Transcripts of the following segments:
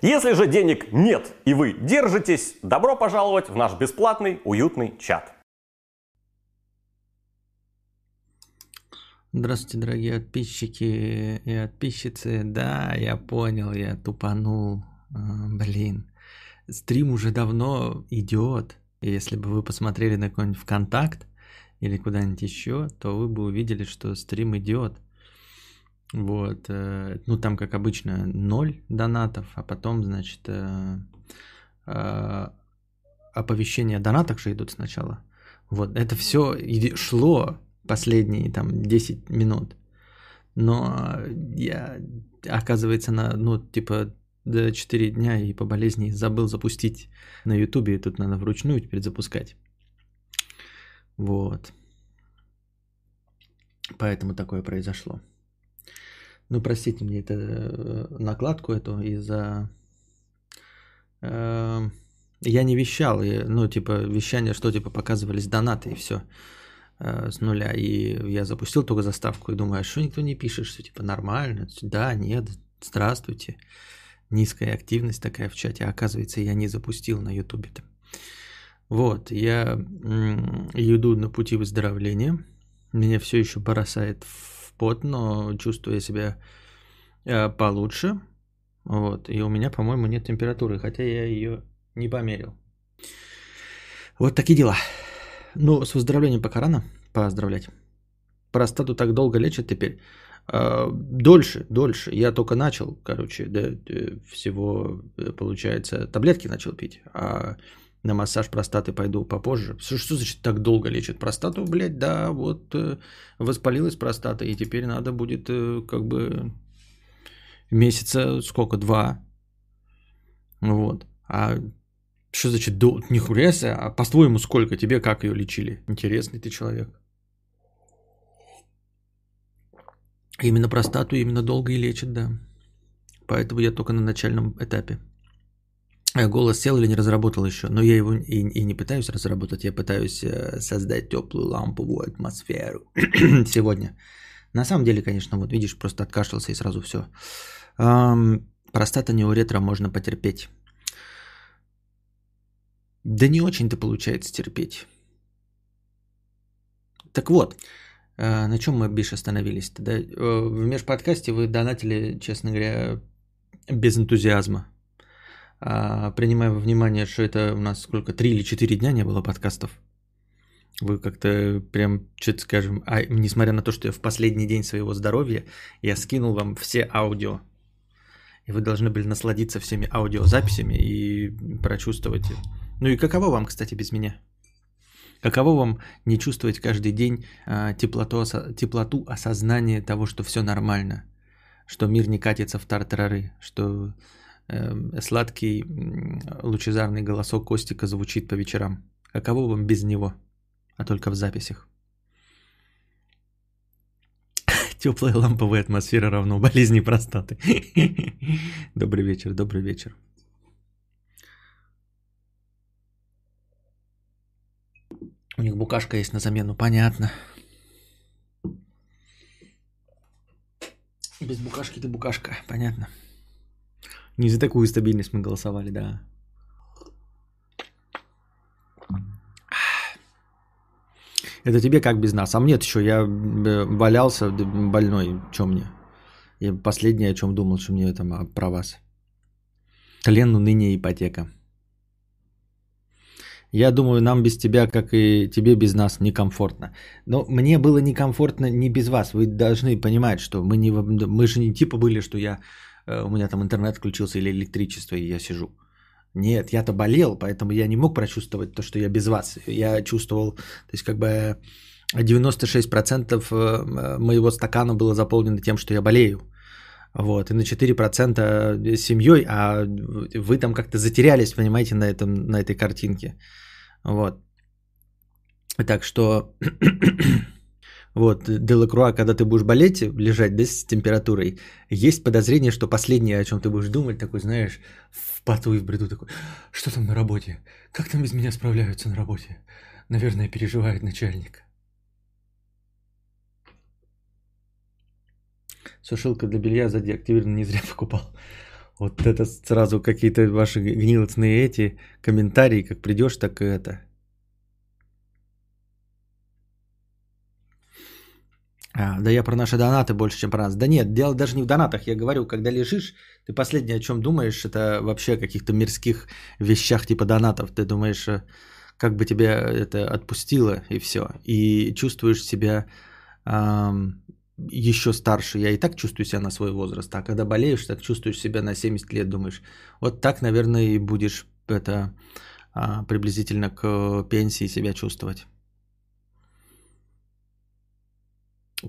Если же денег нет и вы держитесь, добро пожаловать в наш бесплатный уютный чат. Здравствуйте, дорогие подписчики и подписчицы. Да, я понял, я тупанул. А, блин, стрим уже давно идет. Если бы вы посмотрели на какой-нибудь ВКонтакт или куда-нибудь еще, то вы бы увидели, что стрим идет. Вот, э, ну там, как обычно, ноль донатов, а потом, значит, э, э, оповещения о донатах же идут сначала. Вот, это все шло последние там 10 минут. Но я, оказывается, на, ну, типа, до 4 дня и по болезни забыл запустить на ютубе, тут надо вручную теперь запускать. Вот. Поэтому такое произошло. Ну, простите мне это э, накладку эту из-за... Э, я не вещал, ну, типа, вещание, что, типа, показывались донаты и все э, с нуля. И я запустил только заставку и думаю, а что никто не пишет, что, типа, нормально? Да, нет, здравствуйте. Низкая активность такая в чате. Оказывается, я не запустил на ютубе-то. Вот, я иду на пути выздоровления. Меня все еще бросает в пот, но чувствую себя э, получше. Вот. И у меня, по-моему, нет температуры, хотя я ее не померил. Вот такие дела. Ну, с выздоровлением пока рано поздравлять. Простату так долго лечат теперь. Э, дольше, дольше. Я только начал, короче, да, э, всего, получается, таблетки начал пить. А на массаж простаты пойду попозже. Что, что значит так долго лечат простату, блядь? Да, вот э, воспалилась простата, и теперь надо будет э, как бы месяца сколько, два. Вот. А что значит, до... нихуя себе, а по-твоему сколько? Тебе как ее лечили? Интересный ты человек. Именно простату именно долго и лечат, да. Поэтому я только на начальном этапе. Э, голос сел или не разработал еще, но я его и, и не пытаюсь разработать, я пытаюсь э, создать теплую ламповую атмосферу сегодня. На самом деле, конечно, вот видишь, просто откашлялся и сразу все. Эм, простата неуретра можно потерпеть. Да не очень-то получается терпеть. Так вот, э, на чем мы, Биш, остановились-то? Да? В межподкасте вы донатили, честно говоря, без энтузиазма. А, принимая во внимание, что это у нас сколько, три или четыре дня не было подкастов. Вы как-то прям, что-то скажем, а несмотря на то, что я в последний день своего здоровья, я скинул вам все аудио. И вы должны были насладиться всеми аудиозаписями и прочувствовать. Ну и каково вам, кстати, без меня? Каково вам не чувствовать каждый день а, теплоту, теплоту осознания того, что все нормально, что мир не катится в тартарары, что сладкий лучезарный голосок Костика звучит по вечерам. Каково вам без него, а только в записях? Теплая ламповая атмосфера равно болезни простаты. Добрый вечер, добрый вечер. У них букашка есть на замену, понятно. Без букашки ты букашка, понятно. Не за такую стабильность мы голосовали, да. Это тебе как без нас. А мне еще я э, валялся больной. Чем мне? Я последнее, о чем думал, что мне там про вас. Тлен, ныне ипотека. Я думаю, нам без тебя, как и тебе без нас, некомфортно. Но мне было некомфортно не без вас. Вы должны понимать, что мы, не, мы же не типа были, что я Э, у меня там интернет включился или электричество, и я сижу. Нет, я-то болел, поэтому я не мог прочувствовать то, что я без вас. Я чувствовал, то есть как бы 96% э, моего стакана было заполнено тем, что я болею. Вот, и на 4% семьей, а вы там как-то затерялись, понимаете, на, этом, на этой картинке. Вот. Так что вот, Делакруа, когда ты будешь болеть, лежать да, с температурой, есть подозрение, что последнее, о чем ты будешь думать, такой, знаешь, в поту и в бреду такой, что там на работе? Как там без меня справляются на работе? Наверное, переживает начальник. Сушилка для белья задеактивирована, не зря покупал. Вот это сразу какие-то ваши гнилостные эти комментарии, как придешь, так и это. А, да я про наши донаты больше, чем про нас. Да нет, дело даже не в донатах. Я говорю, когда лежишь, ты последнее, о чем думаешь, это вообще о каких-то мирских вещах типа донатов. Ты думаешь, э, как бы тебя это отпустило и все. И чувствуешь себя эм, еще старше. Я и так чувствую себя на свой возраст. А когда болеешь, так чувствуешь себя на 70 лет. Думаешь, вот так, наверное, и будешь это а, приблизительно к пенсии себя чувствовать.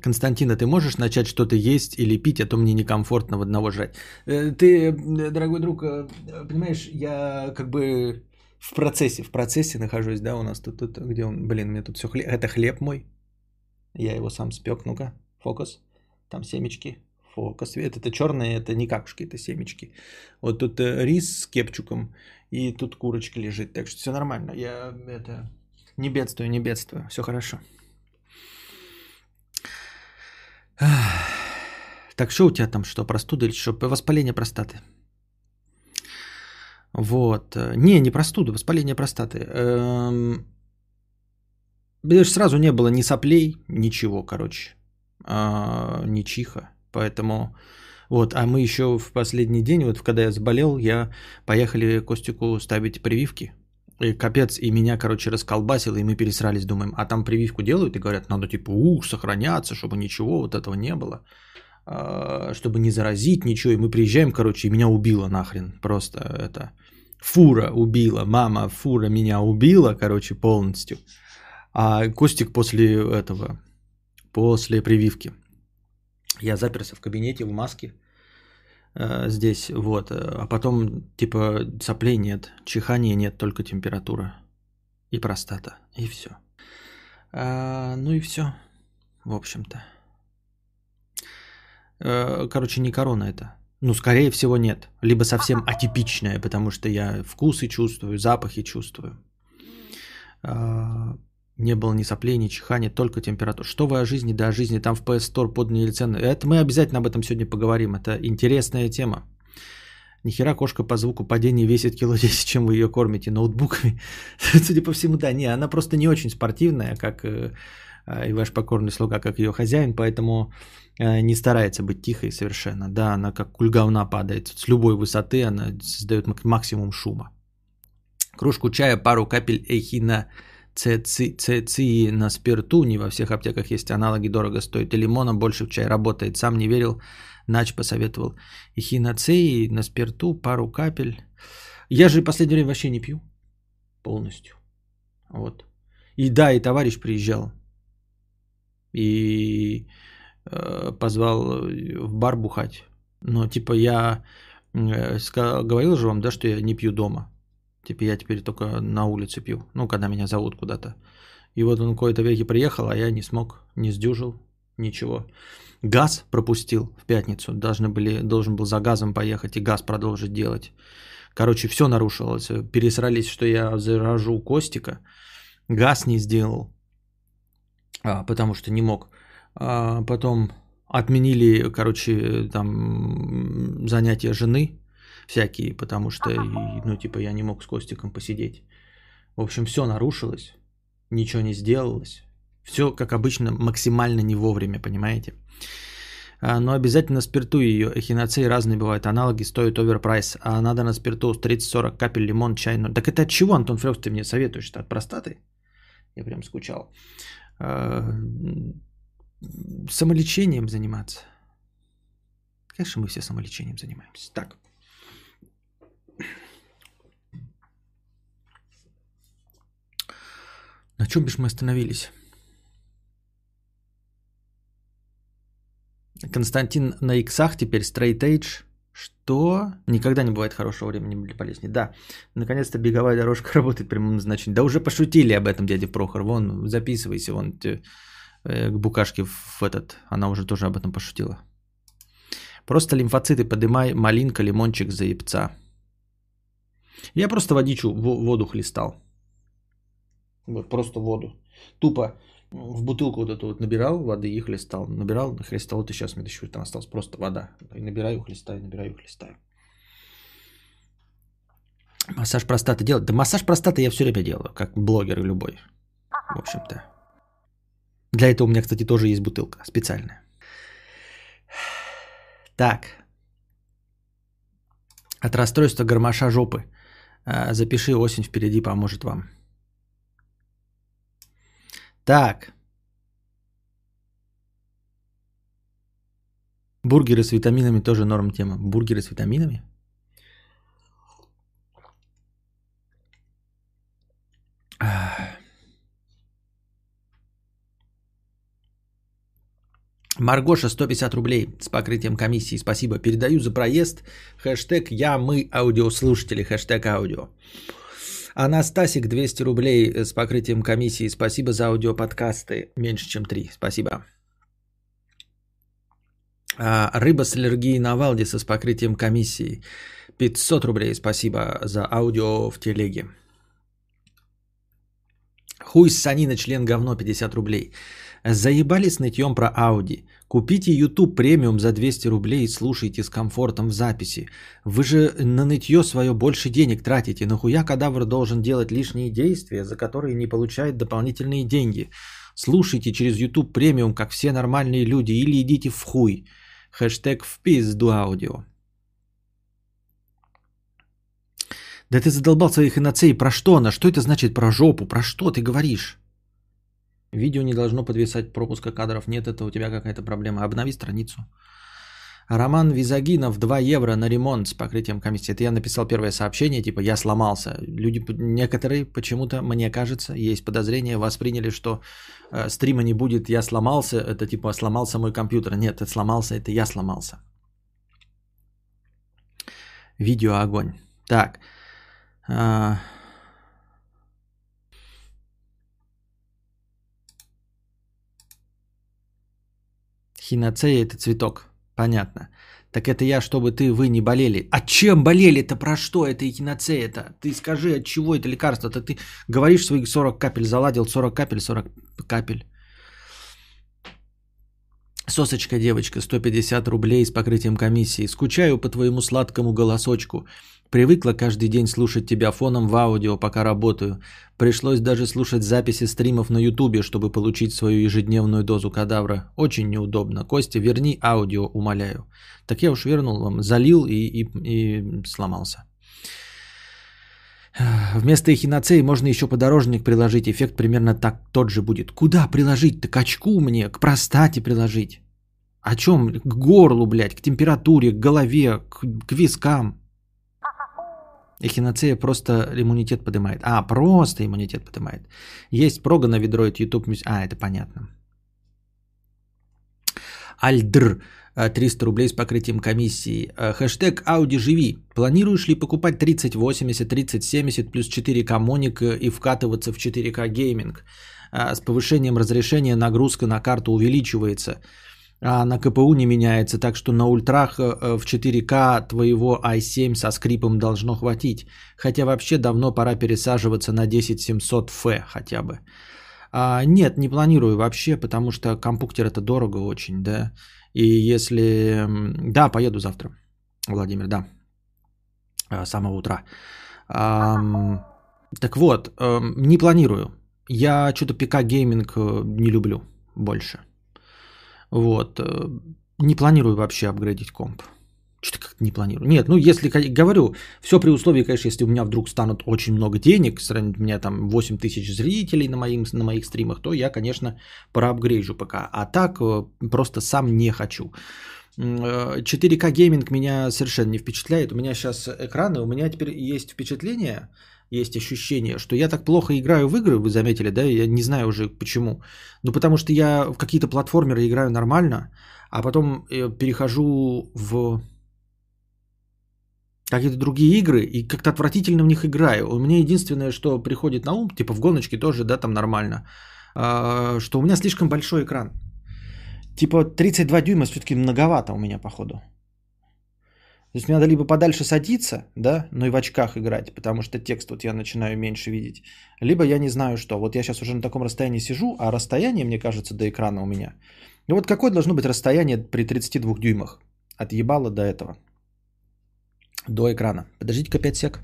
Константина, ты можешь начать что-то есть или пить, а то мне некомфортно в одного жрать. Э, ты, дорогой друг, э, понимаешь, я как бы в процессе, в процессе нахожусь, да, у нас тут, тут где он, блин, меня тут все хлеб, это хлеб мой, я его сам спек, ну-ка, фокус, там семечки, фокус, это, это черные, это не какушки, это семечки. Вот тут э, рис с кепчуком, и тут курочка лежит, так что все нормально, я это, не бедствую, не бедствую, все хорошо. Так что у тебя там что, простуда или что? Воспаление простаты. Вот. Не, не простуда, воспаление простаты. Эм... Сразу не было ни соплей, ничего, короче. А, ни чиха. Поэтому... Вот, а мы еще в последний день, вот когда я заболел, я поехали Костику ставить прививки. И капец, и меня, короче, расколбасило, и мы пересрались, думаем, а там прививку делают, и говорят, надо типа, ух, сохраняться, чтобы ничего вот этого не было, а, чтобы не заразить ничего, и мы приезжаем, короче, и меня убило нахрен, просто это, фура убила, мама, фура меня убила, короче, полностью, а Костик после этого, после прививки, я заперся в кабинете в маске, здесь, вот. Э, а потом, типа, соплей нет, чихания нет, только температура и простата, и все. А, ну и все, в общем-то. А, короче, не корона это. Ну, скорее всего, нет. Либо совсем атипичная, потому что я вкусы чувствую, запахи чувствую. А, не было ни соплей, ни чихания, только температура. Что вы о жизни? Да, о жизни. Там в PS Store подняли цены. Это мы обязательно об этом сегодня поговорим. Это интересная тема. Нихера кошка по звуку падения весит кило 10, чем вы ее кормите ноутбуками. Судя по всему, да. Не, она просто не очень спортивная, как э, и ваш покорный слуга, как ее хозяин, поэтому э, не старается быть тихой совершенно. Да, она как кульгавна падает. С любой высоты она создает максимум шума. Кружку чая, пару капель эхина цеци на спирту, не во всех аптеках есть аналоги, дорого стоит. И лимона больше в чай работает. Сам не верил, Нач посоветовал. И хиноцеи на спирту, пару капель. Я же в последнее время вообще не пью полностью. Вот. И да, и товарищ приезжал. И э, позвал в бар бухать. Но типа я э, сказал, говорил же вам, да, что я не пью дома. Типа я теперь только на улице пью, ну, когда меня зовут куда-то. И вот он какой-то веки приехал, а я не смог, не сдюжил, ничего. Газ пропустил в пятницу, должны были, должен был за газом поехать и газ продолжить делать. Короче, все нарушилось. Пересрались, что я заражу Костика. Газ не сделал, а, потому что не мог. А потом отменили, короче, там занятия жены всякие, потому что, ну, типа, я не мог с Костиком посидеть. В общем, все нарушилось, ничего не сделалось. Все, как обычно, максимально не вовремя, понимаете? А, но обязательно спирту ее. Эхиноцей разные бывают. Аналоги стоят оверпрайс. А надо на спирту 30-40 капель лимон, чай. Ну, так это от чего, Антон Фрёкс, ты мне советуешь? От простаты? Я прям скучал. А, самолечением заниматься. Конечно, мы все самолечением занимаемся. Так. На чем бишь мы остановились? Константин на иксах теперь straight age. Что? Никогда не бывает хорошего времени для болезни. Да, наконец-то беговая дорожка работает прямым назначением. Да уже пошутили об этом, дядя Прохор. Вон, записывайся, вон э, к букашке в этот. Она уже тоже об этом пошутила. Просто лимфоциты подымай, малинка, лимончик, заебца. Я просто водичу, воду хлестал. Просто воду. Тупо в бутылку вот эту вот набирал воды и хлестал. Набирал, хлестал. Вот и сейчас мне еще там осталось просто вода. И набираю, хлестаю, набираю, хлестаю. Массаж простаты делать? Да массаж простаты я все время делаю, как блогер любой. В общем-то. Для этого у меня, кстати, тоже есть бутылка специальная. Так. От расстройства гармоша жопы. А, запиши осень впереди поможет вам. Так. Бургеры с витаминами тоже норм тема. Бургеры с витаминами? Маргоша 150 рублей с покрытием комиссии. Спасибо. Передаю за проезд. Хэштег я, мы, аудиослушатели. Хэштег аудио. Анастасик 200 рублей с покрытием комиссии. Спасибо за аудиоподкасты. Меньше, чем 3. Спасибо. А, рыба с аллергией на Валдиса с покрытием комиссии. 500 рублей. Спасибо за аудио в телеге. Хуй санина, член говно, 50 рублей. Заебали с нытьем про Audi. Купите YouTube премиум за 200 рублей и слушайте с комфортом в записи. Вы же на нытье свое больше денег тратите. Нахуя кадавр должен делать лишние действия, за которые не получает дополнительные деньги? Слушайте через YouTube премиум, как все нормальные люди, или идите в хуй. Хэштег в пизду аудио. Да ты задолбал своих иноцей. Про что она? Что это значит про жопу? Про что ты говоришь? Видео не должно подвисать пропуска кадров. Нет, это у тебя какая-то проблема. Обнови страницу. Роман Визагинов, 2 евро на ремонт с покрытием комиссии. Это я написал первое сообщение, типа я сломался. Люди, некоторые почему-то, мне кажется, есть подозрение, восприняли, что э, стрима не будет, я сломался, это типа сломался мой компьютер. Нет, это сломался, это я сломался. Видео огонь. Так. А... Хиноцея – это цветок. Понятно. Так это я, чтобы ты, вы не болели. А чем болели-то? Про что это эхиноцея-то? Ты скажи, от чего это лекарство-то? Ты говоришь своих 40 капель, заладил 40 капель, 40 капель. Сосочка девочка, 150 рублей с покрытием комиссии. Скучаю по твоему сладкому голосочку. Привыкла каждый день слушать тебя фоном в аудио, пока работаю. Пришлось даже слушать записи стримов на ютубе, чтобы получить свою ежедневную дозу кадавра. Очень неудобно. Костя, верни аудио, умоляю. Так я уж вернул вам. Залил и, и, и сломался. Вместо эхиноцеи можно еще подорожник приложить. Эффект примерно так тот же будет. Куда приложить? Так к очку мне, к простате приложить. О чем? К горлу, блядь, к температуре, к голове, к, к вискам. Эхиноцея просто иммунитет поднимает. А, просто иммунитет поднимает. Есть прога на ведроид YouTube. А, это понятно. Альдр. 300 рублей с покрытием комиссии. Хэштег Ауди живи. Планируешь ли покупать 3080, 3070 плюс 4К моник и вкатываться в 4К гейминг? С повышением разрешения нагрузка на карту увеличивается а на КПУ не меняется, так что на ультрах э, в 4К твоего i7 со скрипом должно хватить. Хотя вообще давно пора пересаживаться на 10700F хотя бы. А, нет, не планирую вообще, потому что компьютер это дорого очень, да. И если... Да, поеду завтра, Владимир, да. А, с самого утра. А, так вот, эм, не планирую. Я что-то ПК гейминг э, не люблю больше. Вот. Э, не планирую вообще апгрейдить комп. Что-то как-то не планирую. Нет, ну если говорю, все при условии, конечно, если у меня вдруг станут очень много денег, у меня там 8 тысяч зрителей на, моим, на моих стримах, то я, конечно, проапгрейжу ПК. А так э, просто сам не хочу. 4К э, гейминг меня совершенно не впечатляет. У меня сейчас экраны, у меня теперь есть впечатление, есть ощущение, что я так плохо играю в игры, вы заметили, да, я не знаю уже почему. Ну, потому что я в какие-то платформеры играю нормально, а потом э, перехожу в какие-то другие игры и как-то отвратительно в них играю. У меня единственное, что приходит на ум, типа в гоночке тоже, да, там нормально, а, что у меня слишком большой экран. Типа 32 дюйма все-таки многовато у меня, походу. То есть мне надо либо подальше садиться, да, но и в очках играть, потому что текст вот я начинаю меньше видеть. Либо я не знаю что. Вот я сейчас уже на таком расстоянии сижу, а расстояние, мне кажется, до экрана у меня. И вот какое должно быть расстояние при 32 дюймах? От ебала до этого. До экрана. Подождите-ка 5 сек.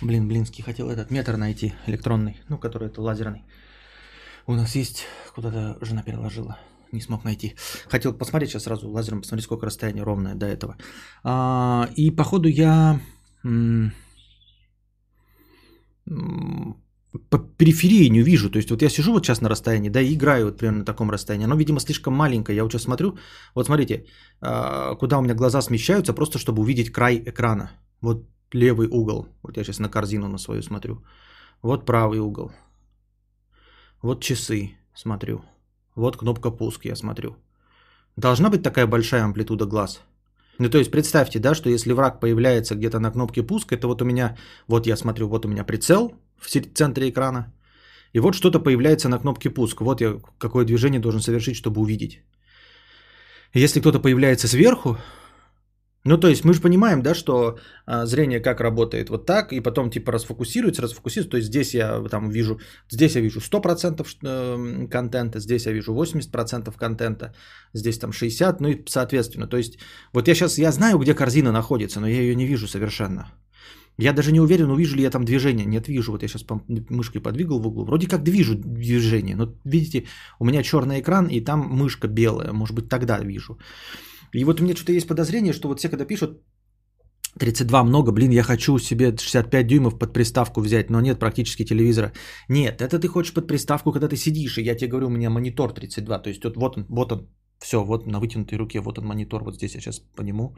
Блин, блинский, хотел этот метр найти электронный, ну, который это лазерный. У нас есть, куда-то жена переложила, не смог найти. Хотел посмотреть сейчас сразу лазером, посмотреть, сколько расстояние ровное до этого. А, и походу я по периферии не вижу. То есть вот я сижу вот сейчас на расстоянии, да, и играю вот примерно на таком расстоянии. Оно, видимо, слишком маленькое. Я вот сейчас смотрю, вот смотрите, а, куда у меня глаза смещаются, просто чтобы увидеть край экрана. Вот левый угол. Вот я сейчас на корзину на свою смотрю. Вот правый угол. Вот часы смотрю. Вот кнопка пуск я смотрю. Должна быть такая большая амплитуда глаз. Ну, то есть представьте, да, что если враг появляется где-то на кнопке пуск, это вот у меня, вот я смотрю, вот у меня прицел в центре экрана, и вот что-то появляется на кнопке пуск. Вот я какое движение должен совершить, чтобы увидеть. Если кто-то появляется сверху, ну, то есть мы же понимаем, да, что а, зрение как работает вот так, и потом типа расфокусируется, расфокусируется. То есть здесь я там вижу, здесь я вижу 100% э, контента, здесь я вижу 80% контента, здесь там 60%, ну и соответственно. То есть вот я сейчас, я знаю, где корзина находится, но я ее не вижу совершенно. Я даже не уверен, увижу ли я там движение. Нет, вижу. Вот я сейчас мышкой подвигал в углу. Вроде как движу движение. Но видите, у меня черный экран, и там мышка белая. Может быть, тогда вижу. И вот у меня что-то есть подозрение, что вот все, когда пишут 32 много, блин, я хочу себе 65 дюймов под приставку взять, но нет практически телевизора. Нет, это ты хочешь под приставку, когда ты сидишь, и я тебе говорю, у меня монитор 32, то есть вот, вот он, вот он, все, вот на вытянутой руке, вот он монитор, вот здесь я сейчас по нему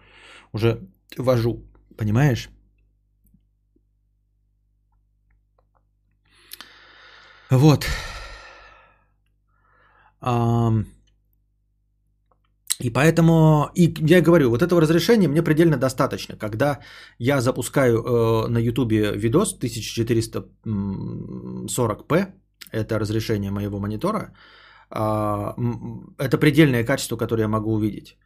уже вожу, понимаешь? Вот. Um... И поэтому, и я говорю, вот этого разрешения мне предельно достаточно. Когда я запускаю э, на YouTube видос 1440p, это разрешение моего монитора, э, это предельное качество, которое я могу увидеть.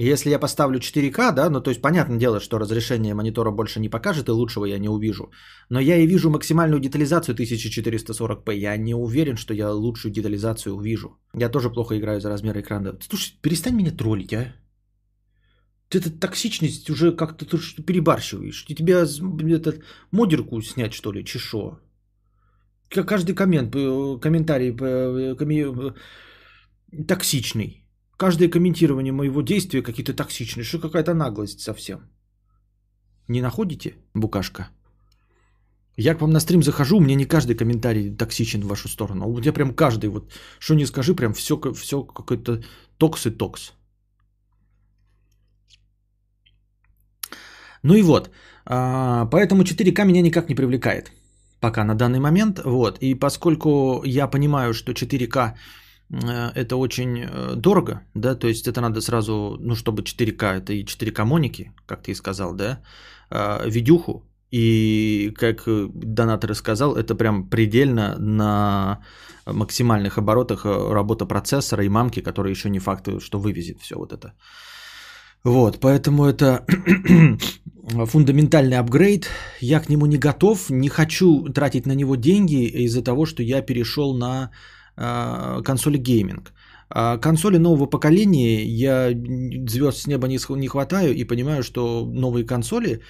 Если я поставлю 4К, да, ну то есть понятное дело, что разрешение монитора больше не покажет и лучшего я не увижу. Но я и вижу максимальную детализацию 1440p. Я не уверен, что я лучшую детализацию увижу. Я тоже плохо играю за размер экрана. Слушай, перестань меня троллить, а. Ты эта токсичность уже как-то ты перебарщиваешь. Тебя этот модерку снять, что ли, чешо? Каждый коммент, э, комментарий э, коми... токсичный. Каждое комментирование моего действия какие-то токсичные, что какая-то наглость совсем. Не находите, букашка? Я к вам на стрим захожу, мне не каждый комментарий токсичен в вашу сторону. У меня прям каждый, вот что не скажи, прям все, все какой-то токс и токс. Ну и вот, а, поэтому 4К меня никак не привлекает пока на данный момент. Вот, и поскольку я понимаю, что 4К Э, это очень э, дорого, да, то есть это надо сразу, ну, чтобы 4К, это и 4К моники, как ты и сказал, да, э, видюху, и как донатор сказал, это прям предельно на максимальных оборотах работа процессора и мамки, которая еще не факт, что вывезет все вот это. Вот, поэтому это фундаментальный апгрейд. Я к нему не готов, не хочу тратить на него деньги из-за того, что я перешел на консоли гейминг. А консоли нового поколения я звезд с неба не хватаю и понимаю, что новые консоли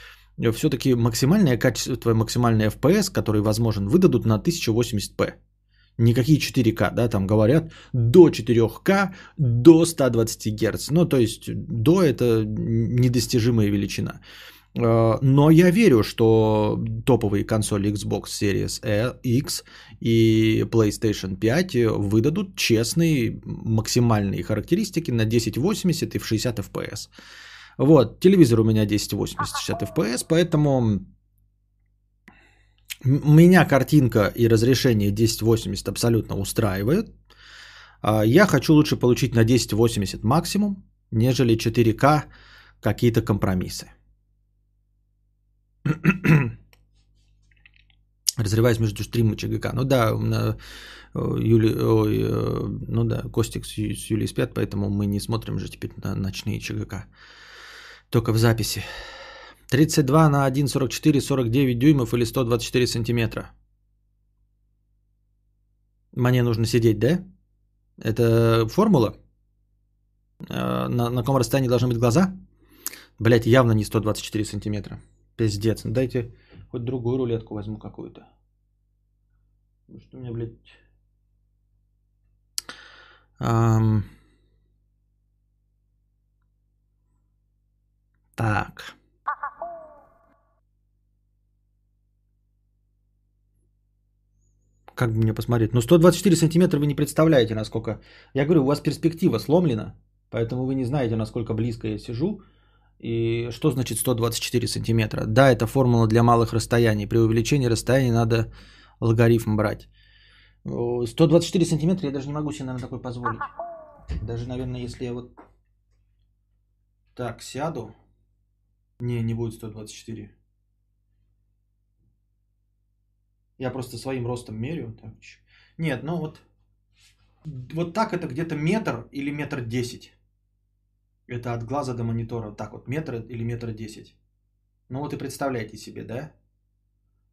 все-таки максимальное качество, максимальный FPS, который возможен, выдадут на 1080p. Никакие 4К, да, там говорят до 4К, до 120 Гц. Ну, то есть до это недостижимая величина. Э, но я верю, что топовые консоли Xbox Series X и PlayStation 5 выдадут честные максимальные характеристики на 1080 и в 60 FPS. Вот, телевизор у меня 1080 60 FPS, поэтому меня картинка и разрешение 1080 абсолютно устраивают. А я хочу лучше получить на 1080 максимум, нежели 4К какие-то компромиссы. Разрываясь между стримом и ЧГК. Ну да, на Юли, ой, э, ну да, Костик с, с Юлей спят, поэтому мы не смотрим же теперь на ночные ЧГК. Только в записи. 32 на 1,44, 49 дюймов или 124 сантиметра. Мне нужно сидеть, да? Это формула? Э, на, на каком расстоянии должны быть глаза? Блять, явно не 124 сантиметра. Пиздец. Ну дайте Хоть другую рулетку возьму какую-то. Что у меня, блядь... Ам... Так. Как бы мне посмотреть? Ну, 124 сантиметра вы не представляете, насколько... Я говорю, у вас перспектива сломлена, поэтому вы не знаете, насколько близко я сижу. И что значит 124 сантиметра? Да, это формула для малых расстояний. При увеличении расстояния надо логарифм брать. 124 сантиметра я даже не могу себе, наверное, такой позволить. Даже, наверное, если я вот так сяду. Не, не будет 124. Я просто своим ростом меряю. Так. Нет, ну вот, вот так это где-то метр или метр десять. Это от глаза до монитора. Так вот, метр или метр десять. Ну вот и представляете себе, да?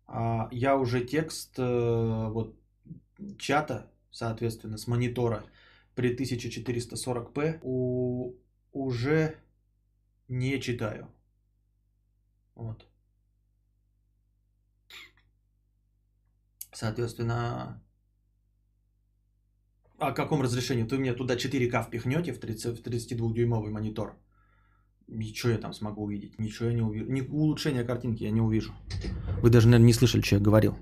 А я уже текст э, вот чата, соответственно, с монитора при 1440p у, уже не читаю. Вот. Соответственно, о каком разрешении? Вы мне туда 4К впихнете в, 30, в 32-дюймовый монитор. И что я там смогу увидеть? Ничего я не увижу. Ни улучшения картинки я не увижу. Вы даже, наверное, не слышали, что я говорил.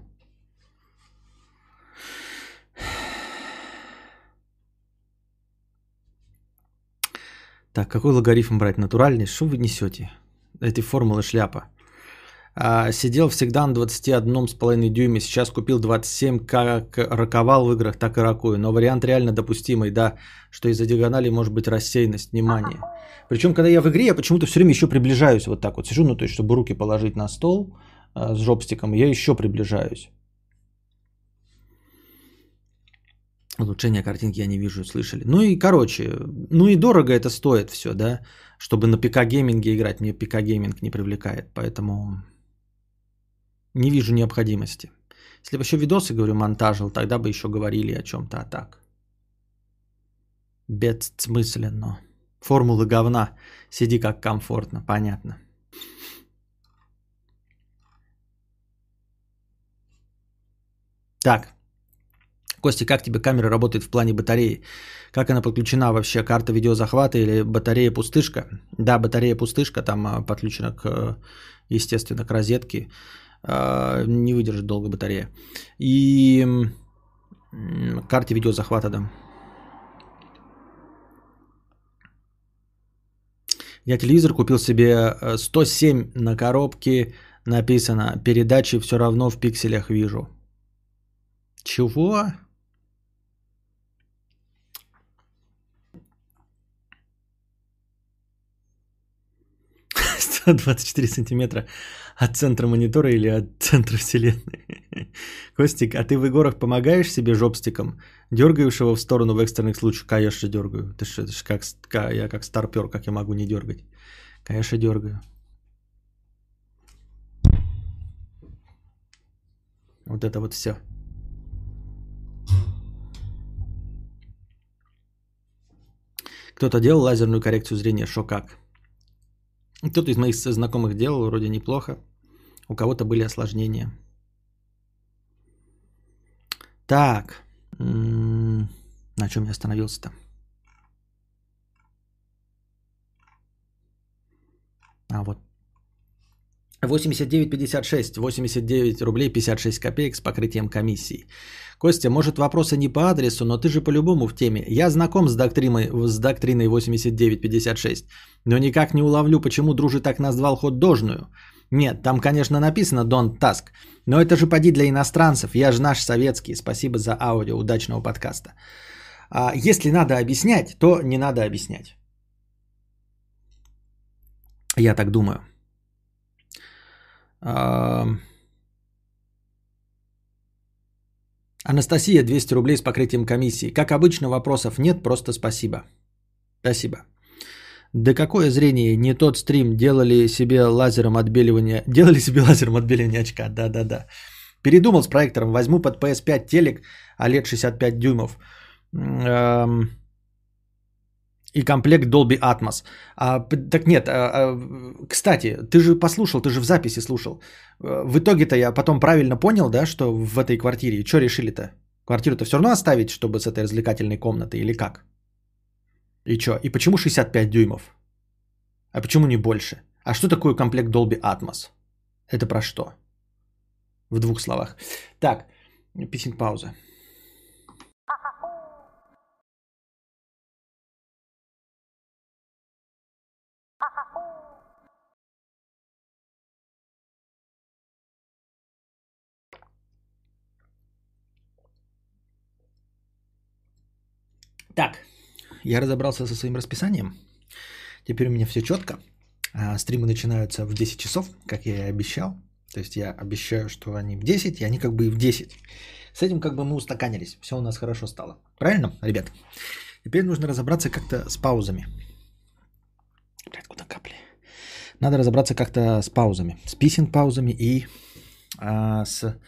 Так, какой логарифм брать? Натуральный? Что вы несете? Эти формулы шляпа. А, сидел всегда на 21,5 дюйме, сейчас купил 27, как раковал в играх, так и ракую. Но вариант реально допустимый, да, что из-за диагонали может быть рассеянность внимания. Причем, когда я в игре, я почему-то все время еще приближаюсь вот так вот. Сижу, ну то есть, чтобы руки положить на стол а, с джойстиком, я еще приближаюсь. Улучшение картинки я не вижу, слышали. Ну и, короче, ну и дорого это стоит все, да, чтобы на ПК гейминге играть. Мне ПК гейминг не привлекает, поэтому не вижу необходимости. Если бы еще видосы, говорю, монтажил, тогда бы еще говорили о чем-то, а так. Бессмысленно. Формулы говна. Сиди как комфортно, понятно. Так. Костя, как тебе камера работает в плане батареи? Как она подключена вообще? Карта видеозахвата или батарея пустышка? Да, батарея пустышка, там а, подключена к, естественно, к розетке. А, не выдержит долго батарея. И карте видеозахвата дам. Я телевизор купил себе 107 э, на коробке, написано передачи все равно в пикселях вижу. Чего? 124 сантиметра от центра монитора или от центра вселенной. Костик, а ты в играх помогаешь себе жопстиком? Дергаешь его в сторону в экстренных случаях? Конечно, дергаю. Ты что, это ж как, я как старпер, как я могу не дергать? Конечно, дергаю. Вот это вот все. Кто-то делал лазерную коррекцию зрения, шо как? Кто-то из моих знакомых делал вроде неплохо. У кого-то были осложнения. Так. На чем я остановился-то? А вот. 89,56, 89 рублей 56 копеек с покрытием комиссии. Костя, может вопросы не по адресу, но ты же по-любому в теме. Я знаком с доктриной, с доктриной 8956, но никак не уловлю, почему дружи так назвал ход дожную. Нет, там, конечно, написано Don't Task, но это же поди для иностранцев, я же наш советский. Спасибо за аудио, удачного подкаста. А если надо объяснять, то не надо объяснять. Я так думаю. А... Анастасия, 200 рублей с покрытием комиссии. Как обычно, вопросов нет, просто спасибо. Спасибо. Да какое зрение? Не тот стрим. Делали себе лазером отбеливания. Делали себе лазером отбеливания очка. Да-да-да. Передумал с проектором. Возьму под PS5 телек OLED 65 дюймов. Эм... и комплект Dolby Atmos. А, так нет, а, а, кстати, ты же послушал, ты же в записи слушал. Э, в итоге-то я потом правильно понял, да, что в этой квартире, что решили-то? Квартиру-то все равно оставить, чтобы с этой развлекательной комнатой или как? И что? И почему 65 дюймов? А почему не больше? А что такое комплект Dolby Atmos? Это про что? В двух словах. Так, писинг пауза. Так, я разобрался со своим расписанием. Теперь у меня все четко. А, стримы начинаются в 10 часов, как я и обещал. То есть я обещаю, что они в 10, и они как бы и в 10. С этим как бы мы устаканились. Все у нас хорошо стало. Правильно, ребят? Теперь нужно разобраться как-то с паузами. Блядь, куда капли? Надо разобраться как-то с паузами. С писинг-паузами и а, с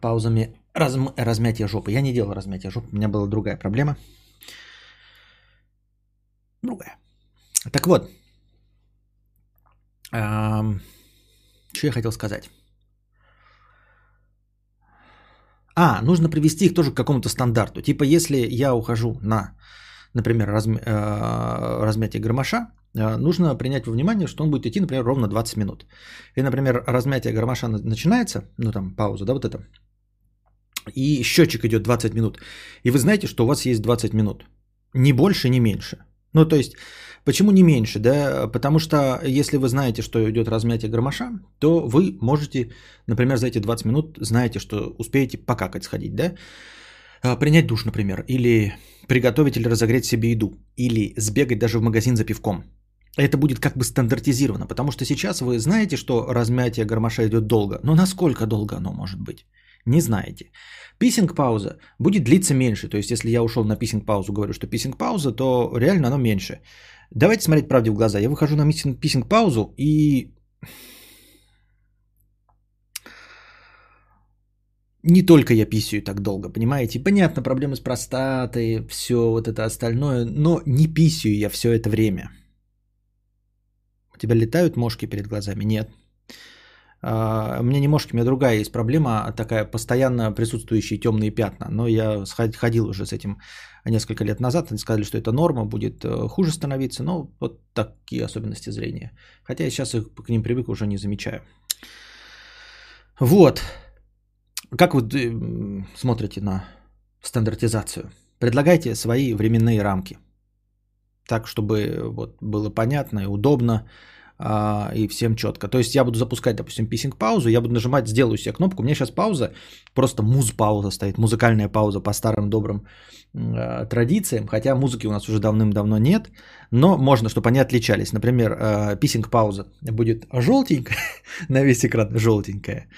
паузами разм- размятия жопы. Я не делал размятия жопы, у меня была другая проблема – другая. Так вот, что я хотел сказать? А, нужно привести их тоже к какому-то стандарту. Типа, если я ухожу на, например, разм... э, размятие громоша, э, нужно принять во внимание, что он будет идти, например, ровно 20 минут. И, например, размятие громоша начинается, ну там пауза, да, вот это, и счетчик идет 20 минут. И вы знаете, что у вас есть 20 минут. Ни больше, ни меньше. Ну, то есть, почему не меньше, да? Потому что если вы знаете, что идет размятие громоша, то вы можете, например, за эти 20 минут знаете, что успеете покакать сходить, да? А, принять душ, например, или приготовить или разогреть себе еду, или сбегать даже в магазин за пивком. Это будет как бы стандартизировано, потому что сейчас вы знаете, что размятие громоша идет долго, но насколько долго оно может быть? Не знаете. Писинг-пауза будет длиться меньше. То есть, если я ушел на писинг-паузу, говорю, что писинг-пауза, то реально оно меньше. Давайте смотреть правде в глаза. Я выхожу на писинг-паузу и... Не только я писаю так долго, понимаете? Понятно, проблемы с простатой, все вот это остальное, но не писаю я все это время. У тебя летают мошки перед глазами? Нет. А, у меня не мошки, у меня другая есть проблема, такая постоянно присутствующие темные пятна. Но я ходил уже с этим несколько лет назад, они сказали, что это норма, будет э, хуже становиться, но вот такие особенности зрения. Хотя я сейчас их к ним привык, уже не замечаю. Вот. Как вы э, смотрите на стандартизацию? Предлагайте свои временные рамки. Так, чтобы вот было понятно и удобно а, и всем четко. То есть я буду запускать, допустим, писинг паузу, я буду нажимать, сделаю себе кнопку, у меня сейчас пауза, просто муз-пауза стоит, музыкальная пауза по старым добрым э, традициям, хотя музыки у нас уже давным-давно нет, но можно, чтобы они отличались. Например, э, писинг пауза будет желтенькая, на весь экран желтенькая,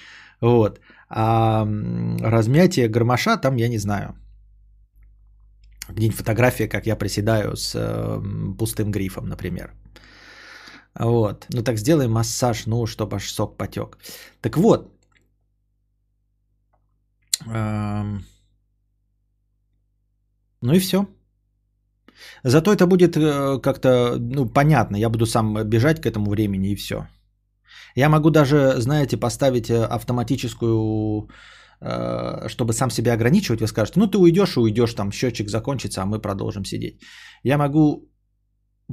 вот, а размятие гармоша там я не знаю, где-нибудь фотография, как я приседаю с э, пустым грифом, например. Вот. Ну так сделай массаж, ну, чтобы аж сок потек. Так вот. Ну и все. Зато это будет э, как-то, ну, понятно. Я буду сам бежать к этому времени и все. Я могу даже, знаете, поставить э, автоматическую, э, чтобы сам себя ограничивать. Вы скажете, ну ты уйдешь и уйдешь, там счетчик закончится, а мы продолжим сидеть. Я могу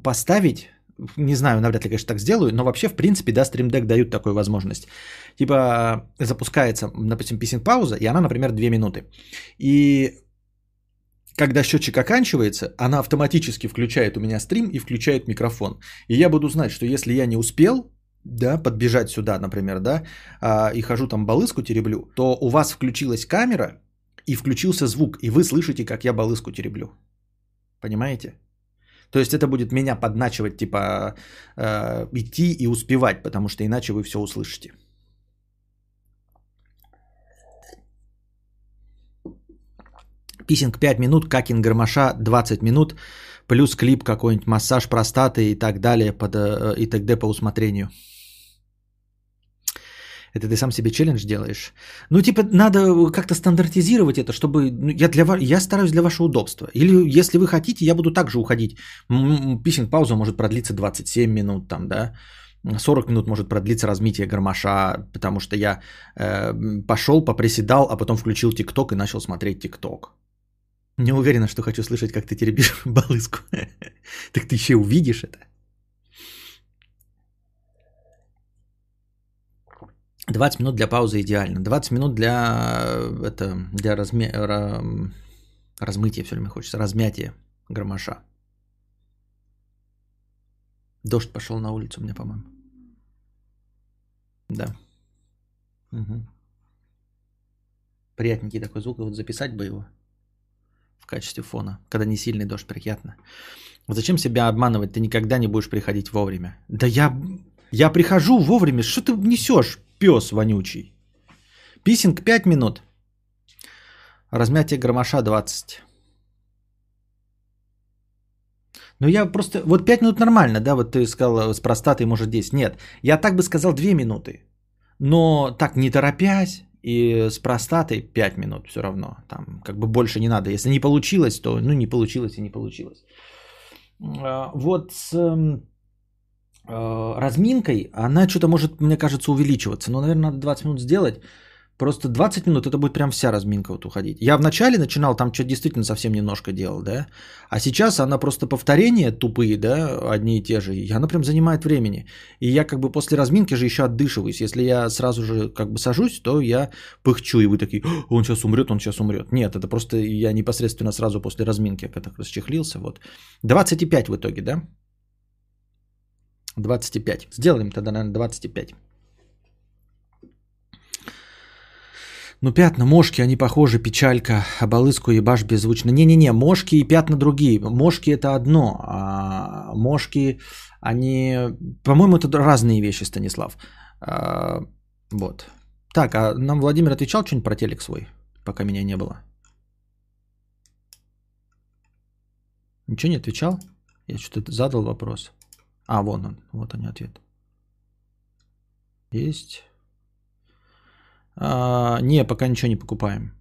поставить не знаю, навряд ли, конечно, так сделаю, но вообще, в принципе, да, Stream Deck дают такую возможность. Типа запускается, допустим, писинг пауза, и она, например, 2 минуты. И когда счетчик оканчивается, она автоматически включает у меня стрим и включает микрофон. И я буду знать, что если я не успел, да, подбежать сюда, например, да, а, и хожу там балыску тереблю, то у вас включилась камера и включился звук, и вы слышите, как я балыску тереблю. Понимаете? То есть это будет меня подначивать, типа э, идти и успевать, потому что иначе вы все услышите. Писинг 5 минут, какин гармоша 20 минут, плюс клип какой-нибудь, массаж простаты и так далее, под, э, и т.д. по усмотрению. Это ты сам себе челлендж делаешь. Ну, типа, надо как-то стандартизировать это, чтобы... Ну, я, для, я стараюсь для вашего удобства. Или, если вы хотите, я буду также уходить. Писинг-пауза может продлиться 27 минут, там, да. 40 минут может продлиться размитие гармоша, потому что я э, пошел, поприседал, а потом включил ТикТок и начал смотреть ТикТок. Не уверена, что хочу слышать, как ты теребишь балыску. так ты еще увидишь это. 20 минут для паузы идеально. 20 минут для, это, для размя... размытия, все время хочется, размятия громоша. Дождь пошел на улицу меня, по-моему. Да. Угу. Приятненький такой звук. Вот записать бы его в качестве фона. Когда не сильный дождь, приятно. Вот зачем себя обманывать? Ты никогда не будешь приходить вовремя. Да я, я прихожу вовремя. Что ты несешь, пес вонючий? Писинг 5 минут. Размятие громоша 20. Ну я просто... Вот 5 минут нормально, да? Вот ты сказал с простатой может 10. Нет, я так бы сказал 2 минуты. Но так не торопясь и с простатой 5 минут все равно. Там как бы больше не надо. Если не получилось, то ну не получилось и не получилось. А, вот с эм, э, разминкой она что-то может, мне кажется, увеличиваться. Но, наверное, надо 20 минут сделать. Просто 20 минут это будет прям вся разминка вот уходить. Я вначале начинал, там что действительно совсем немножко делал, да. А сейчас она просто повторения тупые, да, одни и те же. И она прям занимает времени. И я как бы после разминки же еще отдышиваюсь. Если я сразу же как бы сажусь, то я пыхчу, и вы такие, он сейчас умрет, он сейчас умрет. Нет, это просто я непосредственно сразу после разминки как так расчехлился. Вот. 25 в итоге, да? 25. Сделаем тогда, наверное, 25. Ну, пятна, мошки, они похожи, печалька, оболыску ебашь беззвучно. Не-не-не, мошки и пятна другие. Мошки это одно, а мошки, они, по-моему, это разные вещи, Станислав. А, вот. Так, а нам Владимир отвечал что-нибудь про телек свой, пока меня не было? Ничего не отвечал? Я что-то задал вопрос. А, вон он, вот они ответ. Есть. А, не, пока ничего не покупаем.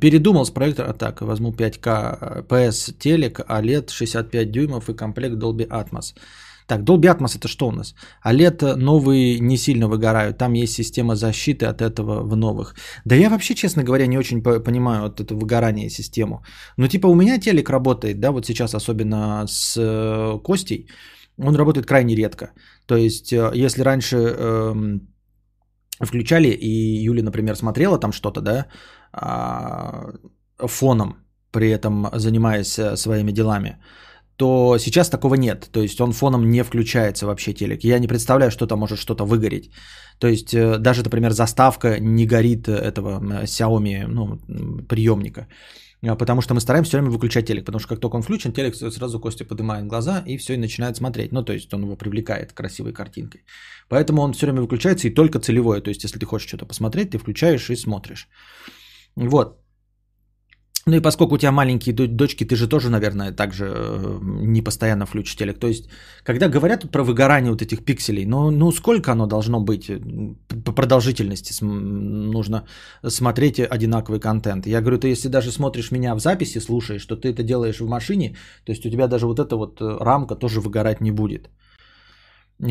Передумал с проектора, так, возьму 5К PS телек, OLED 65 дюймов и комплект Dolby Atmos. Так, Dolby Atmos это что у нас? OLED новые не сильно выгорают, там есть система защиты от этого в новых. Да я вообще, честно говоря, не очень понимаю вот это выгорание систему. Но типа у меня телек работает, да, вот сейчас особенно с э, Костей, он работает крайне редко. То есть, э, если раньше... Э, включали, и Юля, например, смотрела там что-то, да, а, фоном, при этом занимаясь э, своими делами, то сейчас такого нет. То есть он фоном не включается вообще телек. Я не представляю, что там может что-то выгореть. То есть э, даже, например, заставка не горит этого Xiaomi ну, приемника. А, потому что мы стараемся все время выключать телек, потому что как только он включен, телек сразу Костя поднимает глаза и все, и начинает смотреть. Ну, то есть он его привлекает красивой картинкой. Поэтому он все время выключается и только целевое. То есть если ты хочешь что-то посмотреть, ты включаешь и смотришь. Вот. Ну и поскольку у тебя маленькие дочки, ты же тоже, наверное, также э, не постоянно включишь телек. То есть, когда говорят про выгорание вот этих пикселей, ну, ну сколько оно должно быть по продолжительности? Нужно смотреть одинаковый контент. Я говорю, ты если даже смотришь меня в записи, слушаешь, что ты это делаешь в машине, то есть у тебя даже вот эта вот э, рамка тоже выгорать не будет.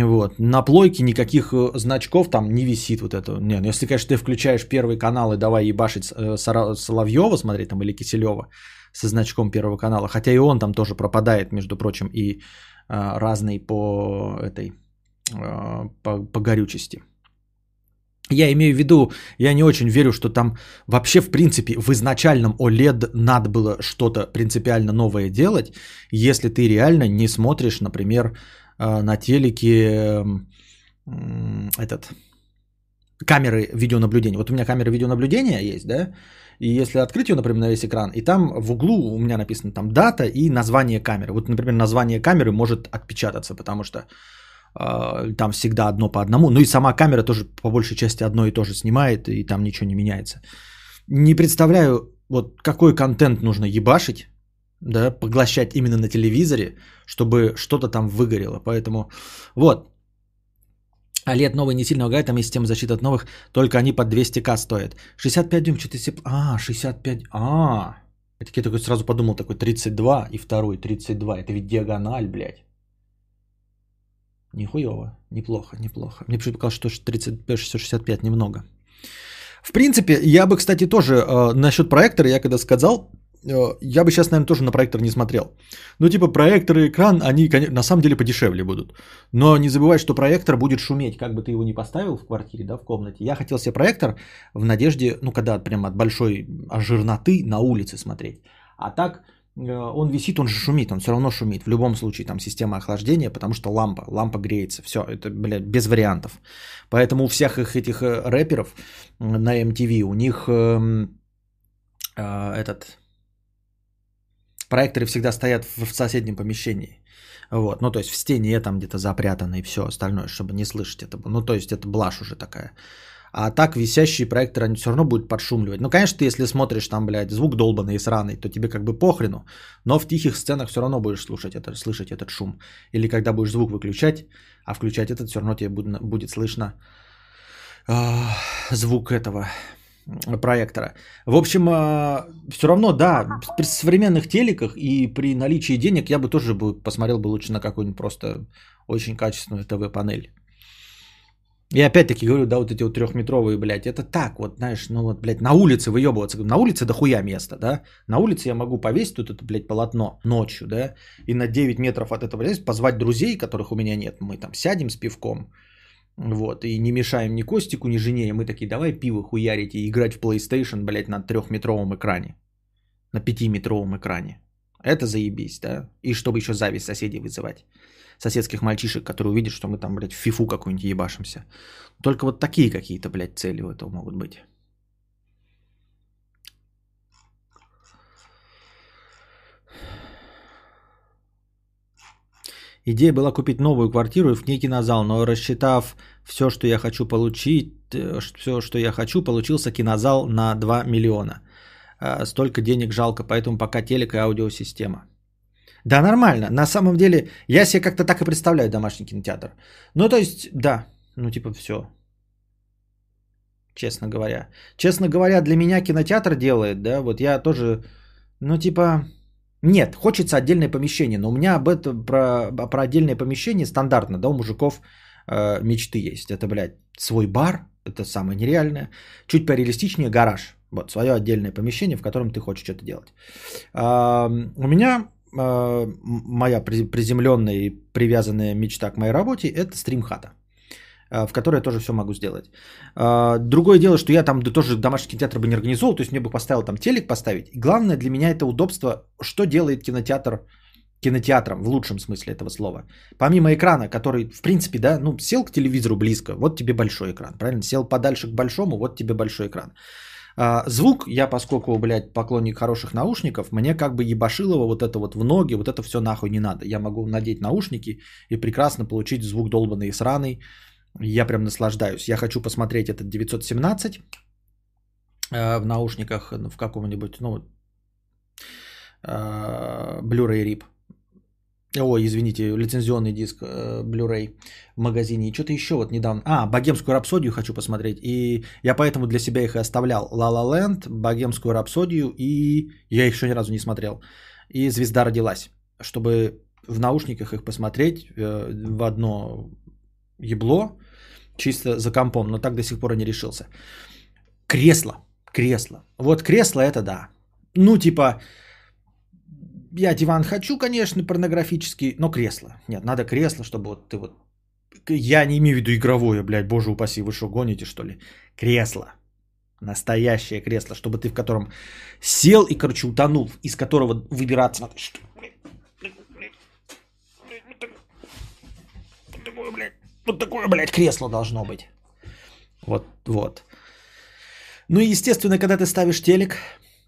Вот. На плойке никаких э, значков там не висит вот это. Не, ну если, конечно, ты включаешь первый канал и давай ебашить э, Соловьева смотреть там или Киселева со значком первого канала, хотя и он там тоже пропадает, между прочим, и а, разный по этой а, по, по горючести. Я имею в виду, я не очень верю, что там вообще в принципе в изначальном OLED надо было что-то принципиально новое делать, если ты реально не смотришь, например, на телеке этот камеры видеонаблюдения. Вот у меня камера видеонаблюдения есть, да, и если открыть ее, например, на весь экран, и там в углу у меня написано там дата и название камеры. Вот, например, название камеры может отпечататься, потому что э, там всегда одно по одному. Ну и сама камера тоже по большей части одно и то же снимает, и там ничего не меняется. Не представляю, вот какой контент нужно ебашить, да, поглощать именно на телевизоре, чтобы что-то там выгорело. Поэтому вот. А лет новый не сильно лагает, там есть система защиты от новых, только они под 200к стоят. 65 дюйм, что-то если... А, 65... А, я таки такой сразу подумал, такой 32 и второй 32. Это ведь диагональ, блядь. Нихуево, неплохо, неплохо. Мне почему-то показалось, что 35, 65 немного. В принципе, я бы, кстати, тоже э, насчет проектора, я когда сказал, я бы сейчас, наверное, тоже на проектор не смотрел. Ну, типа, проектор и экран, они, на самом деле подешевле будут. Но не забывай, что проектор будет шуметь, как бы ты его ни поставил в квартире, да, в комнате. Я хотел себе проектор в надежде, ну, когда прямо от большой жирноты на улице смотреть. А так, Э, он висит, он же шумит, он все равно шумит. В любом случае, там система охлаждения, потому что лампа, лампа греется. Все, это, блядь, без вариантов. Поэтому у всех их этих э, рэперов на MTV, у них э, э, этот проекторы всегда стоят в, в соседнем помещении. Вот, ну то есть в стене там где-то запрятано и все остальное, чтобы не слышать это. Ну то есть это блажь уже такая. А так висящие проекторы, они все равно будут подшумливать. Ну, конечно, ты если смотришь там, блядь, звук долбанный и сраный, то тебе как бы похрену. Но в тихих сценах все равно будешь слушать это, слышать этот шум. Или когда будешь звук выключать, а включать этот, все равно тебе будет, будет слышно э, звук этого проектора. В общем, э, все равно, да, при современных телеках и при наличии денег я бы тоже бы посмотрел бы лучше на какую-нибудь просто очень качественную ТВ-панель. И опять-таки говорю, да, вот эти вот трехметровые, блядь, это так вот, знаешь, ну вот, блядь, на улице выебываться. На улице дохуя места, да? На улице я могу повесить тут это, блядь, полотно ночью, да? И на 9 метров от этого, блядь, позвать друзей, которых у меня нет. Мы там сядем с пивком, вот, и не мешаем ни Костику, ни жене. И мы такие, давай пиво хуярить и играть в PlayStation, блядь, на трехметровом экране. На пятиметровом экране. Это заебись, да? И чтобы еще зависть соседей вызывать соседских мальчишек, которые увидят, что мы там, блядь, в фифу какую-нибудь ебашимся. Только вот такие какие-то, блядь, цели у этого могут быть. Идея была купить новую квартиру и в ней кинозал, но рассчитав все, что я хочу получить, э, все, что я хочу, получился кинозал на 2 миллиона. Э, столько денег жалко, поэтому пока телек и аудиосистема. Да, нормально. На самом деле, я себе как-то так и представляю домашний кинотеатр. Ну, то есть, да, ну, типа, все. Честно говоря. Честно говоря, для меня кинотеатр делает, да, вот я тоже, ну, типа, нет, хочется отдельное помещение, но у меня об этом, про, про отдельное помещение стандартно, да, у мужиков э, мечты есть. Это, блядь, свой бар, это самое нереальное. Чуть пореалистичнее гараж. Вот, свое отдельное помещение, в котором ты хочешь что-то делать. А, у меня а, моя приземленная и привязанная мечта к моей работе – это стримхата, в которой я тоже все могу сделать. А, другое дело, что я там тоже домашний кинотеатр бы не организовал, то есть мне бы поставил там телек поставить. главное для меня это удобство, что делает кинотеатр кинотеатром в лучшем смысле этого слова. Помимо экрана, который, в принципе, да, ну, сел к телевизору близко, вот тебе большой экран, правильно? Сел подальше к большому, вот тебе большой экран. А, звук, я поскольку, блядь, поклонник хороших наушников, мне как бы ебашилово вот это вот в ноги, вот это все нахуй не надо. Я могу надеть наушники и прекрасно получить звук долбанный и сраный. Я прям наслаждаюсь. Я хочу посмотреть этот 917 э, в наушниках ну, в каком-нибудь, ну, э, Blu-ray RIP. Ой, извините, лицензионный диск э, Blu-ray в магазине. И что-то еще вот недавно. А, богемскую рапсодию хочу посмотреть. И я поэтому для себя их и оставлял. La La Land, богемскую рапсодию. И я их еще ни разу не смотрел. И «Звезда родилась». Чтобы в наушниках их посмотреть э, в одно ебло, чисто за компом. Но так до сих пор и не решился. Кресло. Кресло. Вот кресло это да. Ну, типа, я диван хочу, конечно, порнографический, но кресло. Нет, надо кресло, чтобы вот ты вот... Я не имею в виду игровое, блядь, боже упаси, вы что, гоните, что ли? Кресло. Настоящее кресло, чтобы ты в котором сел и, короче, утонул, из которого выбираться надо. Что, блядь, вот такое, блядь, кресло должно быть. Вот, вот. Ну и, естественно, когда ты ставишь телек,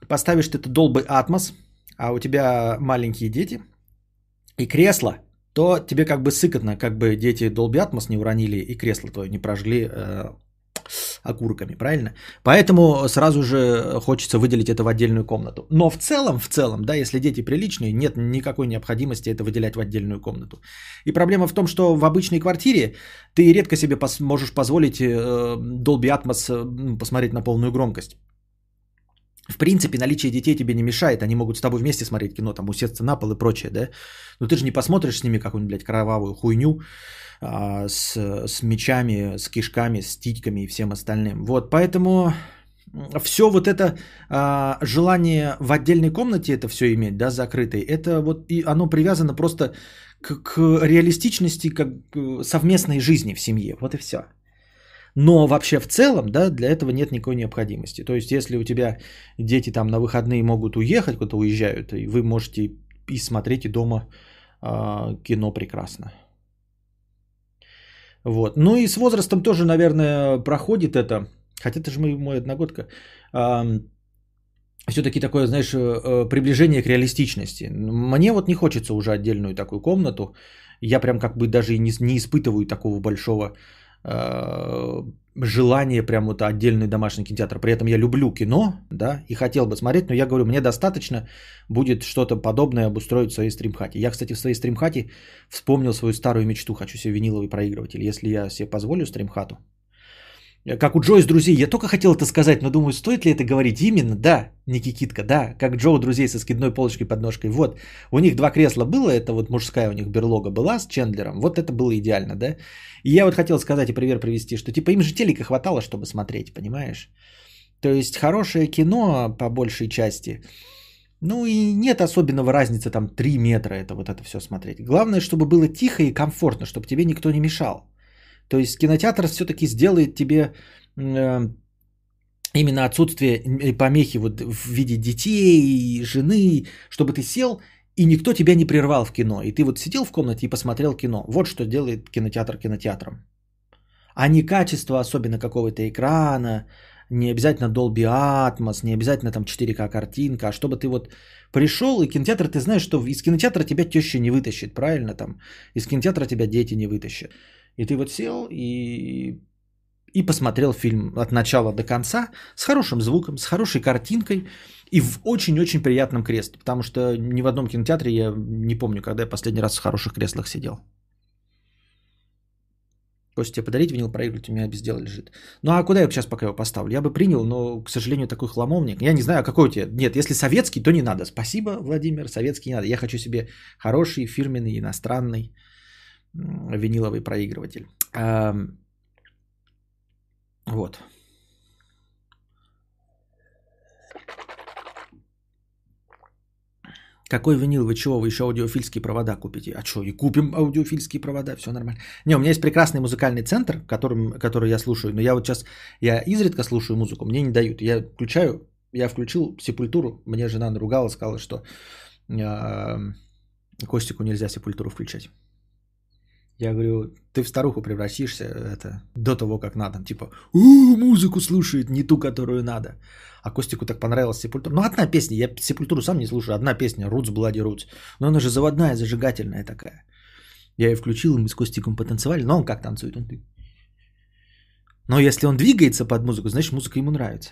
поставишь ты долбый атмос – а у тебя маленькие дети и кресло, то тебе как бы сыкотно, как бы дети Dolby Atmos не уронили и кресло твое не прожгли э, окурками, правильно? Поэтому сразу же хочется выделить это в отдельную комнату. Но в целом, в целом, да, если дети приличные, нет никакой необходимости это выделять в отдельную комнату. И проблема в том, что в обычной квартире ты редко себе пос- можешь позволить э, Dolby Atmos э, посмотреть на полную громкость. В принципе, наличие детей тебе не мешает, они могут с тобой вместе смотреть кино, там усесться на пол и прочее, да? Но ты же не посмотришь с ними какую-нибудь, блядь, кровавую хуйню а, с, с мечами, с кишками, с титьками и всем остальным. Вот, поэтому все вот это а, желание в отдельной комнате это все иметь, да, закрытой, это вот и оно привязано просто к, к реалистичности как к совместной жизни в семье, вот и все. Но вообще в целом, да, для этого нет никакой необходимости. То есть, если у тебя дети там на выходные могут уехать, куда-то уезжают, и вы можете и смотреть и дома э, кино прекрасно. Вот. Ну и с возрастом тоже, наверное, проходит это. Хотя это же мой, мой одногодка. Э, все-таки такое, знаешь, э, приближение к реалистичности. Мне вот не хочется уже отдельную такую комнату. Я прям как бы даже и не, не испытываю такого большого Э, желание прям вот отдельный домашний кинотеатр. При этом я люблю кино, да, и хотел бы смотреть, но я говорю, мне достаточно будет что-то подобное обустроить в своей стримхате. Я, кстати, в своей стримхате вспомнил свою старую мечту, хочу себе виниловый проигрыватель. Если я себе позволю стримхату, как у Джо из друзей. Я только хотел это сказать, но думаю, стоит ли это говорить именно? Да, не кикитка, да, как Джо у друзей со скидной полочкой под ножкой. Вот, у них два кресла было, это вот мужская у них берлога была с Чендлером. Вот это было идеально, да. И я вот хотел сказать и пример привести, что типа им же телека хватало, чтобы смотреть, понимаешь? То есть хорошее кино по большей части. Ну и нет особенного разницы, там 3 метра это вот это все смотреть. Главное, чтобы было тихо и комфортно, чтобы тебе никто не мешал. То есть кинотеатр все-таки сделает тебе э, именно отсутствие помехи вот в виде детей, жены, чтобы ты сел и никто тебя не прервал в кино. И ты вот сидел в комнате и посмотрел кино. Вот что делает кинотеатр кинотеатром. А не качество особенно какого-то экрана, не обязательно Dolby Atmos, не обязательно там 4К картинка, а чтобы ты вот пришел, и кинотеатр, ты знаешь, что из кинотеатра тебя теща не вытащит, правильно там? Из кинотеатра тебя дети не вытащат. И ты вот сел и, и посмотрел фильм от начала до конца с хорошим звуком, с хорошей картинкой и в очень-очень приятном кресле. Потому что ни в одном кинотеатре я не помню, когда я последний раз в хороших креслах сидел. Костя, тебе подарить винил проигрыватель, у меня без дела лежит. Ну а куда я сейчас пока его поставлю? Я бы принял, но, к сожалению, такой хламовник. Я не знаю, а какой у тебя. Нет, если советский, то не надо. Спасибо, Владимир, советский не надо. Я хочу себе хороший, фирменный, иностранный виниловый проигрыватель. Вот. Какой винил? Вы чего? Вы еще аудиофильские провода купите? А что, и купим аудиофильские провода, все нормально. Не, у меня есть прекрасный музыкальный центр, которым, который я слушаю, но я вот сейчас, я изредка слушаю музыку, мне не дают. Я включаю, я включил сепультуру, мне жена наругала, сказала, что э, Костику нельзя сепультуру включать. Я говорю, ты в старуху превратишься это, до того, как надо. Типа, музыку слушает, не ту, которую надо. А Костику так понравилась Сепультура. Ну, одна песня, я Сепультуру сам не слушаю, одна песня, Roots, Bloody Roots. Но она же заводная, зажигательная такая. Я ее включил, мы с Костиком потанцевали, но он как танцует? Он ты. Но если он двигается под музыку, значит, музыка ему нравится.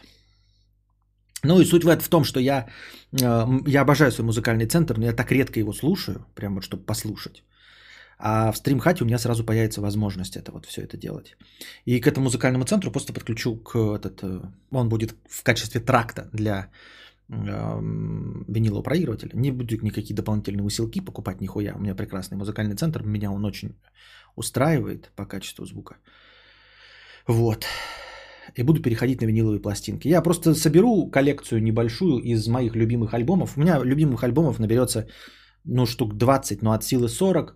Ну и суть в том, что я, э, я обожаю свой музыкальный центр, но я так редко его слушаю, прямо чтобы послушать. А в стримхате у меня сразу появится возможность это вот все это делать. И к этому музыкальному центру просто подключу к этот, э, он будет в качестве тракта для э, винилового проигрывателя. Не буду никакие дополнительные усилки покупать нихуя. У меня прекрасный музыкальный центр, меня он очень устраивает по качеству звука. Вот. И буду переходить на виниловые пластинки. Я просто соберу коллекцию небольшую из моих любимых альбомов. У меня любимых альбомов наберется ну штук 20, но от силы 40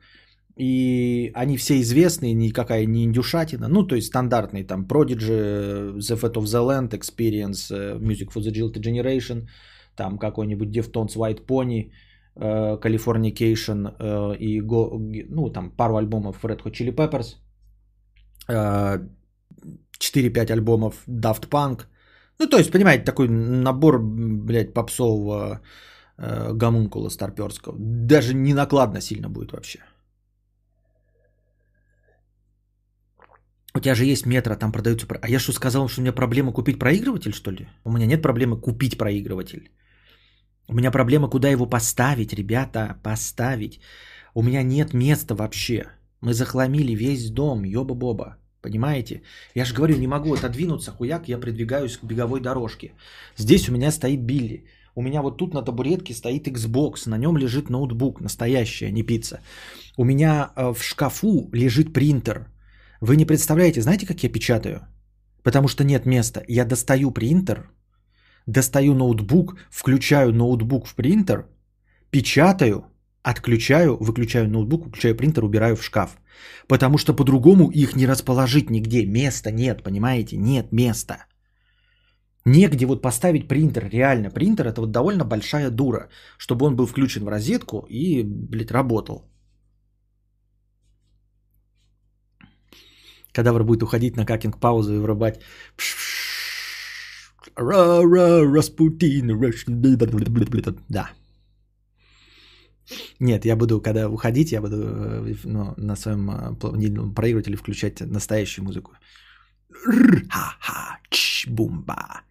и они все известные, никакая не индюшатина, ну, то есть стандартные, там, Prodigy, The Fat of the Land, Experience, э, Music for the Jilted Generation, там какой-нибудь Deftones White Pony, uh, Californication uh, и, Go, ну, там, пару альбомов Red Hot Chili Peppers, uh, 4-5 альбомов Daft Punk, ну, то есть, понимаете, такой набор, блядь, попсового гомункула старперского, даже не накладно сильно будет вообще. У тебя же есть метро, там продаются... А я что, сказал, что у меня проблема купить проигрыватель, что ли? У меня нет проблемы купить проигрыватель. У меня проблема, куда его поставить, ребята, поставить. У меня нет места вообще. Мы захламили весь дом, ёба-боба. Понимаете? Я же говорю, не могу отодвинуться, хуяк, я придвигаюсь к беговой дорожке. Здесь у меня стоит Билли. У меня вот тут на табуретке стоит Xbox, на нем лежит ноутбук, настоящая, не пицца. У меня э, в шкафу лежит принтер. Вы не представляете, знаете, как я печатаю? Потому что нет места. Я достаю принтер, достаю ноутбук, включаю ноутбук в принтер, печатаю, отключаю, выключаю ноутбук, выключаю принтер, убираю в шкаф. Потому что по-другому их не расположить нигде. Места нет, понимаете? Нет места. Негде вот поставить принтер. Реально, принтер это вот довольно большая дура, чтобы он был включен в розетку и, блядь, работал. Кадавр будет уходить на какинг паузу и врубать Распутин, Да. Нет, я буду, когда уходить, я буду э, ну, на своем э, проигрывателе включать настоящую музыку. Ха-ха, бумба.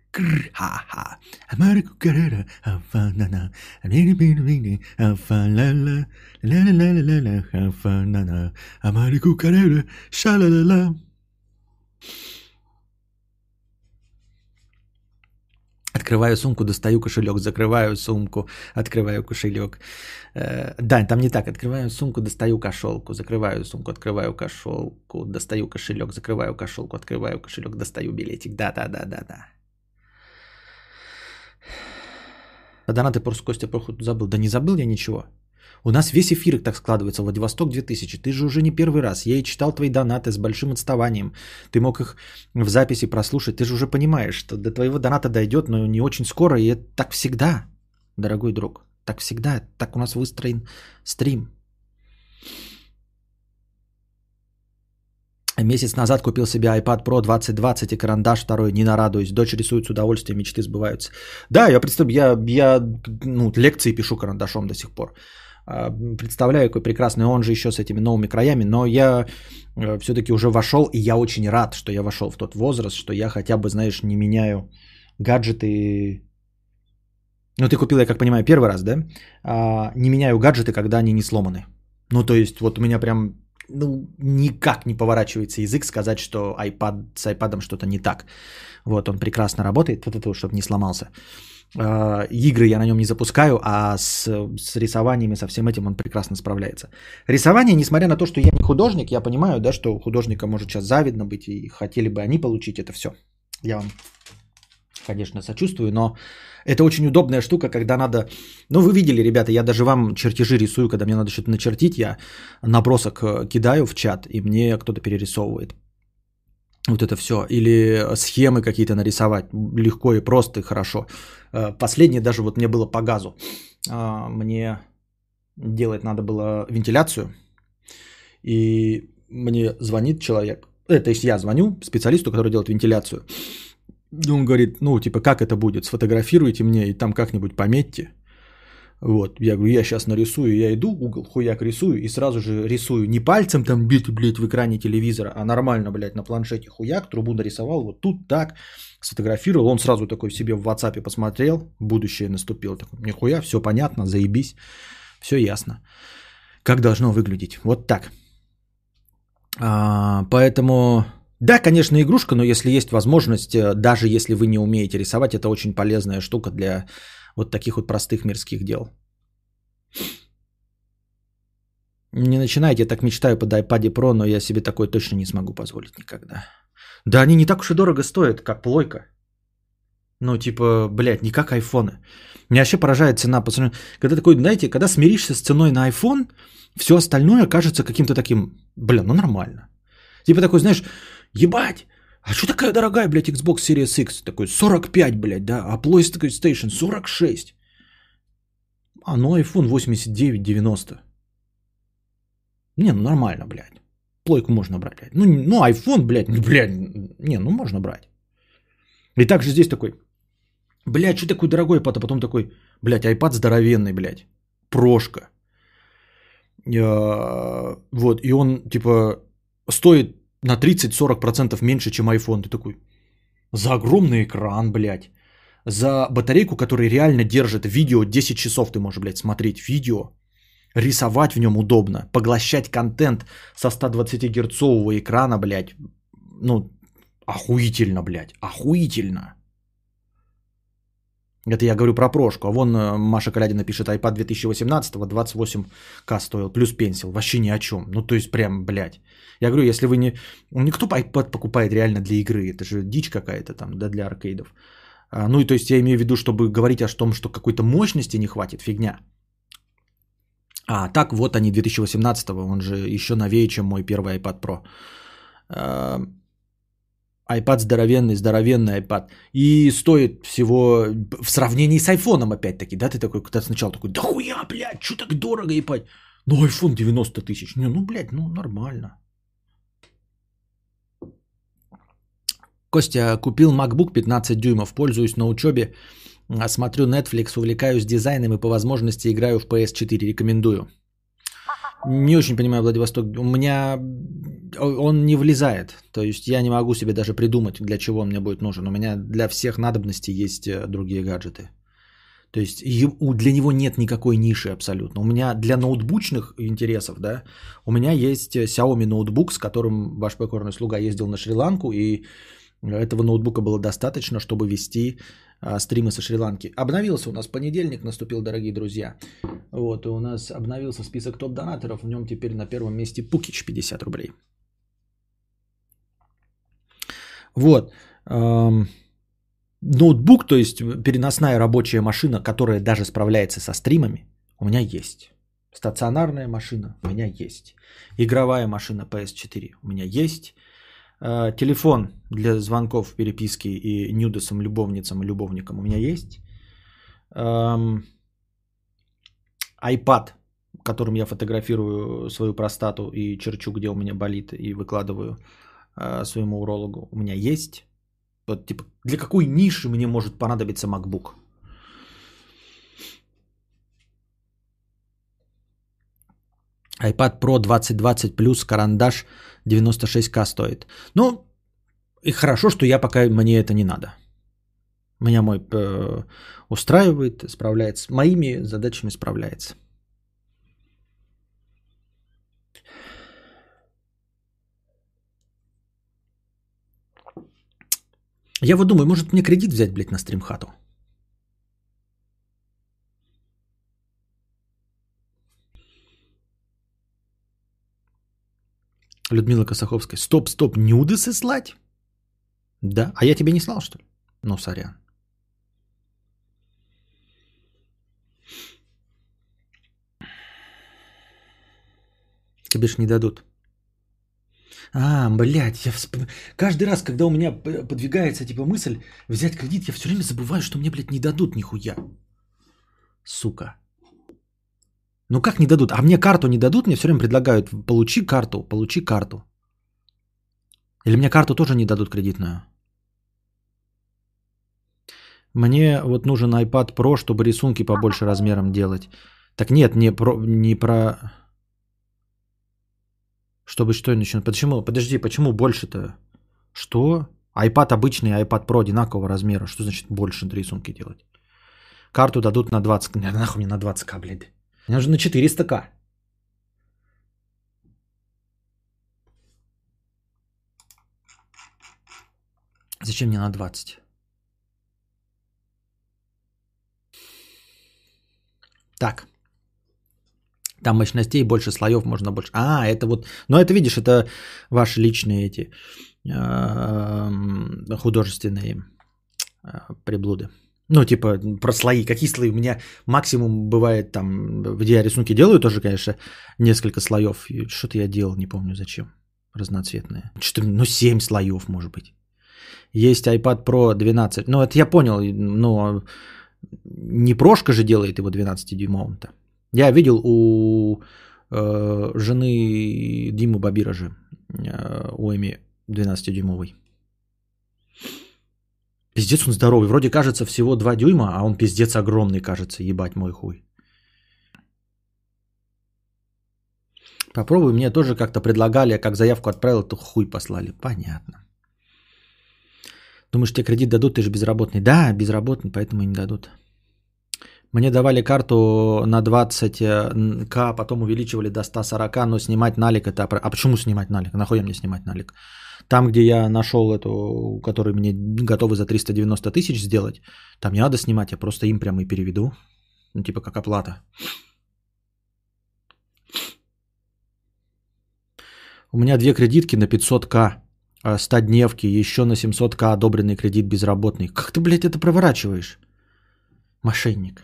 Ха-ха. Америку Каррера, афанана, бини-бини-бини, афалала, ла-ла-ла-ла-ла, афанана, Америку Каррера, ша-ла-ла-ла. Открываю сумку, достаю кошелек, закрываю сумку, открываю кошелек. Э, да, там не так. Открываю сумку, достаю кошелку, закрываю сумку, открываю кошелку, достаю кошелек, закрываю кошелку, открываю кошелек, достаю билетик. Да, да, да, да, да. А донаты просто Костя походу забыл. Да не забыл я ничего. У нас весь эфир так складывается. Владивосток 2000. Ты же уже не первый раз. Я и читал твои донаты с большим отставанием. Ты мог их в записи прослушать. Ты же уже понимаешь, что до твоего доната дойдет, но не очень скоро. И это так всегда, дорогой друг. Так всегда. Так у нас выстроен стрим. Месяц назад купил себе iPad Pro 2020 и карандаш второй, не нарадуюсь. Дочь рисует с удовольствием, мечты сбываются. Да, я представляю, я, я ну, лекции пишу карандашом до сих пор. А, представляю, какой прекрасный, он же еще с этими новыми краями, но я э, все-таки уже вошел, и я очень рад, что я вошел в тот возраст, что я хотя бы, знаешь, не меняю гаджеты. Ну, ты купил, я как понимаю, первый раз, да? А, не меняю гаджеты, когда они не сломаны. Ну, то есть, вот у меня прям ну, никак не поворачивается язык сказать, что iPad, с iPad что-то не так. Вот, он прекрасно работает, вот это, чтобы не сломался. Э, игры я на нем не запускаю, а с, с рисованиями, со всем этим он прекрасно справляется. Рисование, несмотря на то, что я не художник, я понимаю, да, что художника может сейчас завидно быть, и хотели бы они получить это все. Я вам, конечно, сочувствую, но это очень удобная штука, когда надо... Ну, вы видели, ребята, я даже вам чертежи рисую, когда мне надо что-то начертить, я набросок э, кидаю в чат, и мне кто-то перерисовывает вот это все, или схемы какие-то нарисовать легко и просто и хорошо. Э, последнее даже вот мне было по газу. А, мне делать надо было вентиляцию, и мне звонит человек, э, то есть я звоню специалисту, который делает вентиляцию. Он говорит, ну, типа, как это будет, сфотографируйте мне и там как-нибудь пометьте. Вот, я говорю, я сейчас нарисую, я иду, угол, хуяк рисую, и сразу же рисую не пальцем там бить, блядь, в экране телевизора, а нормально, блядь, на планшете хуяк, трубу нарисовал, вот тут так, сфотографировал, он сразу такой себе в WhatsApp посмотрел, будущее наступило, такой, нихуя, все понятно, заебись, все ясно. Как должно выглядеть, вот так. А, поэтому, да, конечно, игрушка, но если есть возможность, э, даже если вы не умеете рисовать, это очень полезная штука для вот таких вот простых мирских дел. Не начинайте, я так мечтаю под iPad Pro, но я себе такое точно не смогу позволить никогда. Да они не так уж и дорого стоят, как плойка. Ну, типа, блядь, не как айфоны. Меня вообще поражает цена. Когда такой, знаете, когда смиришься с ценой на iPhone, все остальное кажется каким-то таким, блин, ну нормально. Типа такой, знаешь, ебать, а что такая дорогая, блядь, Xbox Series X? Такой 45, блядь, да, а PlayStation 46. А ну iPhone 89-90. Не, ну нормально, блядь. Плойку можно брать, блядь. Ну, ну iPhone, блядь, ну, блядь, не, ну можно брать. И также здесь такой, блядь, что такой дорогой iPad, а потом такой, блядь, iPad здоровенный, блядь, прошка. Вот, и он, типа, стоит на 30-40% меньше, чем iPhone. Ты такой, за огромный экран, блядь. За батарейку, которая реально держит видео 10 часов ты можешь, блядь, смотреть видео. Рисовать в нем удобно. Поглощать контент со 120 герцового экрана, блядь. Ну, охуительно, блядь. Охуительно. Это я говорю про прошку. А вон э, Маша Калядина пишет, iPad 2018 28к стоил, плюс пенсил. Вообще ни о чем. Ну, то есть прям, блядь. Я говорю, если вы не... Никто iPad покупает реально для игры. Это же дичь какая-то там, да, для аркейдов. А, ну, и то есть я имею в виду, чтобы говорить о том, что какой-то мощности не хватит, фигня. А, так вот они 2018, он же еще новее, чем мой первый iPad Pro. А, iPad здоровенный, здоровенный iPad. И стоит всего в сравнении с iPhone, опять-таки, да, ты такой, когда сначала такой, да хуя, блядь, что так дорого, ебать. Ну, iPhone 90 тысяч. Не, ну, блядь, ну, нормально. Костя, купил MacBook 15 дюймов, пользуюсь на учебе, смотрю Netflix, увлекаюсь дизайном и по возможности играю в PS4, рекомендую. Не очень понимаю Владивосток. У меня он не влезает. То есть я не могу себе даже придумать, для чего он мне будет нужен. У меня для всех надобностей есть э, другие гаджеты. То есть для него нет никакой ниши абсолютно. У меня для ноутбучных интересов, да, у меня есть э, Xiaomi ноутбук, с которым ваш покорный слуга ездил на Шри-Ланку, и этого ноутбука было достаточно, чтобы вести стримы со Шри-Ланки. Обновился у нас понедельник, наступил, дорогие друзья. Вот, и у нас обновился список топ-донаторов. В нем теперь на первом месте Пукич 50 рублей. Вот. Ноутбук, то есть переносная рабочая машина, которая даже справляется со стримами, у меня есть. Стационарная машина у меня есть. Игровая машина PS4 у меня есть. Э, телефон для звонков, переписки и нюдесам, любовницам и любовникам у меня есть. Эм, iPad, которым я фотографирую свою простату и черчу, где у меня болит, и выкладываю э, своему урологу, у меня есть. Вот, типа, для какой ниши мне может понадобиться MacBook? iPad Pro 2020 плюс карандаш 96к стоит. Ну, и хорошо, что я пока мне это не надо. Меня мой э, устраивает, справляется. Моими задачами справляется. Я вот думаю, может мне кредит взять, блядь, на стримхату? Людмила Косаховская. Стоп, стоп, нюдесы слать? Да. А я тебе не слал, что ли? Ну, сорян. Тебе ж не дадут. А, блядь, я всп... каждый раз, когда у меня подвигается типа мысль взять кредит, я все время забываю, что мне, блядь, не дадут нихуя. Сука. Ну как не дадут? А мне карту не дадут, мне все время предлагают, получи карту, получи карту. Или мне карту тоже не дадут кредитную? Мне вот нужен iPad Pro, чтобы рисунки побольше размером делать. Так нет, не про... Не про... Чтобы что начнет? Почему? Подожди, почему больше-то? Что? iPad обычный, iPad Pro одинакового размера. Что значит больше рисунки делать? Карту дадут на 20. Не, нахуй мне на 20к, блядь. Мне нужно на 400к. Зачем мне на 20? Так. Там мощностей больше слоев можно больше. А, это вот. Но это видишь, это ваши личные эти э, художественные э, приблуды. Ну, типа, про слои. Какие слои? У меня максимум бывает там, где я рисунки делаю, тоже, конечно, несколько слоев. Что-то я делал, не помню зачем. Разноцветные. Что-то, ну, 7 слоев, может быть. Есть iPad Pro 12. Ну, это я понял. Но не прошка же делает его 12-дюймовым-то. Я видел у э, жены Димы Бабира же, э, у Эми 12-дюймовый. Пиздец он здоровый. Вроде кажется всего 2 дюйма, а он пиздец огромный кажется. Ебать мой хуй. Попробуй, мне тоже как-то предлагали, как заявку отправил, то хуй послали. Понятно. Думаешь, тебе кредит дадут, ты же безработный. Да, безработный, поэтому и не дадут. Мне давали карту на 20к, а потом увеличивали до 140, но снимать налик это... А почему снимать налик? Нахуя мне снимать налик? Там, где я нашел эту, который мне готовы за 390 тысяч сделать, там не надо снимать, я просто им прямо и переведу. Ну, типа как оплата. У меня две кредитки на 500к, 100-дневки, еще на 700к одобренный кредит безработный. Как ты, блядь, это проворачиваешь? Мошенник.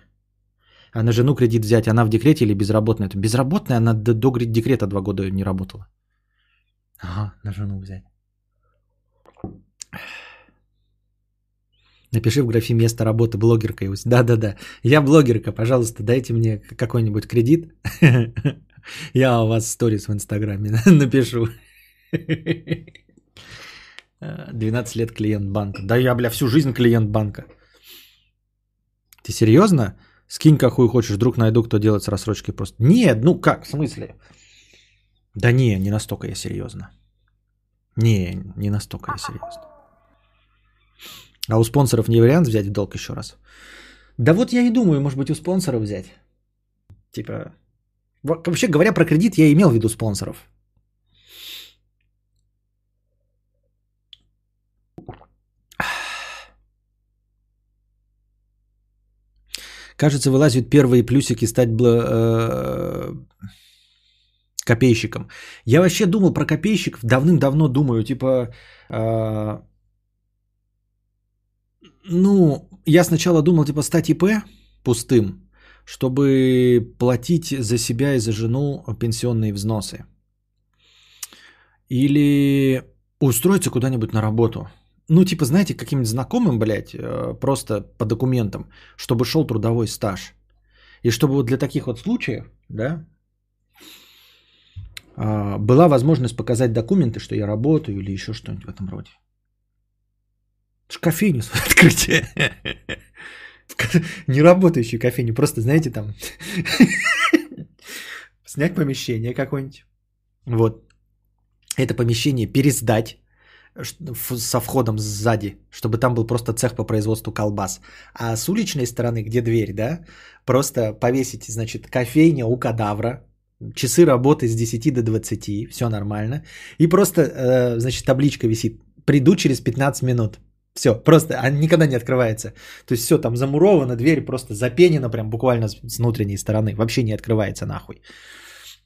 А на жену кредит взять, она в декрете или безработная? Безработная, она до, до декрета два года не работала. Ага, на жену взять. Напиши в графе место работы блогерка. Да-да-да. Я блогерка, пожалуйста, дайте мне какой-нибудь кредит. Я у вас сторис в Инстаграме напишу. 12 лет клиент банка. Да я, бля, всю жизнь клиент банка. Ты серьезно? Скинь какую хочешь, вдруг найду, кто делает с рассрочкой просто. Нет, ну как, в смысле? Да не, не настолько я серьезно. Не, не настолько я серьезно. А у спонсоров не вариант взять в долг еще раз? Да вот я и думаю, может быть, у спонсоров взять. Типа, вообще говоря про кредит, я имел в виду спонсоров. Кажется, вылазят первые плюсики стать бл- э- копейщиком. Я вообще думал про копейщиков, давным-давно думаю, типа... Э- ну, я сначала думал, типа, стать ИП пустым, чтобы платить за себя и за жену пенсионные взносы. Или устроиться куда-нибудь на работу – ну, типа, знаете, каким-нибудь знакомым, блядь, э, просто по документам, чтобы шел трудовой стаж. И чтобы вот для таких вот случаев, да, а, была возможность показать документы, что я работаю или еще что-нибудь в этом роде. Кофейню свою открытие. Не работающую кофейню, просто, знаете, там снять помещение какое-нибудь. Вот. Это помещение пересдать со входом сзади, чтобы там был просто цех по производству колбас. А с уличной стороны, где дверь, да, просто повесить, значит, кофейня у кадавра, часы работы с 10 до 20, все нормально. И просто, э, значит, табличка висит, приду через 15 минут. Все, просто она никогда не открывается. То есть все там замуровано, дверь просто запенена прям буквально с внутренней стороны. Вообще не открывается нахуй.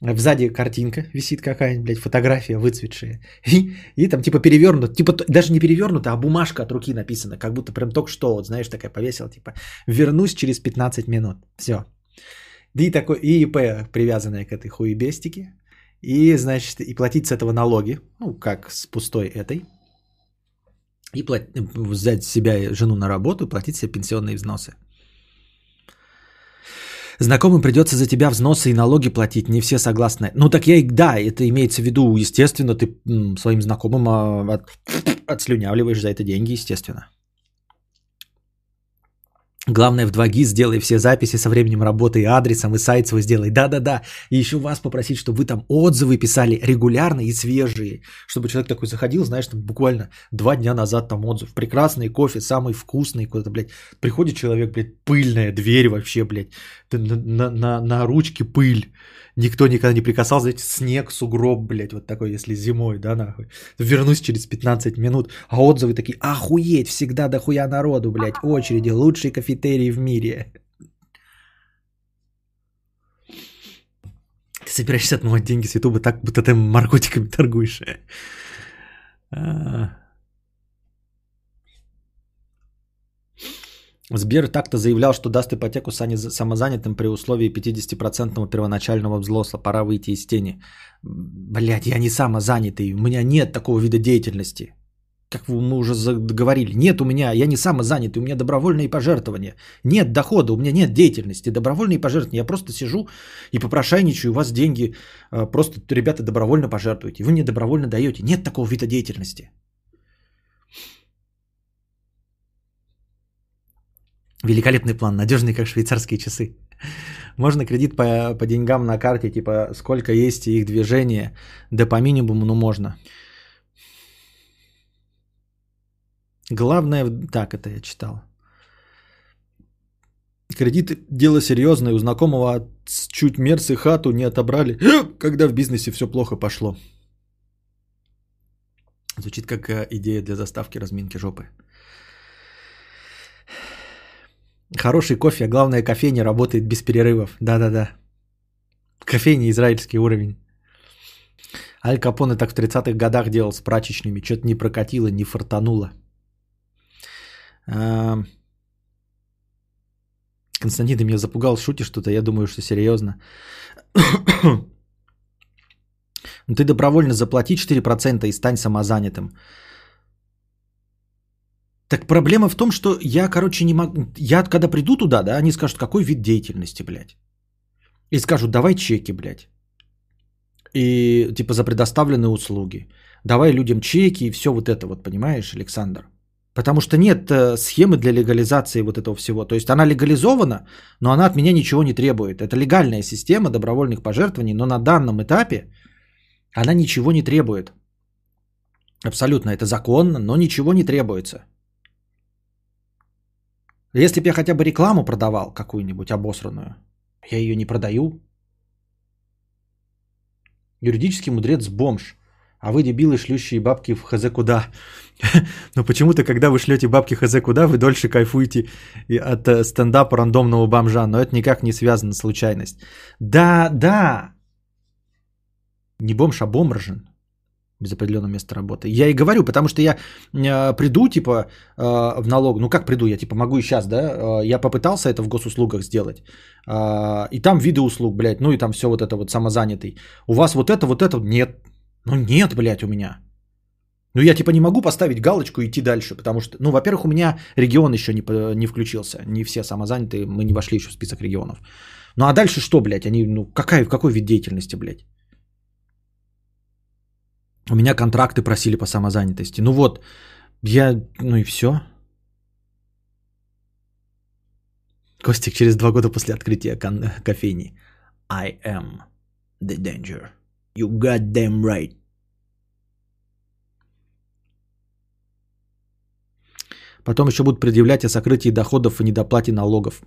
Сзади картинка висит какая-нибудь, блядь, фотография выцветшая. И, и там типа перевернута, типа даже не перевернута, а бумажка от руки написана, как будто прям только что, вот знаешь, такая повесила, типа, вернусь через 15 минут. Все. И такой, и ИП, привязанная к этой хуебестике. И, значит, и платить с этого налоги, ну, как с пустой этой. И плат... взять себя жену на работу, платить себе пенсионные взносы. Знакомым придется за тебя взносы и налоги платить, не все согласны. Ну так я и да, это имеется в виду, естественно, ты своим знакомым а, от, отслюнявливаешь за это деньги, естественно. Главное в 2GIS сделай все записи со временем работы и адресом, и сайт свой сделай. Да-да-да. И еще вас попросить, чтобы вы там отзывы писали регулярно и свежие. Чтобы человек такой заходил, знаешь, там буквально два дня назад там отзыв. Прекрасный кофе, самый вкусный куда-то, блядь. Приходит человек, блядь, пыльная дверь вообще, блядь. На, на, на, ручке пыль. Никто никогда не прикасался, знаете, снег, сугроб, блядь, вот такой, если зимой, да, нахуй. Вернусь через 15 минут, а отзывы такие, охуеть, всегда дохуя народу, блядь, очереди, лучший кафетерий в мире. Ты собираешься отмывать деньги с Ютуба так, будто ты наркотиками торгуешь. Сбер так-то заявлял, что даст ипотеку самозанятым при условии 50% первоначального взлоса. Пора выйти из тени. Блять, я не самозанятый. У меня нет такого вида деятельности. Как мы уже говорили. Нет у меня, я не самозанятый, у меня добровольные пожертвования. Нет дохода, у меня нет деятельности. Добровольные пожертвования. Я просто сижу и попрошайничаю, у вас деньги. А, просто, ребята, добровольно пожертвуете. Вы мне добровольно даете. Нет такого вида деятельности. Великолепный план, надежный, как швейцарские часы. Можно кредит по, по деньгам на карте, типа сколько есть их движение, да по минимуму, ну можно. Главное, так это я читал. Кредит – дело серьезное. У знакомого чуть мерцы хату не отобрали, когда в бизнесе все плохо пошло. Звучит как э, идея для заставки разминки жопы. Хороший кофе, а главное кофейня работает без перерывов. Да-да-да. Кофейня израильский уровень. Аль Капоне так в 30-х годах делал с прачечными. Что-то не прокатило, не фартануло. Константин, ты меня запугал, шутишь что-то, я думаю, что серьезно. Ну ты добровольно заплати 4% и стань самозанятым. Так проблема в том, что я, короче, не могу... Я когда приду туда, да, они скажут, какой вид деятельности, блядь. И скажут, давай чеки, блядь. И типа за предоставленные услуги. Давай людям чеки и все вот это вот, понимаешь, Александр? Потому что нет э, схемы для легализации вот этого всего. То есть она легализована, но она от меня ничего не требует. Это легальная система добровольных пожертвований, но на данном этапе она ничего не требует. Абсолютно, это законно, но ничего не требуется. Если бы я хотя бы рекламу продавал какую-нибудь обосранную, я ее не продаю. Юридический мудрец бомж. А вы, дебилы, шлющие бабки в хз куда. Но почему-то, когда вы шлете бабки хз куда, вы дольше кайфуете от э, стендапа рандомного бомжа. Но это никак не связано с случайностью. Да, да. Не бомж, а бомжен без определенного места работы. Я и говорю, потому что я э, приду, типа, э, в налог, ну как приду, я типа могу и сейчас, да, э, я попытался это в госуслугах сделать, э, и там виды услуг, блядь, ну и там все вот это вот самозанятый. У вас вот это, вот это, нет, ну нет, блядь, у меня. Ну я типа не могу поставить галочку и идти дальше, потому что, ну, во-первых, у меня регион еще не, не включился, не все самозанятые, мы не вошли еще в список регионов. Ну а дальше что, блядь, они, ну какая, какой вид деятельности, блядь? У меня контракты просили по самозанятости. Ну вот, я, ну и все. Костик через два года после открытия кон- кофейни. I am the danger. You got damn right. Потом еще будут предъявлять о сокрытии доходов и недоплате налогов.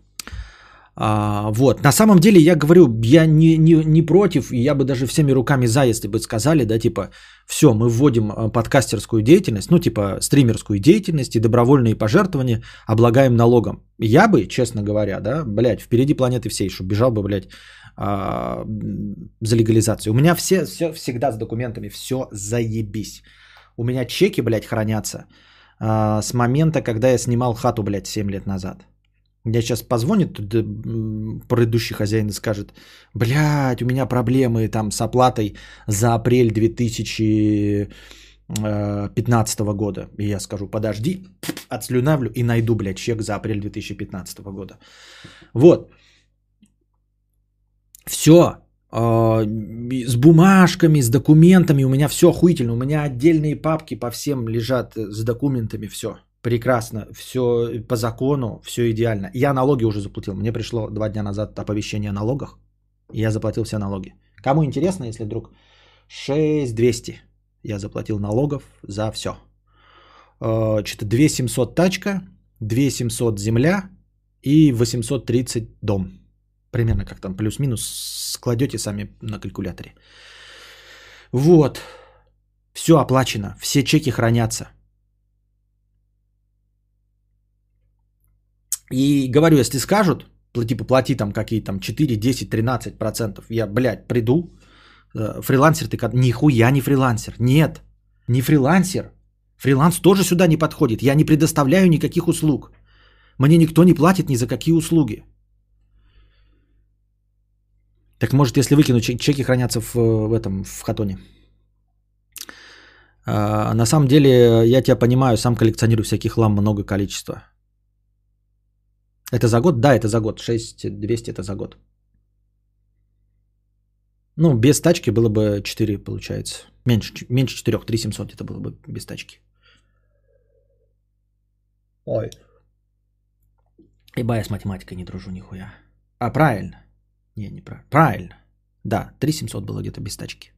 А, вот. На самом деле, я говорю, я не, не, не против, я бы даже всеми руками за, если бы сказали, да, типа, все, мы вводим а, подкастерскую деятельность, ну, типа, стримерскую деятельность и добровольные пожертвования облагаем налогом. Я бы, честно говоря, да, блядь, впереди планеты всей, чтобы бежал бы, блядь, а, за легализацию. У меня все, все всегда с документами, все заебись. У меня чеки, блядь, хранятся а, с момента, когда я снимал хату, блядь, 7 лет назад. Я сейчас позвонит предыдущий хозяин и скажет, блядь, у меня проблемы там с оплатой за апрель 2015 года. И я скажу, подожди, отслюнавлю и найду, блядь, чек за апрель 2015 года. Вот. Все. А, с бумажками, с документами. У меня все охуительно. У меня отдельные папки по всем лежат с документами. Все. Прекрасно, все по закону, все идеально. Я налоги уже заплатил. Мне пришло два дня назад оповещение о налогах. Я заплатил все налоги. Кому интересно, если вдруг 6200 я заплатил налогов за все. Э, что-то 2700 тачка, 2700 земля и 830 дом. Примерно как там плюс-минус складете сами на калькуляторе. Вот. Все оплачено. Все чеки хранятся. И говорю, если скажут, типа плати там какие там 4, 10, 13 процентов, я, блядь, приду, э, фрилансер ты, нихуя не фрилансер, нет, не фрилансер, фриланс тоже сюда не подходит, я не предоставляю никаких услуг, мне никто не платит ни за какие услуги. Так может, если выкинуть, чеки хранятся в, в этом, в хатоне. А, на самом деле, я тебя понимаю, сам коллекционирую всяких хлам много количества. Это за год? Да, это за год. 6200 это за год. Ну, без тачки было бы 4, получается. Меньше, меньше 4, 3700 это было бы без тачки. Ой. Ибо я с математикой не дружу нихуя. А, правильно. Не, не правильно. Правильно. Да, 3700 было где-то без тачки.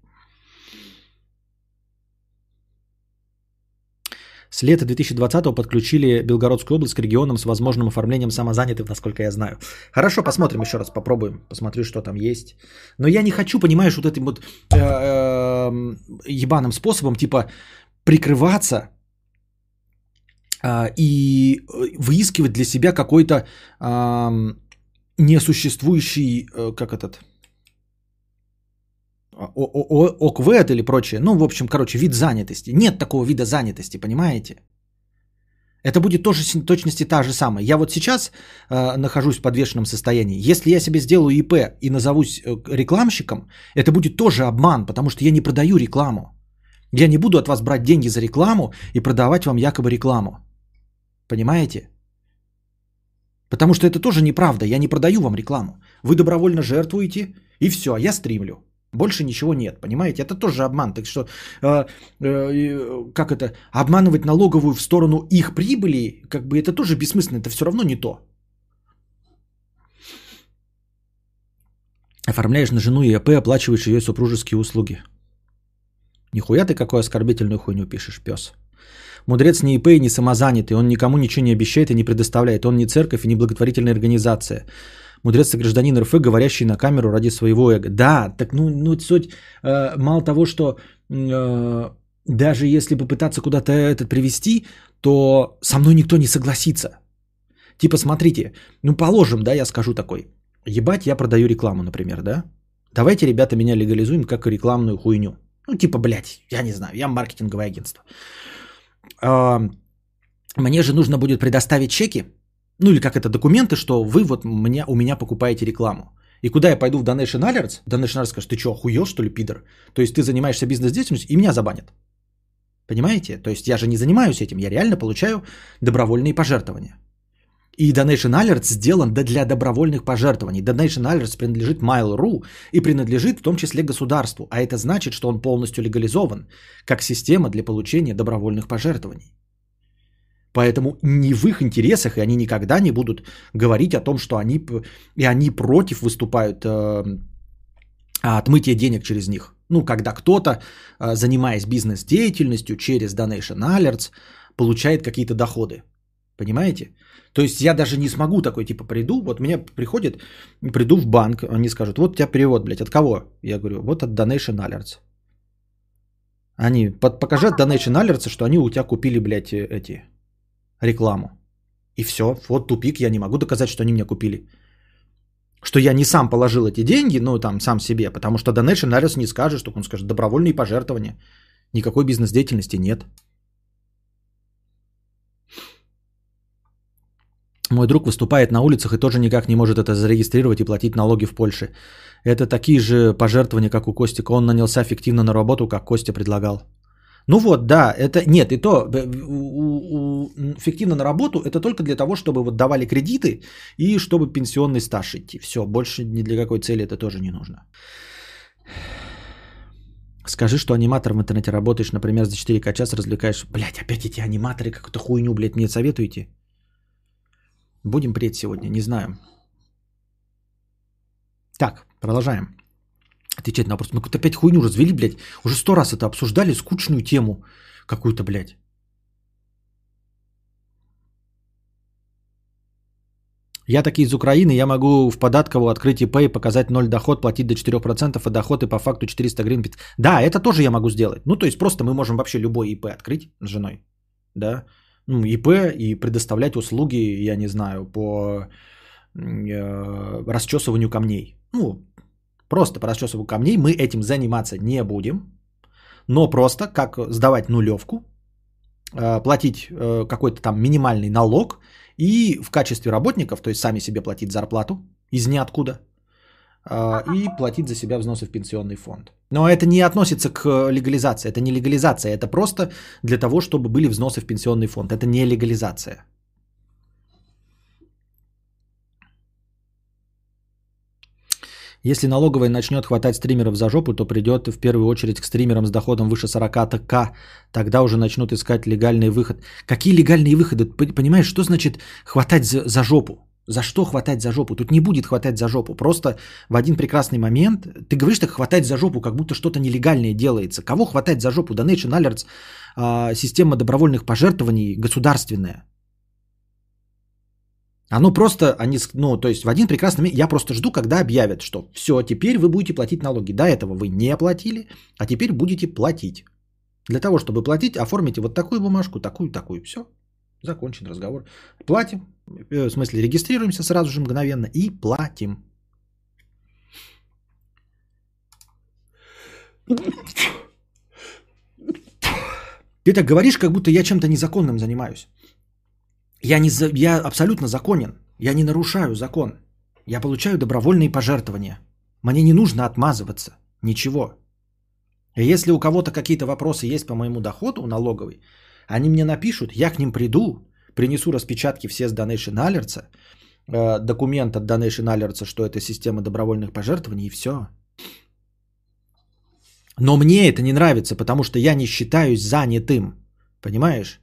С лета 2020 подключили Белгородскую область к регионам с возможным оформлением самозанятых, насколько я знаю. Хорошо, посмотрим еще раз, попробуем, посмотрю, что там есть. Но я не хочу, понимаешь, вот этим вот э, э, ебаным способом, типа, прикрываться э, и выискивать для себя какой-то э, несуществующий, э, как этот, ОКВЭД или прочее. Ну, в общем, короче, вид занятости. Нет такого вида занятости, понимаете? Это будет тоже точности та же самая. Я вот сейчас э, нахожусь в подвешенном состоянии. Если я себе сделаю ИП и назовусь э, рекламщиком, это будет тоже обман, потому что я не продаю рекламу. Я не буду от вас брать деньги за рекламу и продавать вам якобы рекламу. Понимаете? Потому что это тоже неправда. Я не продаю вам рекламу. Вы добровольно жертвуете, и все, а я стримлю. Больше ничего нет, понимаете? Это тоже обман. Так что, э, э, как это, обманывать налоговую в сторону их прибыли, как бы это тоже бессмысленно, это все равно не то. Оформляешь на жену ИАП, оплачиваешь ее супружеские услуги. Нихуя ты какую оскорбительную хуйню пишешь, пес. Мудрец не ИП и не самозанятый, он никому ничего не обещает и не предоставляет, он не церковь и не благотворительная организация. Мудрец гражданин РФ, говорящий на камеру ради своего эго. Да, так ну, ну суть, э, мало того, что э, даже если попытаться куда-то это привести, то со мной никто не согласится. Типа, смотрите, ну положим, да, я скажу такой, ебать, я продаю рекламу, например, да? Давайте, ребята, меня легализуем как рекламную хуйню. Ну, типа, блядь, я не знаю, я маркетинговое агентство. Мне же нужно будет предоставить чеки, ну или как это, документы, что вы вот меня, у меня покупаете рекламу. И куда я пойду в Donation Alerts, Donation Alerts скажет, ты что, охуел что ли, пидор? То есть ты занимаешься бизнес-деятельностью и меня забанят. Понимаете? То есть я же не занимаюсь этим, я реально получаю добровольные пожертвования. И Donation Alerts сделан для добровольных пожертвований. Donation Alerts принадлежит Mail.ru и принадлежит в том числе государству. А это значит, что он полностью легализован как система для получения добровольных пожертвований. Поэтому не в их интересах, и они никогда не будут говорить о том, что они, и они против выступают э, отмытия денег через них. Ну, когда кто-то, э, занимаясь бизнес-деятельностью через Donation Alerts, получает какие-то доходы. Понимаете? То есть я даже не смогу такой, типа, приду, вот мне приходит, приду в банк, они скажут, вот у тебя перевод, блядь, от кого? Я говорю, вот от Donation Alerts. Они покажут Donation Alerts, что они у тебя купили, блядь, эти рекламу. И все, вот тупик, я не могу доказать, что они меня купили. Что я не сам положил эти деньги, ну там сам себе, потому что Donation Alerts не скажет, что он скажет добровольные пожертвования. Никакой бизнес-деятельности нет. Мой друг выступает на улицах и тоже никак не может это зарегистрировать и платить налоги в Польше. Это такие же пожертвования, как у Костика. Он нанялся фиктивно на работу, как Костя предлагал. Ну вот, да, это нет, и то у, у, фиктивно на работу это только для того, чтобы вот давали кредиты и чтобы пенсионный стаж идти. Все, больше ни для какой цели это тоже не нужно. Скажи, что аниматор в интернете работаешь, например, за 4 час развлекаешь. Блять, опять эти аниматоры, какую-то хуйню, блядь, мне советуете? Будем пред сегодня, не знаю. Так, продолжаем отвечать на вопрос. Мы какую-то опять хуйню развели, блядь. Уже сто раз это обсуждали, скучную тему какую-то, блядь. Я таки из Украины, я могу в податково открыть ИП и показать 0 доход, платить до 4%, а доход и по факту 400 гривен. Да, это тоже я могу сделать. Ну, то есть просто мы можем вообще любой ИП открыть с женой. Да, ну, ИП и предоставлять услуги, я не знаю, по э, расчесыванию камней. Ну, Просто по расчесыванию камней мы этим заниматься не будем, но просто как сдавать нулевку, э, платить э, какой-то там минимальный налог и в качестве работников, то есть сами себе платить зарплату из ниоткуда э, и платить за себя взносы в пенсионный фонд. Но это не относится к легализации, это не легализация, это просто для того, чтобы были взносы в пенсионный фонд. Это не легализация. Если налоговая начнет хватать стримеров за жопу, то придет в первую очередь к стримерам с доходом выше 40 к. Тогда уже начнут искать легальный выход. Какие легальные выходы? Понимаешь, что значит хватать за, за жопу? За что хватать за жопу? Тут не будет хватать за жопу. Просто в один прекрасный момент ты говоришь так хватать за жопу, как будто что-то нелегальное делается. Кого хватать за жопу? Donation Alerts, а, система добровольных пожертвований государственная. Оно просто, они, ну, то есть в один прекрасный момент, я просто жду, когда объявят, что все, теперь вы будете платить налоги. До этого вы не платили, а теперь будете платить. Для того, чтобы платить, оформите вот такую бумажку, такую, такую. Все, закончен разговор. Платим, э, в смысле регистрируемся сразу же мгновенно и платим. Ты так говоришь, как будто я чем-то незаконным занимаюсь. Я, не за... я абсолютно законен. Я не нарушаю закон. Я получаю добровольные пожертвования. Мне не нужно отмазываться. Ничего. И если у кого-то какие-то вопросы есть по моему доходу налоговый, они мне напишут, я к ним приду, принесу распечатки все с Donation Alerts, э, документ от Donation Alerts, что это система добровольных пожертвований, и все. Но мне это не нравится, потому что я не считаюсь занятым. Понимаешь?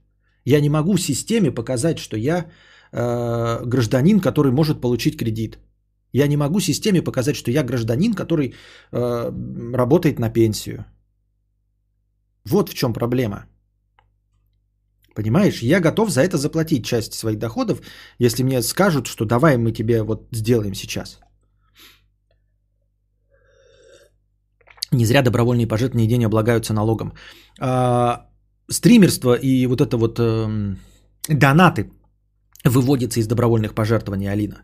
Я не могу системе показать, что я э, гражданин, который может получить кредит. Я не могу системе показать, что я гражданин, который э, работает на пенсию. Вот в чем проблема. Понимаешь, я готов за это заплатить часть своих доходов, если мне скажут, что давай мы тебе вот сделаем сейчас. Не зря добровольные пожертвования день облагаются налогом. А, стримерство и вот это вот э, донаты выводятся из добровольных пожертвований, Алина.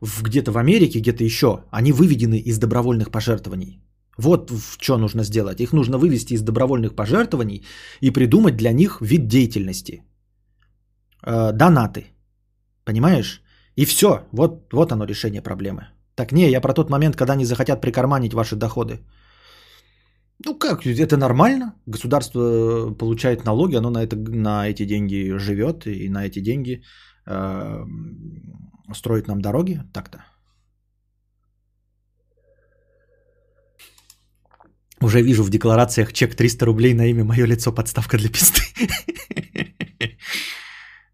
В, где-то в Америке, где-то еще, они выведены из добровольных пожертвований. Вот что нужно сделать. Их нужно вывести из добровольных пожертвований и придумать для них вид деятельности. Э, донаты. Понимаешь? И все. Вот, вот оно решение проблемы. Так не, я про тот момент, когда они захотят прикарманить ваши доходы. Ну как, это нормально. Государство получает налоги, оно на, это, на эти деньги живет и на эти деньги э, строит нам дороги. Так-то. Уже вижу в декларациях чек 300 рублей на имя мое лицо, подставка для пизды.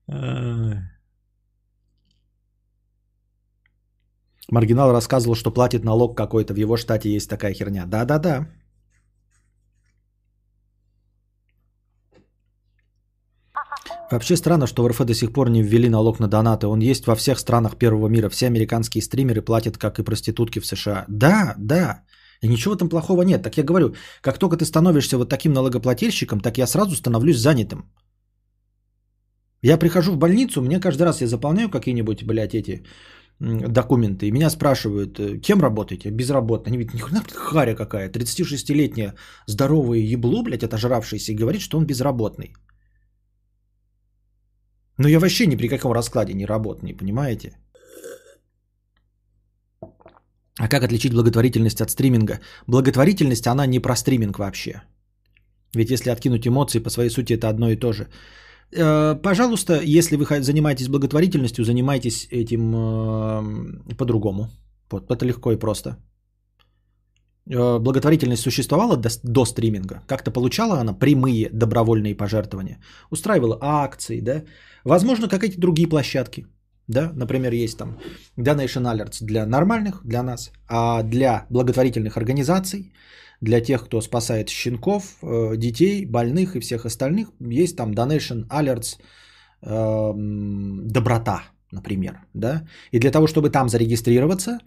Маргинал рассказывал, что платит налог какой-то. В его штате есть такая херня. Да-да-да. Вообще странно, что в РФ до сих пор не ввели налог на донаты. Он есть во всех странах первого мира. Все американские стримеры платят, как и проститутки в США. Да, да. И ничего там плохого нет. Так я говорю, как только ты становишься вот таким налогоплательщиком, так я сразу становлюсь занятым. Я прихожу в больницу, мне каждый раз я заполняю какие-нибудь, блядь, эти документы, и меня спрашивают, э, кем работаете? Безработно. Они говорят, нихуя харя какая, 36-летняя здоровая ебло, блядь, отожравшаяся, и говорит, что он безработный. Но я вообще ни при каком раскладе не работаю, понимаете? А как отличить благотворительность от стриминга? Благотворительность, она не про стриминг вообще. Ведь если откинуть эмоции, по своей сути это одно и то же. Э, пожалуйста, если вы занимаетесь благотворительностью, занимайтесь этим э, по-другому. Вот, это легко и просто. Э, благотворительность существовала до, до стриминга? Как-то получала она прямые добровольные пожертвования? Устраивала акции, да? Возможно, как эти другие площадки. Да, например, есть там Donation Alerts для нормальных, для нас, а для благотворительных организаций, для тех, кто спасает щенков, э, детей, больных и всех остальных, есть там Donation Alerts э, доброта, например, да. И для того, чтобы там зарегистрироваться,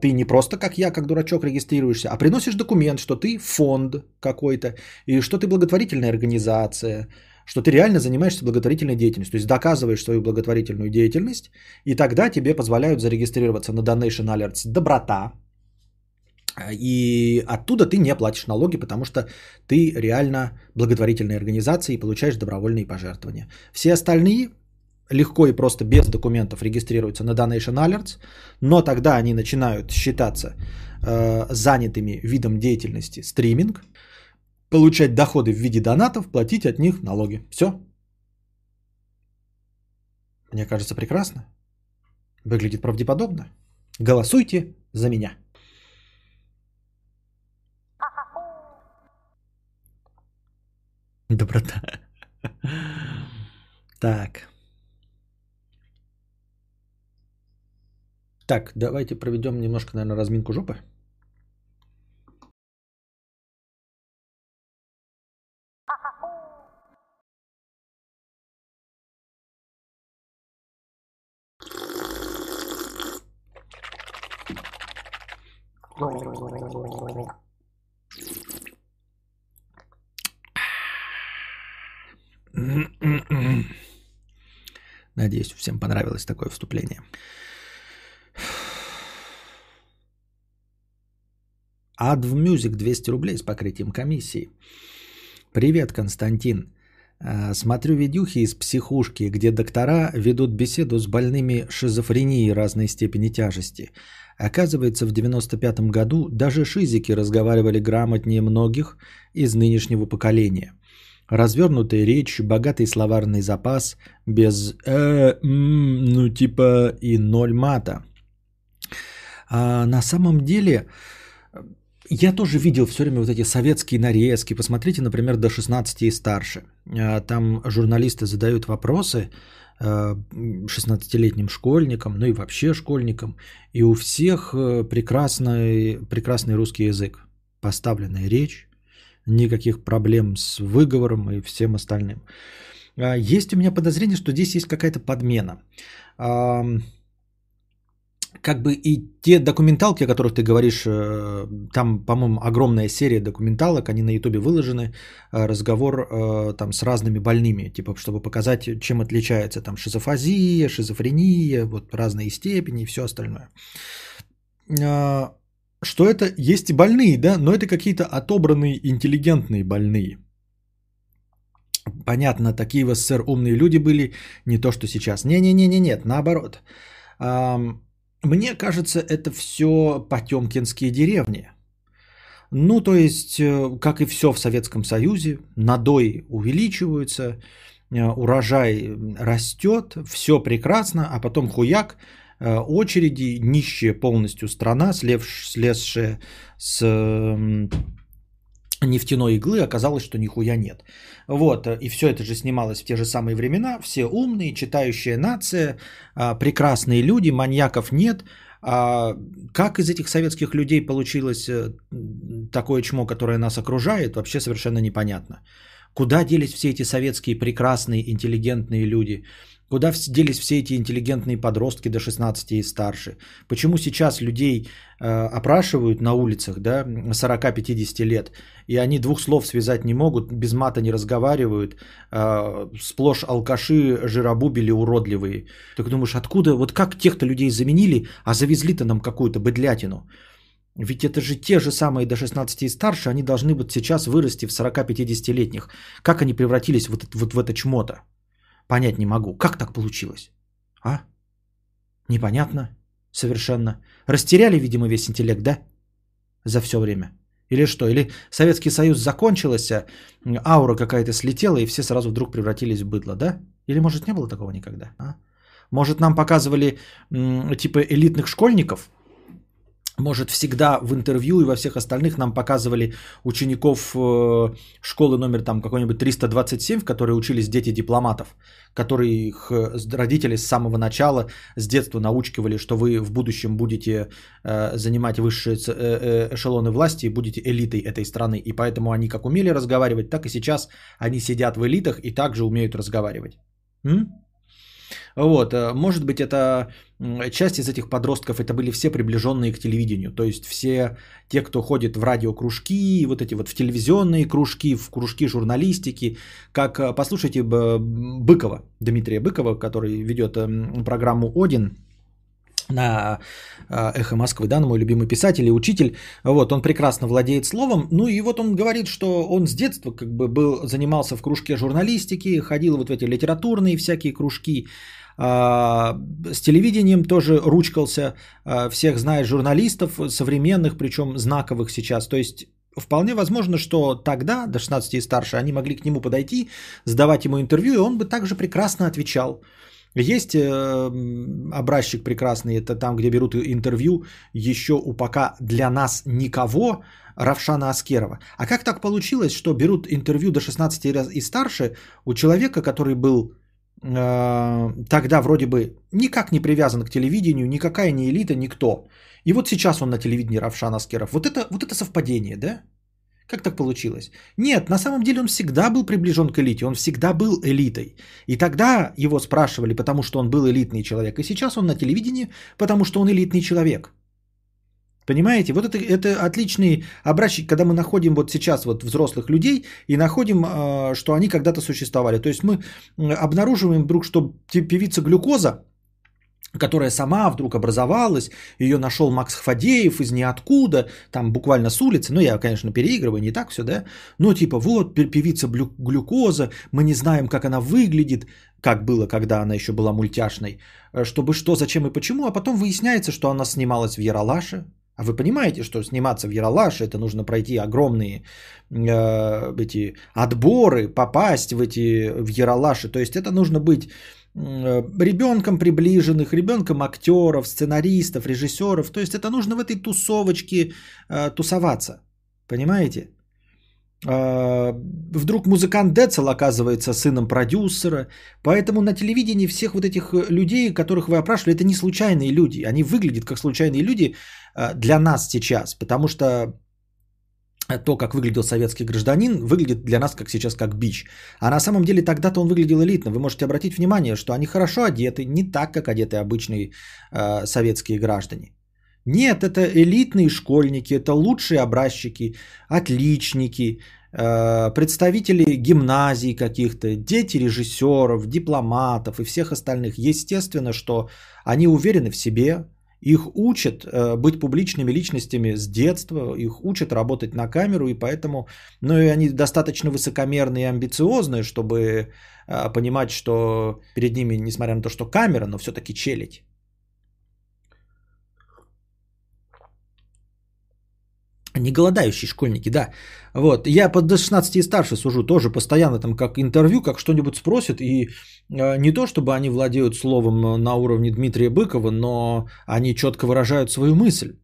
ты не просто как я, как дурачок регистрируешься, а приносишь документ, что ты фонд какой-то, и что ты благотворительная организация, что ты реально занимаешься благотворительной деятельностью, то есть доказываешь свою благотворительную деятельность, и тогда тебе позволяют зарегистрироваться на Donation Alerts. Доброта, и оттуда ты не платишь налоги, потому что ты реально благотворительная организация и получаешь добровольные пожертвования. Все остальные легко и просто без документов регистрируются на Donation Alerts, но тогда они начинают считаться э, занятыми видом деятельности стриминг, получать доходы в виде донатов, платить от них налоги. Все. Мне кажется, прекрасно. Выглядит правдеподобно. Голосуйте за меня. Доброта. Так. Так, давайте проведем немножко, наверное, разминку жопы. Надеюсь, всем понравилось такое вступление. Adv Music 200 рублей с покрытием комиссии. Привет, Константин. А, смотрю видюхи из психушки, где доктора ведут беседу с больными шизофренией разной степени тяжести. Оказывается, в 95 году даже шизики разговаривали грамотнее многих из нынешнего поколения. Развернутая речь, богатый словарный запас, без э, м, ну типа и ноль мата. А на самом деле, я тоже видел все время вот эти советские нарезки. Посмотрите, например, до 16 и старше. А, там журналисты задают вопросы 16-летним а, школьникам, ну и вообще школьникам. И у всех э, прекрасный, прекрасный русский язык. Поставленная речь, никаких проблем с выговором и всем остальным. А, есть у меня подозрение, что здесь есть какая-то подмена как бы и те документалки, о которых ты говоришь, э, там, по-моему, огромная серия документалок, они на Ютубе выложены, э, разговор э, там с разными больными, типа, чтобы показать, чем отличается там шизофазия, шизофрения, вот разные степени и все остальное. Что это есть и больные, да, но это какие-то отобранные интеллигентные больные. Понятно, такие в СССР умные люди были, не то, что сейчас. Не-не-не-не, нет, наоборот. Мне кажется, это все потемкинские деревни. Ну, то есть, э, как и все в Советском Союзе, надой увеличиваются, э, урожай растет, все прекрасно, а потом хуяк, э, очереди, нищая полностью страна, слезшая с нефтяной иглы, оказалось, что нихуя нет. Вот, и все это же снималось в те же самые времена, все умные, читающая нация, а, прекрасные люди, маньяков нет. А как из этих советских людей получилось э, такое чмо, которое нас окружает, вообще совершенно непонятно. Куда делись все эти советские прекрасные, интеллигентные люди? Куда делись все эти интеллигентные подростки до 16 и старше? Почему сейчас людей э, опрашивают на улицах, да, 40-50 лет, и они двух слов связать не могут, без мата не разговаривают, э, сплошь алкаши, жиробубили уродливые. Ты думаешь, откуда, вот как тех-то людей заменили, а завезли-то нам какую-то быдлятину? Ведь это же те же самые до 16 и старше, они должны быть сейчас вырасти в 40-50-летних. Как они превратились вот, вот в это чмо-то? Понять не могу. Как так получилось? А? Непонятно. Совершенно. Растеряли, видимо, весь интеллект, да? За все время. Или что? Или Советский Союз закончился, аура какая-то слетела, и все сразу вдруг превратились в быдло, да? Или, может, не было такого никогда? А? Может, нам показывали типа элитных школьников, может, всегда в интервью и во всех остальных нам показывали учеников э, школы номер там какой-нибудь 327, в которой учились дети дипломатов, которые их э, родители с самого начала, с детства научкивали, что вы в будущем будете э, занимать высшие эшелоны власти и будете элитой этой страны. И поэтому они как умели разговаривать, так и сейчас они сидят в элитах и также умеют разговаривать. М? Вот, э, может быть, это часть из этих подростков, это были все приближенные к телевидению, то есть все те, кто ходит в радиокружки, вот эти вот в телевизионные кружки, в кружки журналистики, как, э, послушайте Быкова, Дмитрия Быкова, который ведет эм, программу «Один», на э, «Эхо Москвы», да, мой любимый писатель и учитель. Вот, он прекрасно владеет словом. Ну и вот он говорит, что он с детства как бы был, занимался в кружке журналистики, ходил вот в эти литературные всякие кружки. А, с телевидением тоже ручкался, а, всех знает журналистов, современных, причем знаковых сейчас. То есть вполне возможно, что тогда, до 16 и старше, они могли к нему подойти, сдавать ему интервью, и он бы также прекрасно отвечал. Есть э, образчик прекрасный, это там, где берут интервью еще у пока для нас никого, Равшана Аскерова. А как так получилось, что берут интервью до 16 и старше у человека, который был тогда вроде бы никак не привязан к телевидению, никакая не элита, никто. И вот сейчас он на телевидении Равшан Аскеров. Вот это, вот это совпадение, да? Как так получилось? Нет, на самом деле он всегда был приближен к элите, он всегда был элитой. И тогда его спрашивали, потому что он был элитный человек. И сейчас он на телевидении, потому что он элитный человек. Понимаете? Вот это, это отличный образчик, когда мы находим вот сейчас вот взрослых людей и находим, а, что они когда-то существовали. То есть мы обнаруживаем вдруг, что певица глюкоза, которая сама вдруг образовалась, ее нашел Макс Хвадеев из ниоткуда, там буквально с улицы, ну я, конечно, переигрываю, не так все, да, но типа вот певица глюкоза, мы не знаем, как она выглядит, как было, когда она еще была мультяшной, э, чтобы что, зачем и почему, а потом выясняется, что она снималась в Яралаше, а вы понимаете, что сниматься в Яралаше, это нужно пройти огромные э, эти отборы, попасть в эти в Яралаши. То есть это нужно быть э, ребенком приближенных, ребенком актеров, сценаристов, режиссеров. То есть это нужно в этой тусовочке э, тусоваться. Понимаете? Э, вдруг музыкант Децл оказывается сыном продюсера. Поэтому на телевидении всех вот этих людей, которых вы опрашивали, это не случайные люди. Они выглядят как случайные люди, Э, для нас сейчас, потому что то, как выглядел советский гражданин, выглядит для нас как сейчас как бич. А на самом деле тогда-то он выглядел элитно. Вы можете обратить внимание, что они хорошо одеты, не так, как одеты обычные э, советские граждане. Нет, это элитные школьники, это лучшие образчики, отличники, э, представители гимназий каких-то, дети режиссеров, дипломатов и всех остальных. Естественно, что они уверены в себе, их учат э, быть публичными личностями с детства, их учат работать на камеру, и поэтому, ну и они достаточно высокомерные и амбициозные, чтобы э, понимать, что перед ними, несмотря на то, что камера, но все-таки челядь. Не голодающие школьники, да. Вот. Я под до 16 и старше сужу тоже постоянно там как интервью, как что-нибудь спросят. И э, не то, чтобы они владеют словом на уровне Дмитрия Быкова, но они четко выражают свою мысль.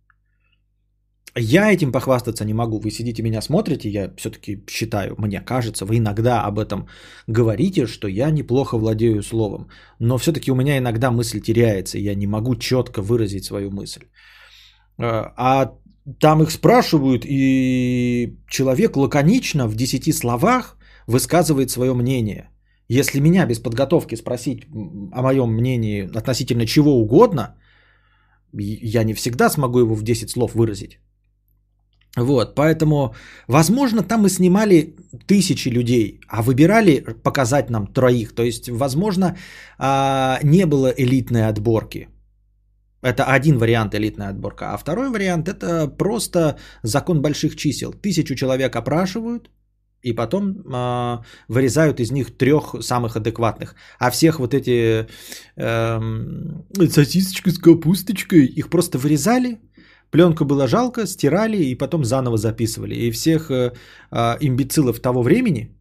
Я этим похвастаться не могу. Вы сидите меня смотрите, я все-таки считаю, мне кажется, вы иногда об этом говорите, что я неплохо владею словом. Но все-таки у меня иногда мысль теряется, я не могу четко выразить свою мысль. Э, а там их спрашивают, и человек лаконично в 10 словах высказывает свое мнение. Если меня без подготовки спросить о моем мнении относительно чего угодно, я не всегда смогу его в 10 слов выразить. Вот, поэтому, возможно, там мы снимали тысячи людей, а выбирали показать нам троих. То есть, возможно, а, не было элитной отборки. Это один вариант элитная отборка. А второй вариант это просто закон больших чисел. Тысячу человек опрашивают, и потом э, вырезают из них трех самых адекватных. А всех вот эти э, сосисочка с капусточкой, их просто вырезали, пленку было жалко, стирали и потом заново записывали. И всех э, э, имбецилов того времени,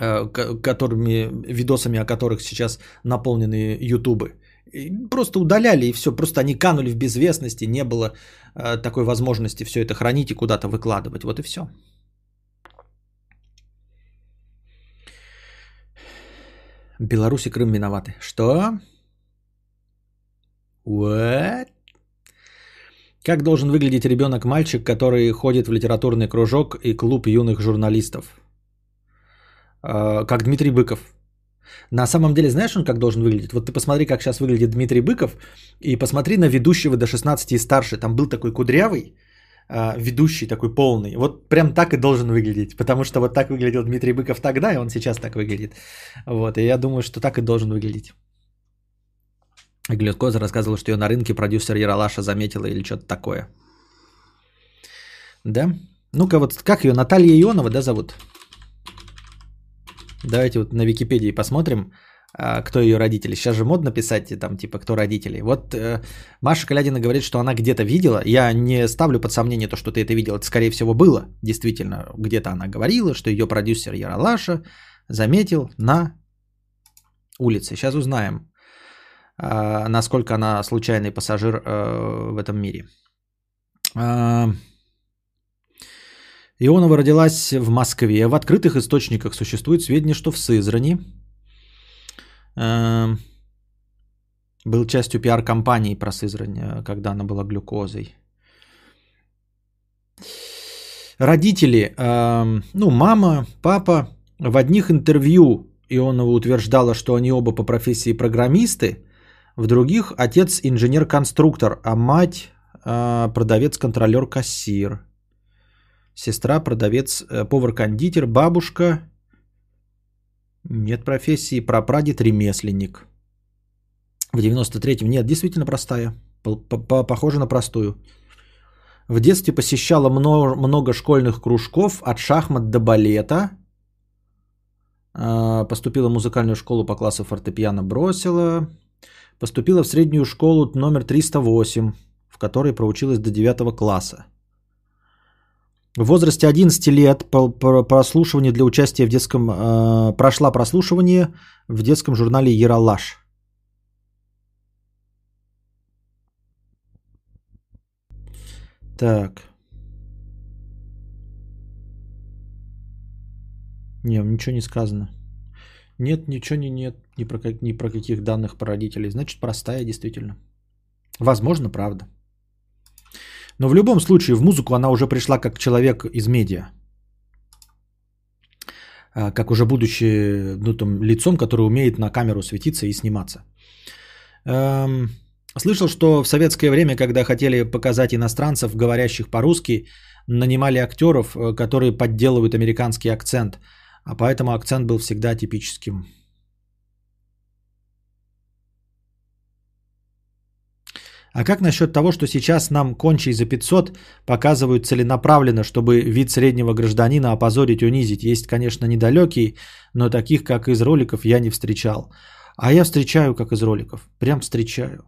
э, которыми, видосами о которых сейчас наполнены ютубы, просто удаляли и все, просто они канули в безвестности, не было э, такой возможности все это хранить и куда-то выкладывать, вот и все. Беларусь и Крым виноваты. Что? What? Как должен выглядеть ребенок-мальчик, который ходит в литературный кружок и клуб юных журналистов? Э, как Дмитрий Быков. На самом деле, знаешь, он как должен выглядеть? Вот ты посмотри, как сейчас выглядит Дмитрий Быков, и посмотри на ведущего до 16 и старше. Там был такой кудрявый, а, ведущий такой полный. Вот прям так и должен выглядеть, потому что вот так выглядел Дмитрий Быков тогда, и он сейчас так выглядит. Вот, и я думаю, что так и должен выглядеть. Глет Коза рассказывал, что ее на рынке продюсер Яралаша заметила или что-то такое. Да? Ну-ка вот, как ее, Наталья Ионова, да, зовут? Давайте вот на Википедии посмотрим, а, кто ее родители. Сейчас же модно писать там типа кто родители. Вот э, Маша Калядина говорит, что она где-то видела. Я не ставлю под сомнение то, что ты это видел. Это скорее всего было. Действительно, где-то она говорила, что ее продюсер Яралаша заметил на улице. Сейчас узнаем, э, насколько она случайный пассажир э, в этом мире. Э, Ионова родилась в Москве. В открытых источниках существует сведения, что в Сызрани. Эм, был частью пиар-компании про Сызрань, э, когда она была глюкозой. Родители, эм, ну, мама, папа, в одних интервью Ионова утверждала, что они оба по профессии программисты, в других отец инженер-конструктор, а мать э, продавец-контролер-кассир. Сестра продавец, э, повар-кондитер, бабушка нет профессии, прапрадед ремесленник. В 93-м нет, действительно простая, похоже на простую. В детстве посещала много, много школьных кружков, от шахмат до балета. А, поступила в музыкальную школу по классу фортепиано, бросила. Поступила в среднюю школу номер 308, в которой проучилась до 9 класса. В возрасте 11 лет прослушивание для участия в детском... Э, прошла прослушивание в детском журнале «Яралаш». Так. Не, ничего не сказано. Нет, ничего не нет, ни про, как, ни про каких данных про родителей. Значит, простая действительно. Возможно, правда. Но в любом случае в музыку она уже пришла как человек из медиа. А, как уже будучи ну, там, лицом, который умеет на камеру светиться и сниматься. Эм, слышал, что в советское время, когда хотели показать иностранцев, говорящих по-русски, нанимали актеров, э, которые подделывают американский акцент. А поэтому акцент был всегда типическим. А как насчет того, что сейчас нам кончей за 500 показывают целенаправленно, чтобы вид среднего гражданина опозорить, унизить? Есть, конечно, недалекие, но таких, как из роликов, я не встречал. А я встречаю, как из роликов. Прям встречаю,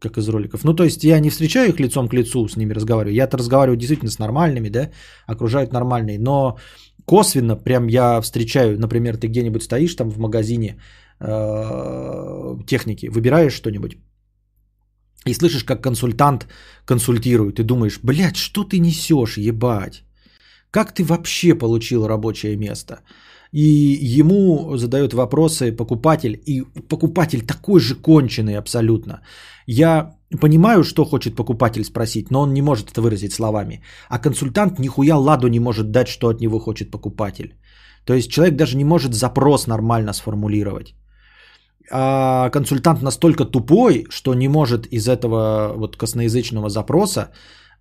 как из роликов. Ну, то есть я не встречаю их лицом к лицу, с ними разговариваю. Я-то разговариваю действительно с нормальными, да, окружают нормальные. Но косвенно прям я встречаю, например, ты где-нибудь стоишь там в магазине э, техники, выбираешь что-нибудь, и слышишь, как консультант консультирует, и думаешь, блядь, что ты несешь, ебать? Как ты вообще получил рабочее место? И ему задают вопросы покупатель, и покупатель такой же конченый абсолютно. Я понимаю, что хочет покупатель спросить, но он не может это выразить словами. А консультант нихуя ладу не может дать, что от него хочет покупатель. То есть человек даже не может запрос нормально сформулировать а консультант настолько тупой, что не может из этого вот косноязычного запроса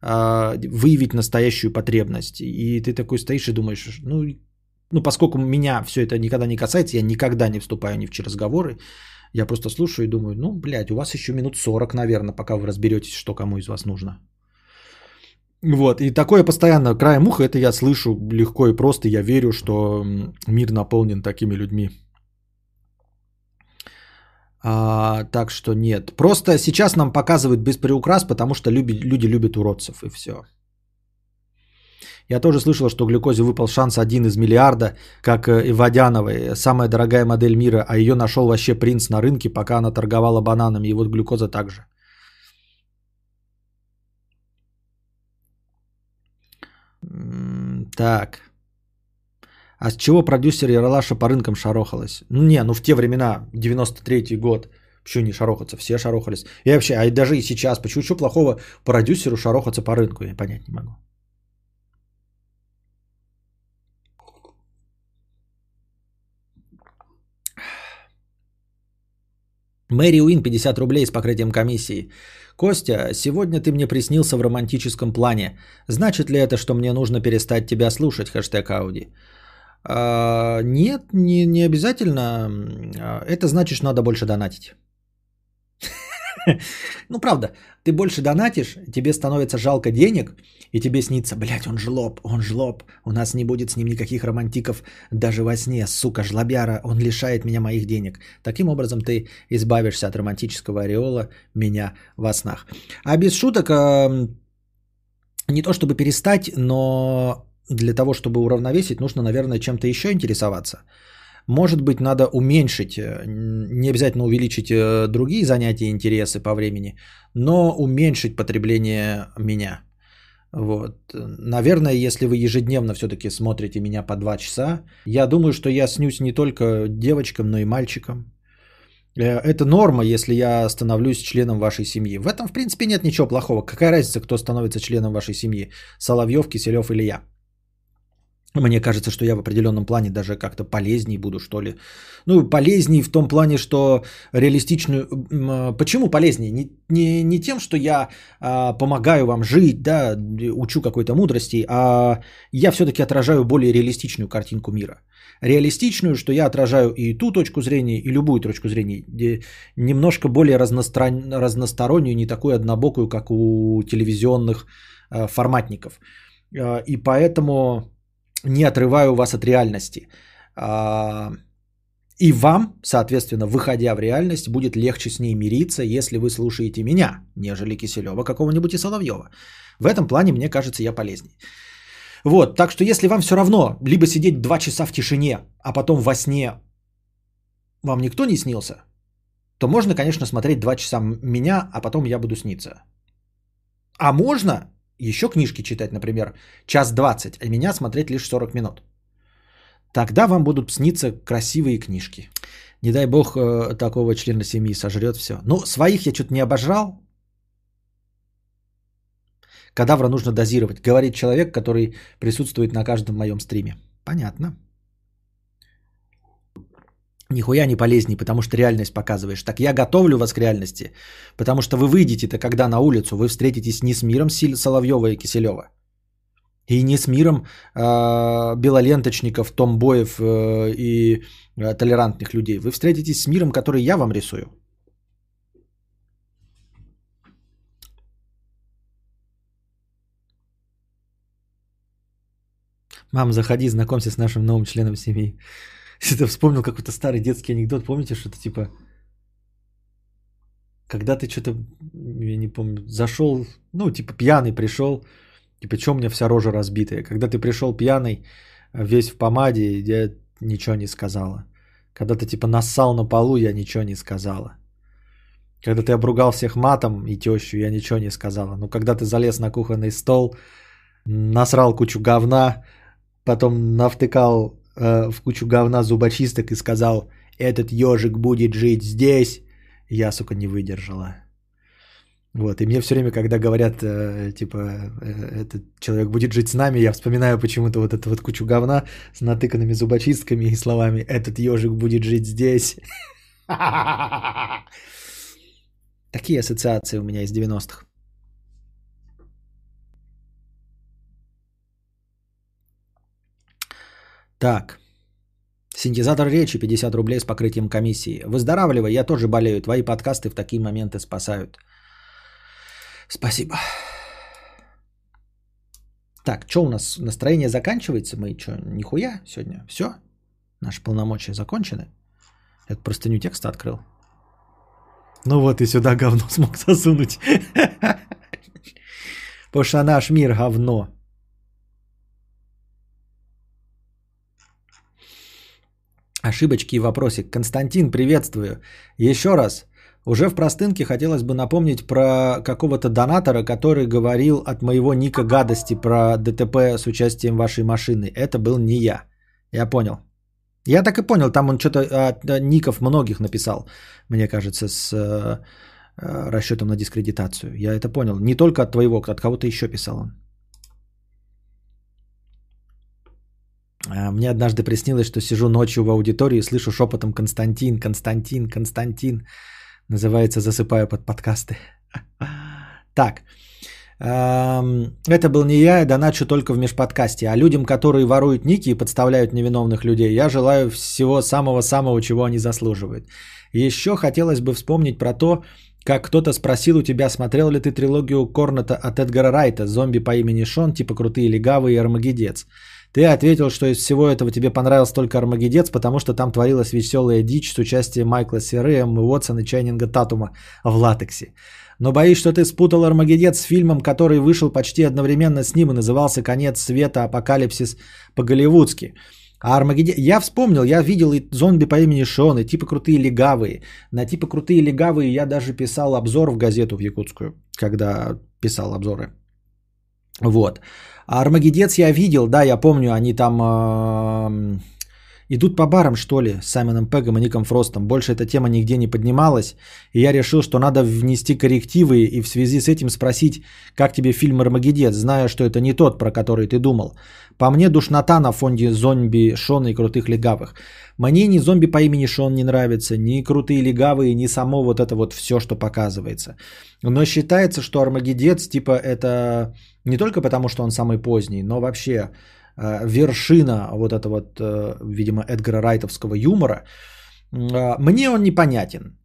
а, выявить настоящую потребность. И ты такой стоишь и думаешь, ну, ну, поскольку меня все это никогда не касается, я никогда не вступаю ни в разговоры, я просто слушаю и думаю, ну, блядь, у вас еще минут 40, наверное, пока вы разберетесь, что кому из вас нужно. Вот, и такое постоянно краем уха, это я слышу легко и просто, я верю, что мир наполнен такими людьми. А, так что нет. Просто сейчас нам показывают без приукрас, потому что люби, люди любят уродцев и все. Я тоже слышал, что глюкозе выпал шанс один из миллиарда, как и Водяновой, самая дорогая модель мира, а ее нашел вообще принц на рынке, пока она торговала бананами, и вот глюкоза также. Так. А с чего продюсер Яралаша по рынкам шарохалась? Ну не, ну в те времена, 93-й год, почему не шарохаться? Все шарохались. И вообще, а даже и сейчас, почему что плохого продюсеру шарохаться по рынку, я понять не могу. Мэри Уин, 50 рублей с покрытием комиссии. Костя, сегодня ты мне приснился в романтическом плане. Значит ли это, что мне нужно перестать тебя слушать? Хэштег Ауди. А, нет, не, не обязательно. А, это значит, что надо больше донатить. Ну, правда, ты больше донатишь, тебе становится жалко денег, и тебе снится, блядь, он жлоб, он жлоб, у нас не будет с ним никаких романтиков даже во сне, сука, жлобяра, он лишает меня моих денег. Таким образом ты избавишься от романтического ореола меня во снах. А без шуток, не то чтобы перестать, но для того, чтобы уравновесить, нужно, наверное, чем-то еще интересоваться. Может быть, надо уменьшить, э, не обязательно увеличить э, другие занятия и интересы по времени, но уменьшить потребление меня. Вот. Наверное, если вы ежедневно все-таки смотрите меня по два часа, я думаю, что я снюсь не только девочкам, но и мальчикам. Э, это норма, если я становлюсь членом вашей семьи. В этом, в принципе, нет ничего плохого. Какая разница, кто становится членом вашей семьи? Соловьев, Киселев или я? Мне кажется, что я в определенном плане даже как-то полезней буду, что ли. Ну, полезней в том плане, что реалистичную... Почему полезней? Не, не, не тем, что я а, помогаю вам жить, да, учу какой-то мудрости, а я все-таки отражаю более реалистичную картинку мира. Реалистичную, что я отражаю и ту точку зрения, и любую точку зрения. Немножко более разнострон... разностороннюю, не такую однобокую, как у телевизионных а, форматников. А, и поэтому не отрываю вас от реальности. А, и вам, соответственно, выходя в реальность, будет легче с ней мириться, если вы слушаете меня, нежели Киселева какого-нибудь и Соловьева. В этом плане, мне кажется, я полезней. Вот, так что если вам все равно, либо сидеть два часа в тишине, а потом во сне вам никто не снился, то можно, конечно, смотреть два часа меня, а потом я буду сниться. А можно еще книжки читать, например, час 20, а меня смотреть лишь 40 минут. Тогда вам будут сниться красивые книжки. Не дай бог э, такого члена семьи сожрет все. Ну, своих я что-то не обожрал. Кадавра нужно дозировать. Говорит человек, который присутствует на каждом моем стриме. Понятно нихуя не полезней, потому что реальность показываешь. Так я готовлю вас к реальности, потому что вы выйдете-то когда на улицу, вы встретитесь не с миром Соловьева и Киселева, и не с миром э, белоленточников, томбоев э, и э, толерантных людей. Вы встретитесь с миром, который я вам рисую. Мам, заходи, знакомься с нашим новым членом семьи. Это вспомнил какой-то старый детский анекдот. Помните, что-то типа... Когда ты что-то, я не помню, зашел, ну, типа пьяный пришел, типа, что у меня вся рожа разбитая. Когда ты пришел пьяный, весь в помаде, я ничего не сказала. Когда ты типа нассал на полу, я ничего не сказала. Когда ты обругал всех матом и тещу, я ничего не сказала. Но когда ты залез на кухонный стол, насрал кучу говна, потом навтыкал э, в кучу говна зубочисток и сказал, этот ежик будет жить здесь, я, сука, не выдержала. Вот, и мне все время, когда говорят, э, типа, э, этот человек будет жить с нами, я вспоминаю почему-то вот эту вот кучу говна с натыканными зубочистками и словами «этот ежик будет жить здесь». Такие ассоциации у меня из 90-х. Так. Синтезатор речи 50 рублей с покрытием комиссии. Выздоравливай, я тоже болею. Твои подкасты в такие моменты спасают. Спасибо. Так, что у нас? Настроение заканчивается? Мы что, нихуя сегодня? Все? Наши полномочия закончены? Я простыню текста открыл. Ну вот и сюда говно смог засунуть. Потому что наш мир говно. Ошибочки и вопросик. Константин, приветствую. Еще раз. Уже в простынке хотелось бы напомнить про какого-то донатора, который говорил от моего ника гадости про ДТП с участием вашей машины. Это был не я. Я понял. Я так и понял, там он что-то от ников многих написал, мне кажется, с э, расчетом на дискредитацию. Я это понял. Не только от твоего, от кого-то еще писал он. Мне однажды приснилось, что сижу ночью в аудитории и слышу шепотом Константин, Константин, Константин. Называется «Засыпаю под подкасты». Так. Это был не я, я доначу только в межподкасте. А людям, которые воруют ники и подставляют невиновных людей, я желаю всего самого-самого, чего они заслуживают. Еще хотелось бы вспомнить про то, как кто-то спросил у тебя, смотрел ли ты трилогию Корната от Эдгара Райта «Зомби по имени Шон», типа «Крутые легавые» и «Армагедец». Ты ответил, что из всего этого тебе понравился только Армагедец, потому что там творилась веселая дичь с участием Майкла Серы, Эммы Уотсона Чайнинга Татума в латексе. Но боюсь, что ты спутал Армагедец с фильмом, который вышел почти одновременно с ним и назывался «Конец света. Апокалипсис по-голливудски». А Армагеддец... Я вспомнил, я видел и зомби по имени Шон, и типа крутые легавые. На типа крутые легавые я даже писал обзор в газету в якутскую, когда писал обзоры. Вот. А Армагедец я видел, да, я помню, они там э, Идут по барам, что ли, с Саймоном Пегом и Ником Фростом. Больше эта тема нигде не поднималась. И я решил, что надо внести коррективы и в связи с этим спросить, как тебе фильм «Армагеддец», зная, что это не тот, про который ты думал. По мне, душнота на фонде зомби Шона и крутых легавых. Мне ни зомби по имени Шон не нравится, ни крутые легавые, ни само вот это вот все, что показывается. Но считается, что «Армагеддец» типа это не только потому, что он самый поздний, но вообще Э, вершина вот этого вот, э, видимо, Эдгара Райтовского юмора. Э, мне он непонятен.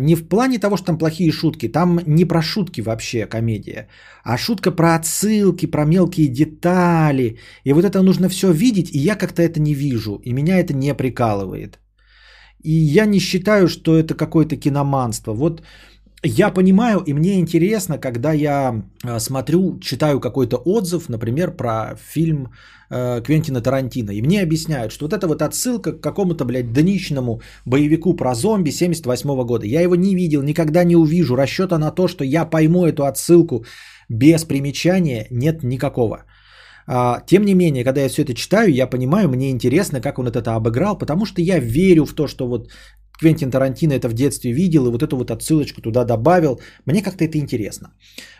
Не в плане того, что там плохие шутки, там не про шутки вообще комедия, а шутка про отсылки, про мелкие детали. И вот это нужно все видеть, и я как-то это не вижу, и меня это не прикалывает. И я не считаю, что это какое-то киноманство. Вот я понимаю, и мне интересно, когда я э, смотрю, читаю какой-то отзыв, например, про фильм э, Квентина Тарантино, и мне объясняют, что вот это вот отсылка к какому-то, блядь, дничному боевику про зомби 78 года. Я его не видел, никогда не увижу. Расчета на то, что я пойму эту отсылку без примечания, нет никакого. А, тем не менее, когда я все это читаю, я понимаю, мне интересно, как он это обыграл, потому что я верю в то, что вот Квентин Тарантино это в детстве видел и вот эту вот отсылочку туда добавил. Мне как-то это интересно.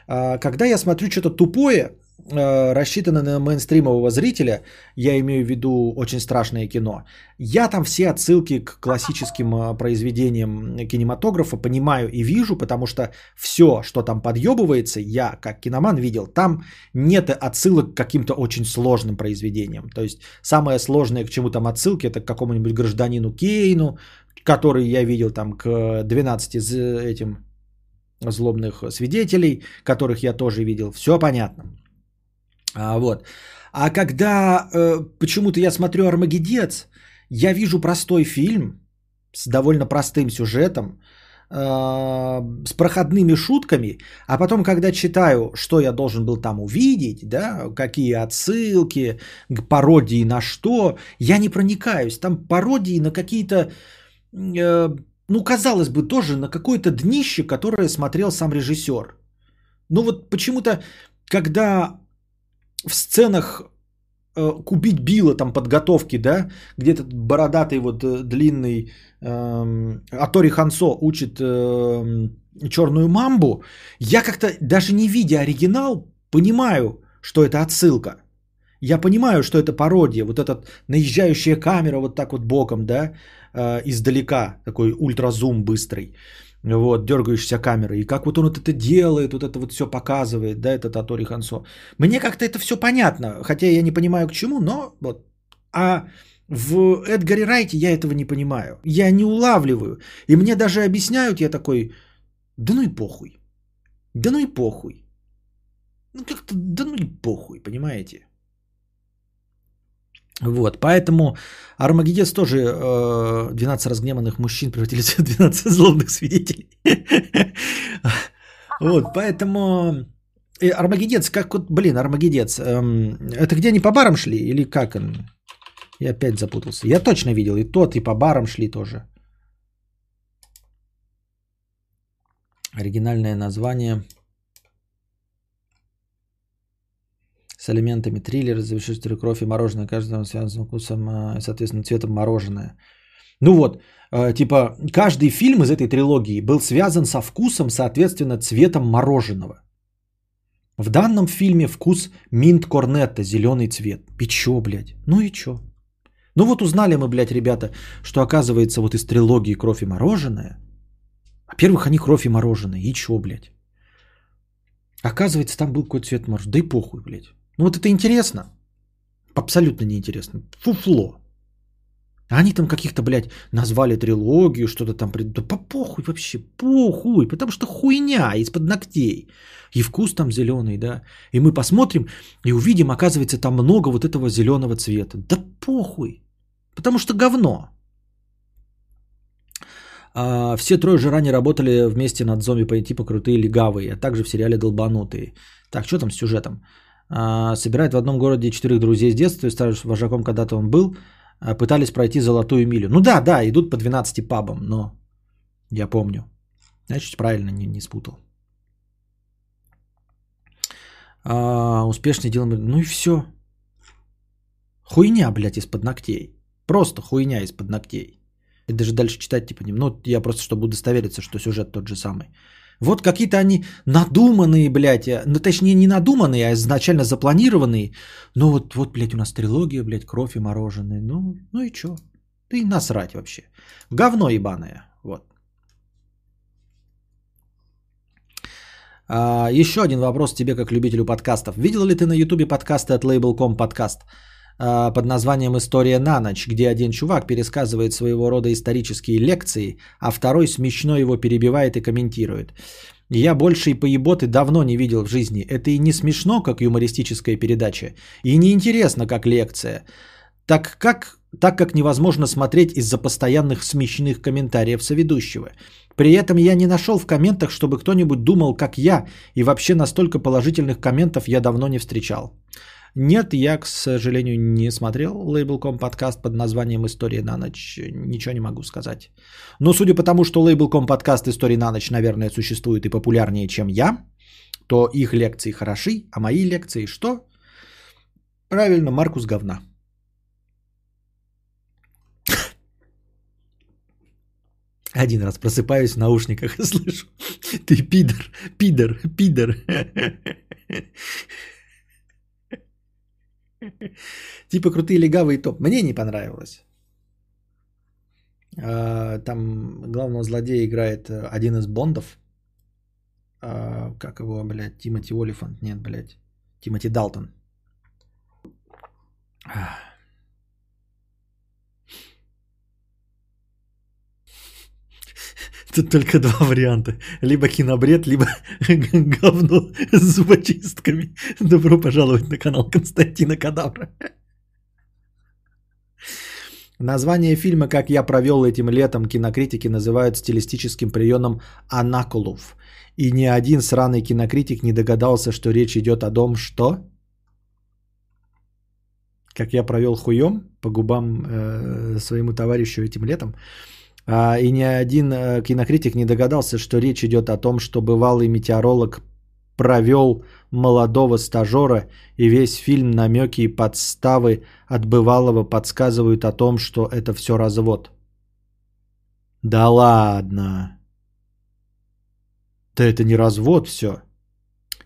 А, когда я смотрю что-то тупое, а, рассчитано на мейнстримового зрителя, я имею в виду очень страшное кино, я там все отсылки к классическим а, произведениям кинематографа понимаю и вижу, потому что все, что там подъебывается, я как киноман видел, там нет отсылок к каким-то очень сложным произведениям. То есть самое сложное, к чему там отсылки, это к какому-нибудь гражданину Кейну, который я видел там к 12 этим злобных свидетелей, которых я тоже видел. Все понятно. А, вот. А когда э, почему-то я смотрю Армагеддец, я вижу простой фильм с довольно простым сюжетом, э, с проходными шутками, а потом, когда читаю, что я должен был там увидеть, да, какие отсылки, пародии на что, я не проникаюсь. Там пародии на какие-то ну, казалось бы, тоже на какое-то днище, которое смотрел сам режиссер. Ну вот почему-то, когда в сценах э, купить Билла, там подготовки, да, где этот бородатый вот э, длинный э, Атори Хансо учит э, черную мамбу, я как-то даже не видя оригинал, понимаю, что это отсылка. Я понимаю, что это пародия, вот эта наезжающая камера вот так вот боком, да, э, издалека, такой ультразум быстрый, вот, дергающаяся камера, и как вот он вот это делает, вот это вот все показывает, да, этот Атори Хансо. Мне как-то это все понятно, хотя я не понимаю к чему, но вот. А в Эдгаре Райте я этого не понимаю, я не улавливаю, и мне даже объясняют, я такой, да ну и похуй, да ну и похуй. Ну как-то, да ну и похуй, понимаете? Вот, поэтому Армагеддец тоже э, 12 разгневанных мужчин превратились в 12 злобных свидетелей. Вот, поэтому э, Армагеддец, как вот, блин, Армагеддец, эм, это где они по барам шли или как? Я опять запутался. Я точно видел и тот, и по барам шли тоже. Оригинальное название – с элементами триллера, завершителя кровь и мороженое, каждого связан вкусом, а, соответственно, цветом мороженое. Ну вот, э, типа, каждый фильм из этой трилогии был связан со вкусом, соответственно, цветом мороженого. В данном фильме вкус минт корнетто, зеленый цвет. И чё, блядь? Ну и чё? Ну вот узнали мы, блядь, ребята, что оказывается вот из трилогии «Кровь и мороженое», во-первых, они кровь и мороженое, и чё, блядь? Оказывается, там был какой-то цвет мороженого. Да и похуй, блядь. Ну вот это интересно. Абсолютно неинтересно. Фуфло. Они там каких-то, блядь, назвали трилогию, что-то там. Да по похуй вообще, похуй. Потому что хуйня из-под ногтей. И вкус там зеленый, да. И мы посмотрим и увидим, оказывается, там много вот этого зеленого цвета. Да похуй. Потому что говно. А, все трое же ранее работали вместе над зомби по типу крутые легавые, а также в сериале долбанутые. Так, что там с сюжетом? А, собирает в одном городе четырех друзей с детства, и старшим вожаком когда-то он был, а, пытались пройти золотую милю. Ну да, да, идут по 12 пабам, но я помню. Значит, правильно не, не спутал. А, успешный делом. Ну и все. Хуйня, блядь, из-под ногтей. Просто хуйня из-под ногтей. И даже дальше читать типа не... Ну, я просто, чтобы удостовериться, что сюжет тот же самый. Вот какие-то они надуманные, блядь, э, ну, точнее, не надуманные, а изначально запланированные. Ну, вот, вот, блядь, у нас трилогия, блядь, кровь и мороженое. Ну, ну и чё? Ты насрать вообще. Говно ебаное. Вот. А, еще один вопрос тебе, как любителю подкастов. Видел ли ты на ютубе подкасты от Label.com подкаст? А, под названием «История на ночь», где один чувак пересказывает своего рода исторические лекции, а второй смешно его перебивает и комментирует. Я больше и поеботы давно не видел в жизни. Это и не смешно, как юмористическая передача, и не интересно, как лекция. Так как, так как невозможно смотреть из-за постоянных смешных комментариев соведущего. При этом я не нашел в комментах, чтобы кто-нибудь думал, как я, и вообще настолько положительных комментов я давно не встречал. Нет, я, к сожалению, не смотрел Label.com подкаст под названием «История на ночь». Ничего не могу сказать. Но судя по тому, что Label.com подкаст «История на ночь», наверное, существует и популярнее, чем я, то их лекции хороши, а мои лекции что? Правильно, Маркус говна. Один раз просыпаюсь в наушниках и слышу, ты пидор, пидор, пидор. Типа крутые легавые топ. Мне не понравилось. А, там главного злодея играет э, один из Бондов. А, как его, блядь, Тимати Олифант? Нет, блядь. Тимати Далтон. Тут только два варианта. Либо кинобред, либо говно с зубочистками. Добро пожаловать на канал Константина Кадавра. Название фильма «Как я провел этим летом» кинокритики называют стилистическим приемом «Анакулов». И ни один сраный кинокритик не догадался, что речь идет о том, что... Как я провел хуем по губам э, своему товарищу этим летом. А, и ни один э, кинокритик не догадался, что речь идет о том, что бывалый метеоролог провел молодого стажера, и весь фильм намеки и подставы от бывалого подсказывают о том, что это все развод. Да ладно. Да это не развод все.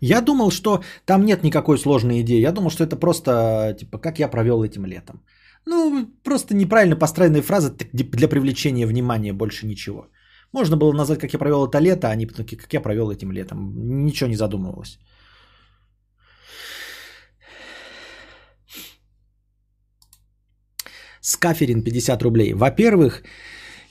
Я думал, что там нет никакой сложной идеи. Я думал, что это просто, типа, как я провел этим летом. Ну, просто неправильно построенная фраза для привлечения внимания, больше ничего. Можно было назвать, как я провел это лето, а не как я провел этим летом. Ничего не задумывалось. Скаферин 50 рублей. Во-первых,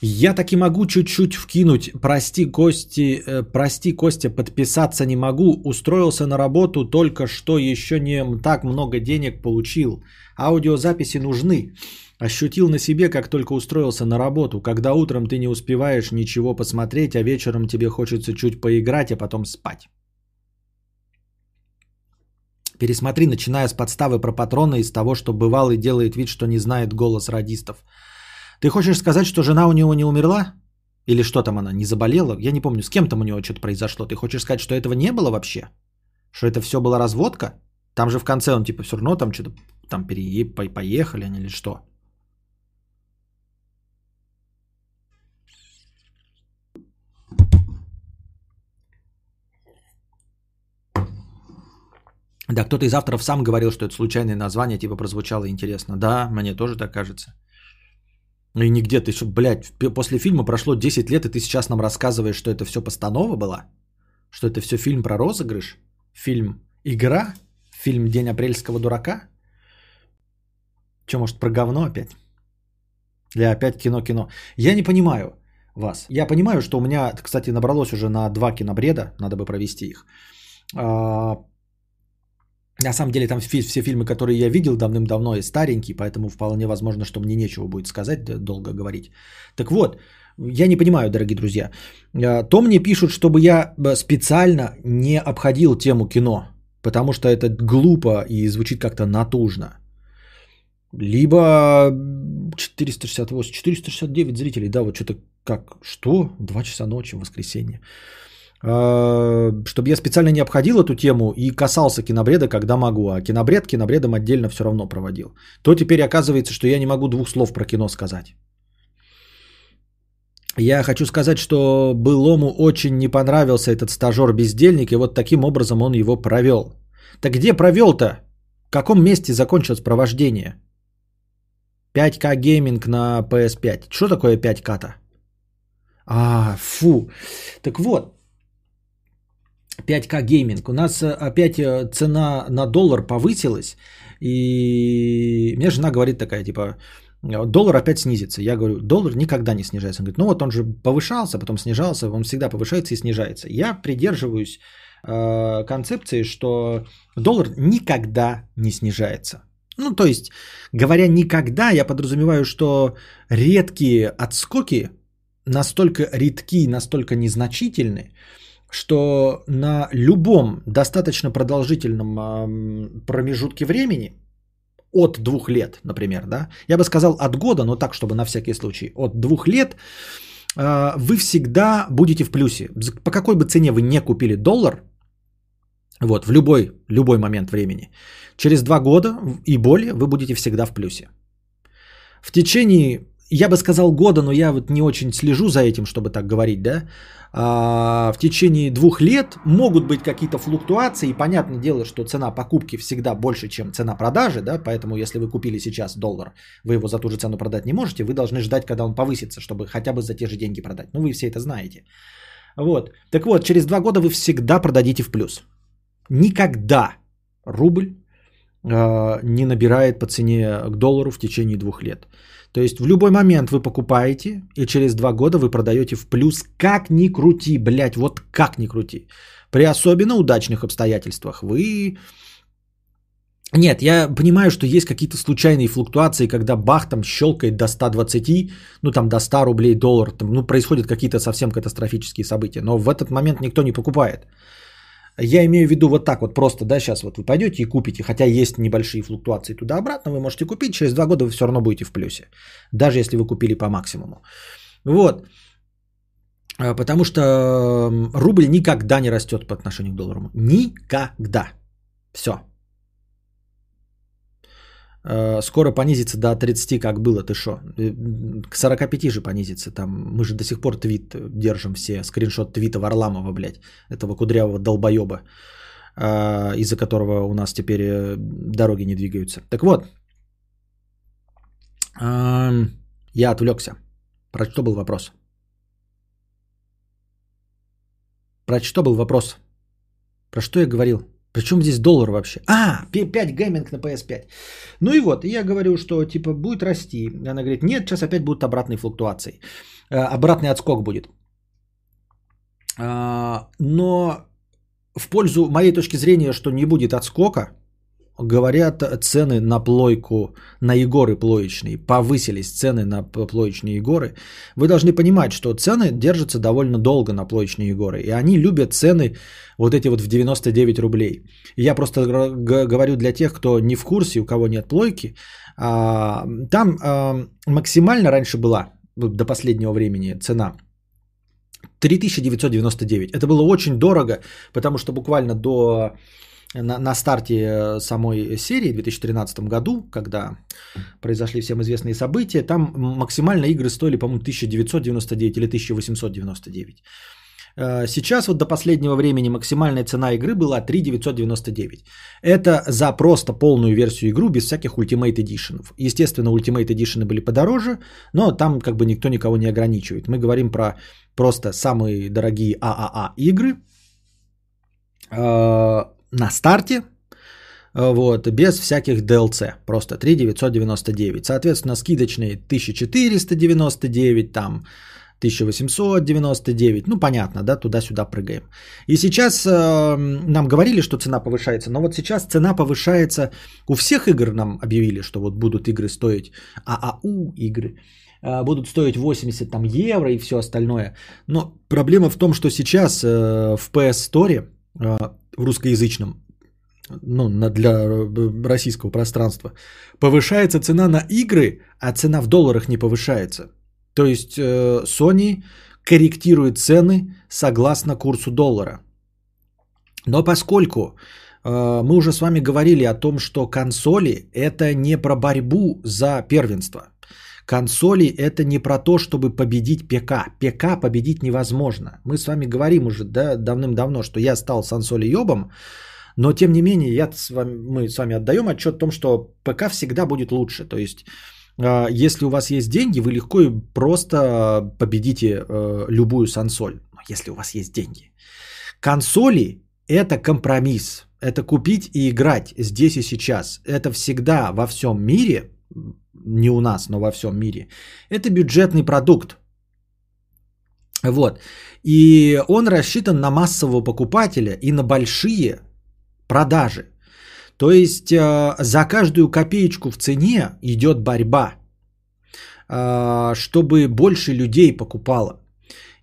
я таки могу чуть-чуть вкинуть. Прости, Кости, э, прости, Костя, подписаться не могу. Устроился на работу, только что еще не так много денег получил. Аудиозаписи нужны. Ощутил на себе, как только устроился на работу, когда утром ты не успеваешь ничего посмотреть, а вечером тебе хочется чуть поиграть, а потом спать. Пересмотри, начиная с подставы про патрона и с того, что бывал и делает вид, что не знает голос радистов. Ты хочешь сказать, что жена у него не умерла? Или что там она, не заболела? Я не помню, с кем там у него что-то произошло. Ты хочешь сказать, что этого не было вообще? Что это все была разводка? Там же в конце он типа все равно там что-то там перее... поехали они или что? Да, кто-то из авторов сам говорил, что это случайное название, типа прозвучало интересно. Да, мне тоже так кажется. Ну и нигде ты, блядь, после фильма прошло 10 лет, и ты сейчас нам рассказываешь, что это все постанова была? Что это все фильм про розыгрыш? Фильм «Игра»? Фильм «День апрельского дурака»? Че, может, про говно опять? Или опять кино-кино? Я не понимаю вас. Я понимаю, что у меня, кстати, набралось уже на два кинобреда, надо бы провести их. А, на самом деле там все фильмы, которые я видел давным-давно и старенькие, поэтому вполне возможно, что мне нечего будет сказать, долго говорить. Так вот, я не понимаю, дорогие друзья. А, то мне пишут, чтобы я э, специально не обходил тему кино, потому что это глупо и звучит как-то натужно. Либо 468, 469 зрителей, да, вот что-то как, что? 2 часа ночи в воскресенье. чтобы я специально не обходил эту тему и касался кинобреда, когда могу, а кинобред кинобредом отдельно все равно проводил, то теперь оказывается, что я не могу двух слов про кино сказать. Я хочу сказать, что былому очень не понравился этот стажер-бездельник, и вот таким образом он его провел. Так где провел-то? В каком месте закончилось провождение? 5К гейминг на PS5. Что такое 5К-то? А, фу. Так вот, 5К гейминг. У нас э, опять э, цена на доллар повысилась. И мне жена говорит такая, типа, доллар опять снизится. Я говорю, доллар никогда не снижается. Он говорит, ну вот он же повышался, потом снижался, он всегда повышается и снижается. Я придерживаюсь э, концепции, что доллар никогда не снижается. Ну, то есть, говоря никогда, я подразумеваю, что редкие отскоки настолько редки, настолько незначительны, что на любом достаточно продолжительном промежутке времени, от двух лет, например, да, я бы сказал от года, но так, чтобы на всякий случай, от двух лет, а, вы всегда будете в плюсе. По какой бы цене вы не купили доллар, вот, в любой, любой момент времени, через два года и более вы будете всегда в плюсе. В течение я бы сказал года, но я вот не очень слежу за этим, чтобы так говорить, да, а, в течение двух лет могут быть какие-то флуктуации. Понятное дело, что цена покупки всегда больше, чем цена продажи, да, поэтому если вы купили сейчас доллар, вы его за ту же цену продать не можете, вы должны ждать, когда он повысится, чтобы хотя бы за те же деньги продать. Ну, вы все это знаете. Вот. Так вот, через два года вы всегда продадите в плюс. Никогда рубль э, не набирает по цене к доллару в течение двух лет. То есть в любой момент вы покупаете, и через два года вы продаете в плюс. Как ни крути, блядь, вот как ни крути. При особенно удачных обстоятельствах вы... Нет, я понимаю, что есть какие-то случайные флуктуации, когда бах там щелкает до 120, ну там до 100 рублей доллар, там, ну происходят какие-то совсем катастрофические события, но в этот момент никто не покупает. Я имею в виду вот так вот просто, да, сейчас вот вы пойдете и купите, хотя есть небольшие флуктуации туда-обратно, вы можете купить, через два года вы все равно будете в плюсе, даже если вы купили по максимуму. Вот, а, потому что рубль никогда не растет по отношению к доллару. Никогда. Все. Э, скоро понизится до 30, как было, ты что? Э, к 45 же понизится. Там мы же до сих пор твит держим все, скриншот твита Варламова, блядь, этого кудрявого долбоеба, э, из-за которого у нас теперь дороги не двигаются. Так вот, эм, я отвлекся. Про что был вопрос? Про что был вопрос? Про что я говорил? Причем здесь доллар вообще? А, 5 гейминг на PS5. Ну и вот, я говорю, что типа будет расти. Она говорит, нет, сейчас опять будут обратные флуктуации. Э, обратный отскок будет. А, но в пользу моей точки зрения, что не будет отскока, говорят цены на плойку, на Егоры плоечные, повысились цены на плоечные Егоры. Вы должны понимать, что цены держатся довольно долго на плоечные Егоры, и они любят цены вот эти вот в 99 рублей. Я просто говорю для тех, кто не в курсе, у кого нет плойки, а, там а, максимально раньше была, до последнего времени, цена 3999. Это было очень дорого, потому что буквально до на, на старте э, самой серии в 2013 году, когда произошли всем известные события, там максимально игры стоили, по-моему, 1999 или 1899. Э, сейчас вот до последнего времени максимальная цена игры была 3999. Это за просто полную версию игру без всяких Ultimate Edition. Естественно, Ultimate Edition были подороже, но там как бы никто никого не ограничивает. Мы говорим про просто самые дорогие ААА игры э, на старте, э, вот, без всяких DLC, просто 3999. Соответственно, скидочные 1499, там 1899, ну понятно, да, туда-сюда прыгаем. И сейчас э, нам говорили, что цена повышается, но вот сейчас цена повышается, у всех игр нам объявили, что вот будут игры стоить, ААУ игры, э, будут стоить 80 там, евро и все остальное. Но проблема в том, что сейчас э, в PS Store э, в русскоязычном, ну, для э, российского пространства, повышается цена на игры, а цена в долларах не повышается. То есть э, Sony корректирует цены согласно курсу доллара. Но поскольку э, мы уже с вами говорили о том, что консоли это не про борьбу за первенство. Консоли это не про то, чтобы победить ПК. ПК победить невозможно. Мы с вами говорим уже да, давным-давно, что я стал сансоли ёбом, но тем не менее я с вами, мы с вами отдаем отчет о том, что ПК всегда будет лучше. То есть э, если у вас есть деньги, вы легко и просто победите э, любую сансоль. Если у вас есть деньги. Консоли это компромисс. Это купить и играть здесь и сейчас. Это всегда во всем мире не у нас, но во всем мире, это бюджетный продукт. Вот. И он рассчитан на массового покупателя и на большие продажи. То есть э, за каждую копеечку в цене идет борьба, э, чтобы больше людей покупало.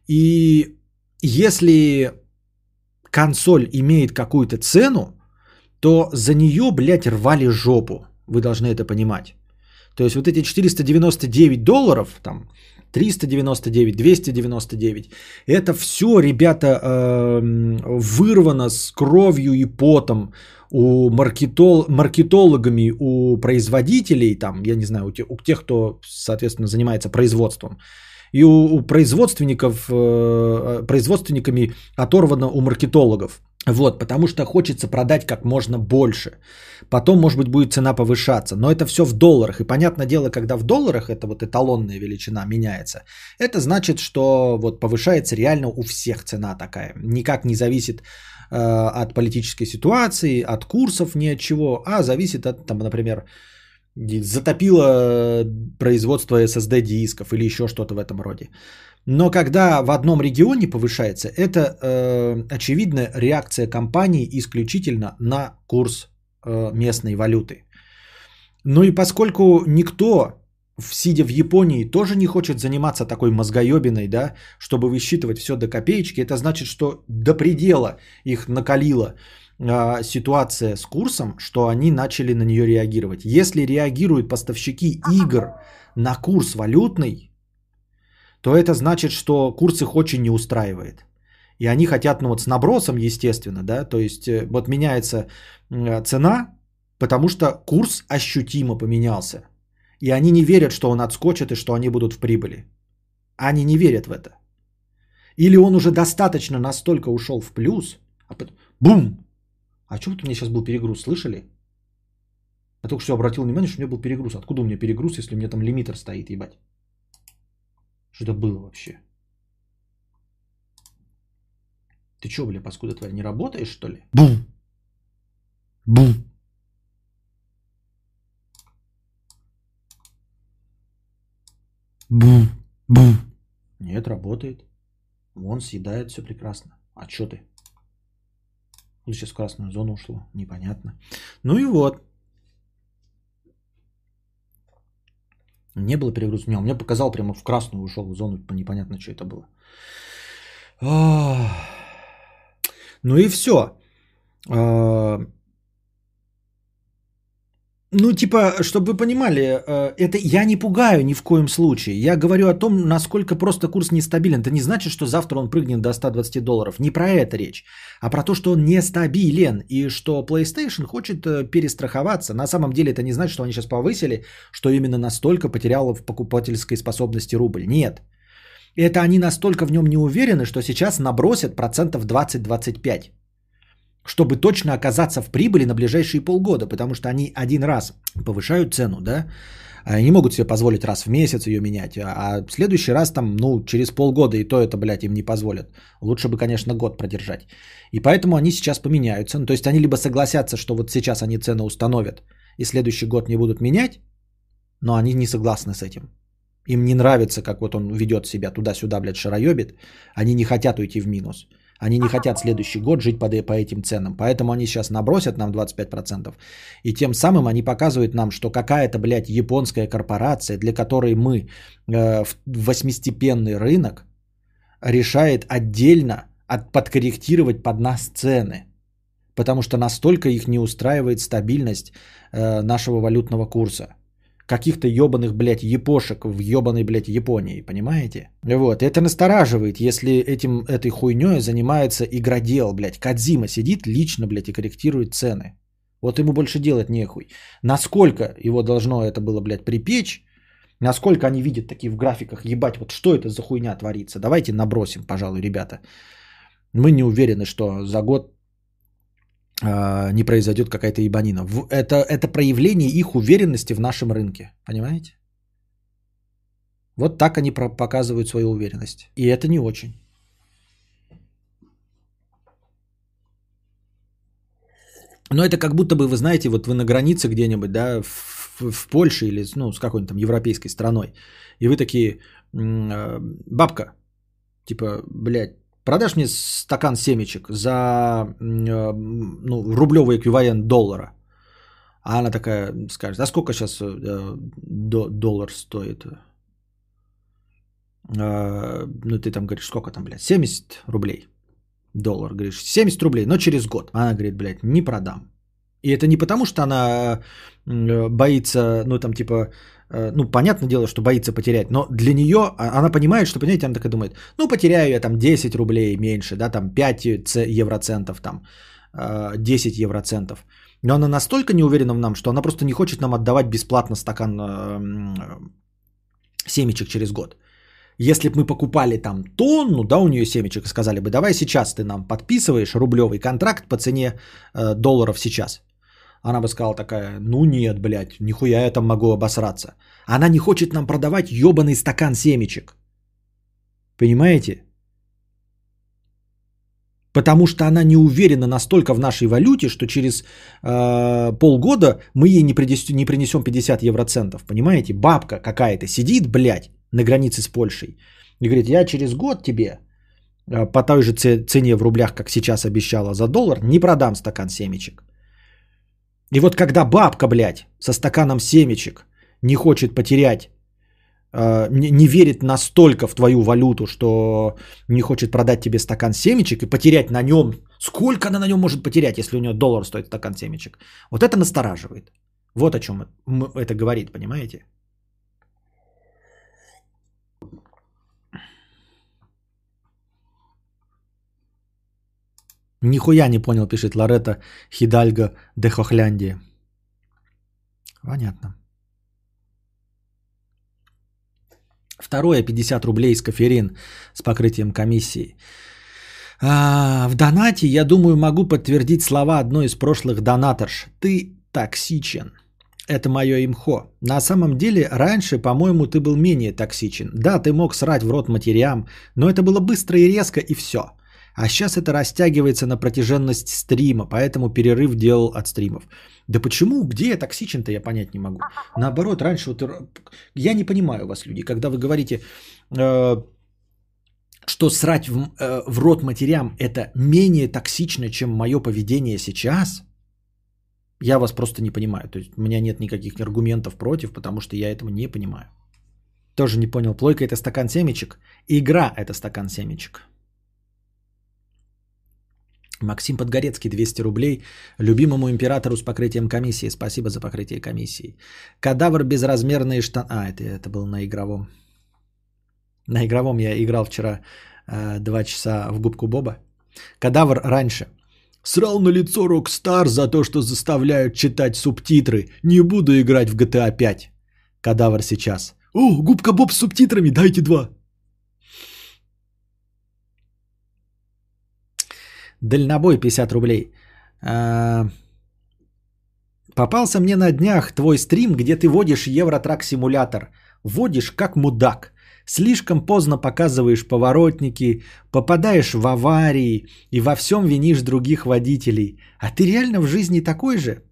И если консоль имеет какую-то цену, то за нее, блядь, рвали жопу. Вы должны это понимать. То есть вот эти 499 долларов, там 399, 299, это все, ребята, эм, вырвано с кровью и потом у маркетол, маркетологами, у производителей, там, я не знаю, у тех, у тех, кто, соответственно, занимается производством, и у, у производственников, э, производственниками оторвано у маркетологов. Вот, потому что хочется продать как можно больше. Потом, может быть, будет цена повышаться. Но это все в долларах. И понятное дело, когда в долларах эта вот эталонная величина меняется, это значит, что вот повышается реально у всех цена такая. Никак не зависит э, от политической ситуации, от курсов, ни от чего, а зависит от, там, например, затопило производство SSD дисков или еще что-то в этом роде. Но когда в одном регионе повышается, это э, очевидная реакция компании исключительно на курс э, местной валюты. Ну и поскольку никто, сидя в Японии, тоже не хочет заниматься такой мозгоебиной, да, чтобы высчитывать все до копеечки, это значит, что до предела их накалила э, ситуация с курсом, что они начали на нее реагировать. Если реагируют поставщики игр на курс валютный, то это значит, что курс их очень не устраивает. И они хотят, ну вот с набросом, естественно, да, то есть э, вот меняется цена, потому что курс ощутимо поменялся. И они не верят, что он отскочит и что они будут в прибыли. Они не верят в это. Или он уже достаточно настолько ушел в плюс, а потом бум! А что вот у меня сейчас был перегруз, слышали? Я только что обратил внимание, что у меня был перегруз. Откуда у меня перегруз, если у меня там лимитер стоит, ебать? Что это было вообще? Ты что, бля, паскуда твоя, не работаешь, что ли? Бум! Бум! Бум! Бум! Нет, работает. Вон съедает все прекрасно. А что ты? Сейчас в красную зону ушло. Непонятно. Ну и вот. Не было перегрузки. Не, он мне показал прямо в красную ушел в зону. Непонятно, что это было. Ну и все. Ну, типа, чтобы вы понимали, э, это я не пугаю ни в коем случае. Я говорю о том, насколько просто курс нестабилен. Это не значит, что завтра он прыгнет до 120 долларов. Не про это речь, а про то, что он нестабилен и что PlayStation хочет э, перестраховаться. На самом деле это не значит, что они сейчас повысили, что именно настолько потеряла в покупательской способности рубль. Нет. Это они настолько в нем не уверены, что сейчас набросят процентов 20-25 чтобы точно оказаться в прибыли на ближайшие полгода, потому что они один раз повышают цену, да, они могут себе позволить раз в месяц ее менять, а в следующий раз там, ну, через полгода и то это, блядь, им не позволят. Лучше бы, конечно, год продержать. И поэтому они сейчас поменяют цену. То есть они либо согласятся, что вот сейчас они цены установят, и следующий год не будут менять, но они не согласны с этим. Им не нравится, как вот он ведет себя туда-сюда, блядь, шароебит. Они не хотят уйти в минус. Они не хотят следующий год жить по, по этим ценам. Поэтому они сейчас набросят нам 25%. И тем самым они показывают нам, что какая-то, блядь, японская корпорация, для которой мы э, восьмистепенный рынок, решает отдельно от, подкорректировать под нас цены. Потому что настолько их не устраивает стабильность э, нашего валютного курса. Каких-то ебаных, блядь, епошек в ебаной, блядь, Японии, понимаете? Вот, это настораживает, если этим, этой хуйней занимается игродел, блядь. Кадзима сидит лично, блядь, и корректирует цены. Вот ему больше делать нехуй. Насколько его должно это было, блядь, припечь, насколько они видят такие в графиках, ебать, вот что это за хуйня творится. Давайте набросим, пожалуй, ребята. Мы не уверены, что за год не произойдет какая-то ебанина. Это, это проявление их уверенности в нашем рынке. Понимаете? Вот так они показывают свою уверенность. И это не очень. Но это как будто бы, вы знаете, вот вы на границе где-нибудь, да, в, в Польше или ну, с какой-нибудь там европейской страной, и вы такие, э, бабка, типа, блядь, продашь мне стакан семечек за э, ну, рублевый эквивалент доллара. А она такая скажет, а сколько сейчас э, до, доллар стоит? Э, ну, ты там говоришь, сколько там, блядь, 70 рублей доллар, говоришь, 70 рублей, но через год. Она говорит, блядь, не продам. И это не потому, что она э, боится, ну там типа, ну понятное дело, что боится потерять, но для нее, а, она понимает, что, понимаете, она такая думает, ну потеряю я там 10 рублей меньше, да, там 5 евроцентов, там 10 э, евроцентов. Но она настолько не уверена в нам, что она просто не хочет нам отдавать бесплатно стакан семечек через год. Если бы мы покупали там тонну, да, у нее семечек, сказали бы, давай сейчас ты нам подписываешь рублевый контракт по цене э, долларов сейчас. Она бы сказала такая, ну нет, блядь, нихуя я там могу обосраться. Она не хочет нам продавать ебаный стакан семечек. Понимаете? Потому что она не уверена настолько в нашей валюте, что через э, полгода мы ей не, принесем, не принесем 50 евроцентов. Понимаете? Бабка какая-то сидит, блядь, на границе с Польшей. И говорит, я через год тебе э, по той же цене в рублях, как сейчас обещала за доллар, не продам стакан семечек. И вот когда бабка, блядь, со стаканом семечек не хочет потерять, э, не, не верит настолько в твою валюту, что не хочет продать тебе стакан семечек и потерять на нем, сколько она на нем может потерять, если у нее доллар стоит стакан семечек. Вот это настораживает. Вот о чем это говорит, понимаете? Нихуя не понял, пишет Лорета Хидальго де Хохляндия. Понятно. Второе 50 рублей с коферин с покрытием комиссии. А, в донате, я думаю, могу подтвердить слова одной из прошлых донаторш. Ты токсичен. Это мое имхо. На самом деле, раньше, по-моему, ты был менее токсичен. Да, ты мог срать в рот матерям, но это было быстро и резко, и все. А сейчас это растягивается на протяженность стрима, поэтому перерыв делал от стримов. Да почему? Где я токсичен-то, я понять не могу. Наоборот, раньше вот... Я не понимаю вас, люди, когда вы говорите, э, что срать в, э, в рот матерям это менее токсично, чем мое поведение сейчас, я вас просто не понимаю. То есть у меня нет никаких аргументов против, потому что я этого не понимаю. Тоже не понял. Плойка это стакан семечек. Игра это стакан семечек. Максим Подгорецкий, 200 рублей. Любимому императору с покрытием комиссии. Спасибо за покрытие комиссии. Кадавр безразмерные штаны. А, это, это был на игровом. На игровом я играл вчера э, 2 часа в губку Боба. Кадавр раньше. Срал на лицо Rockstar за то, что заставляют читать субтитры. Не буду играть в GTA 5. Кадавр сейчас. О, губка Боб с субтитрами, дайте два. Дальнобой 50 рублей. А, попался мне на днях твой стрим, где ты водишь Евротрак симулятор. Водишь как мудак. Слишком поздно показываешь поворотники, попадаешь в аварии и во всем винишь других водителей. А ты реально в жизни такой же?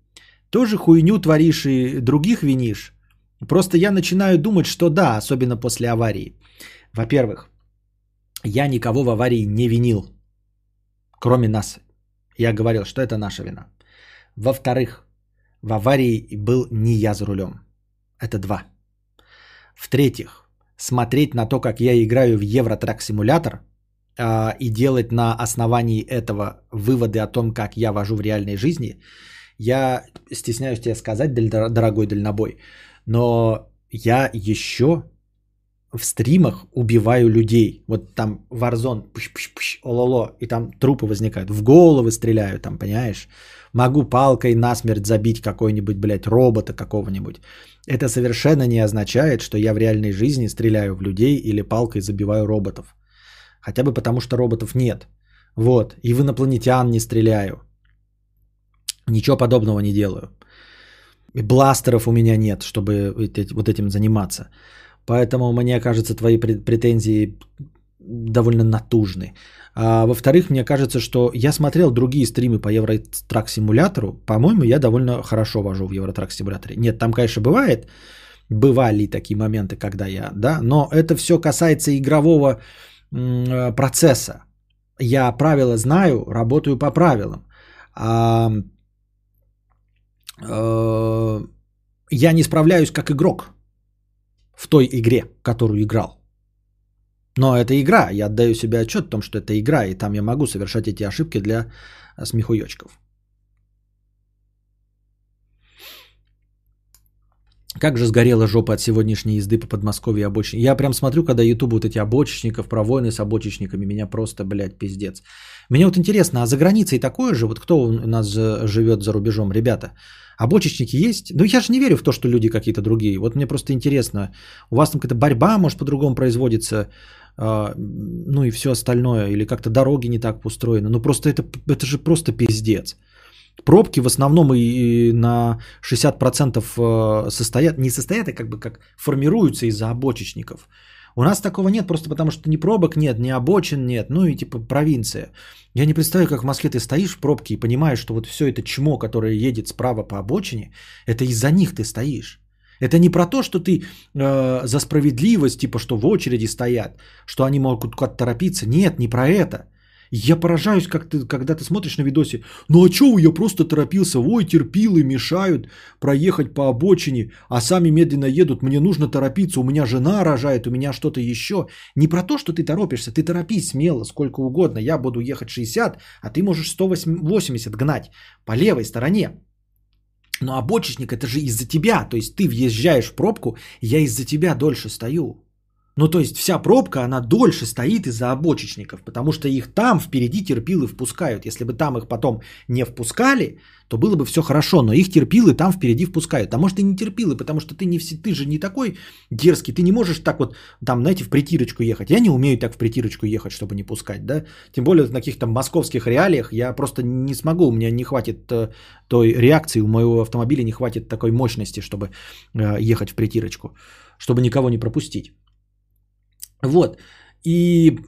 Тоже хуйню творишь и других винишь? Просто я начинаю думать, что да, особенно после аварии. Во-первых, я никого в аварии не винил кроме нас. Я говорил, что это наша вина. Во-вторых, в аварии был не я за рулем. Это два. В-третьих, смотреть на то, как я играю в Евротрак симулятор э, и делать на основании этого выводы о том, как я вожу в реальной жизни, я стесняюсь тебе сказать, дорогой дальнобой, Но я еще в стримах убиваю людей. Вот там Warzone, пш-пш-пш, ололо, и там трупы возникают. В головы стреляю там, понимаешь? Могу палкой насмерть забить какой-нибудь, блядь, робота какого-нибудь. Это совершенно не означает, что я в реальной жизни стреляю в людей или палкой забиваю роботов. Хотя бы потому, что роботов нет. Вот. И в инопланетян не стреляю. Ничего подобного не делаю. И бластеров у меня нет, чтобы вот этим заниматься. Поэтому, мне кажется, твои претензии довольно натужны. А, во-вторых, мне кажется, что я смотрел другие стримы по Евротрак симулятору. По-моему, я довольно хорошо вожу в Евротрак симуляторе. Нет, там, конечно, бывает. Бывали такие моменты, когда я, да, но это все касается игрового м- процесса. Я правила знаю, работаю по правилам. А, а, я не справляюсь как игрок в той игре, которую играл. Но это игра, я отдаю себе отчет о том, что это игра, и там я могу совершать эти ошибки для смехуёчков. Как же сгорела жопа от сегодняшней езды по Подмосковью обочин. Я прям смотрю, когда ютуб вот эти обочечников, про войны с обочечниками, меня просто, блядь, пиздец. Мне вот интересно, а за границей такое же? Вот кто у нас живет за рубежом? Ребята, обочечники есть? Ну я же не верю в то, что люди какие-то другие. Вот мне просто интересно, у вас там какая-то борьба, может, по-другому производится? А, ну и все остальное, или как-то дороги не так устроены. Ну просто это, это же просто пиздец. Пробки в основном и на 60% э, состоят, не состоят, а как бы как формируются из-за обочечников. У нас такого нет, просто потому что ни пробок нет, ни обочин нет, ну и типа провинция. Я не представляю, как в Москве ты стоишь в пробке и понимаешь, что вот все это чмо, которое едет справа по обочине, это из-за них ты стоишь. Это не про то, что ты э, за справедливость, типа, что в очереди стоят, что они могут куда-то торопиться. Нет, не про это. Я поражаюсь, как ты, когда ты смотришь на видосе. Ну а чё я просто торопился? Ой, терпилы мешают проехать по обочине, а сами медленно едут. Мне нужно торопиться, у меня жена рожает, у меня что-то еще. Не про то, что ты торопишься, ты торопись смело, сколько угодно. Я буду ехать 60, а ты можешь 180 гнать по левой стороне. Но обочечник это же из-за тебя. То есть ты въезжаешь в пробку, я из-за тебя дольше стою. Ну, то есть вся пробка, она дольше стоит из-за обочечников, потому что их там впереди терпилы впускают. Если бы там их потом не впускали, то было бы все хорошо, но их терпилы там впереди впускают. А может и не терпилы, потому что ты, не, ты же не такой дерзкий, ты не можешь так вот, там, знаете, в притирочку ехать. Я не умею так в притирочку ехать, чтобы не пускать, да. Тем более на каких-то московских реалиях я просто не смогу, у меня не хватит э, той реакции, у моего автомобиля не хватит такой мощности, чтобы э, ехать в притирочку, чтобы никого не пропустить. Вот. И,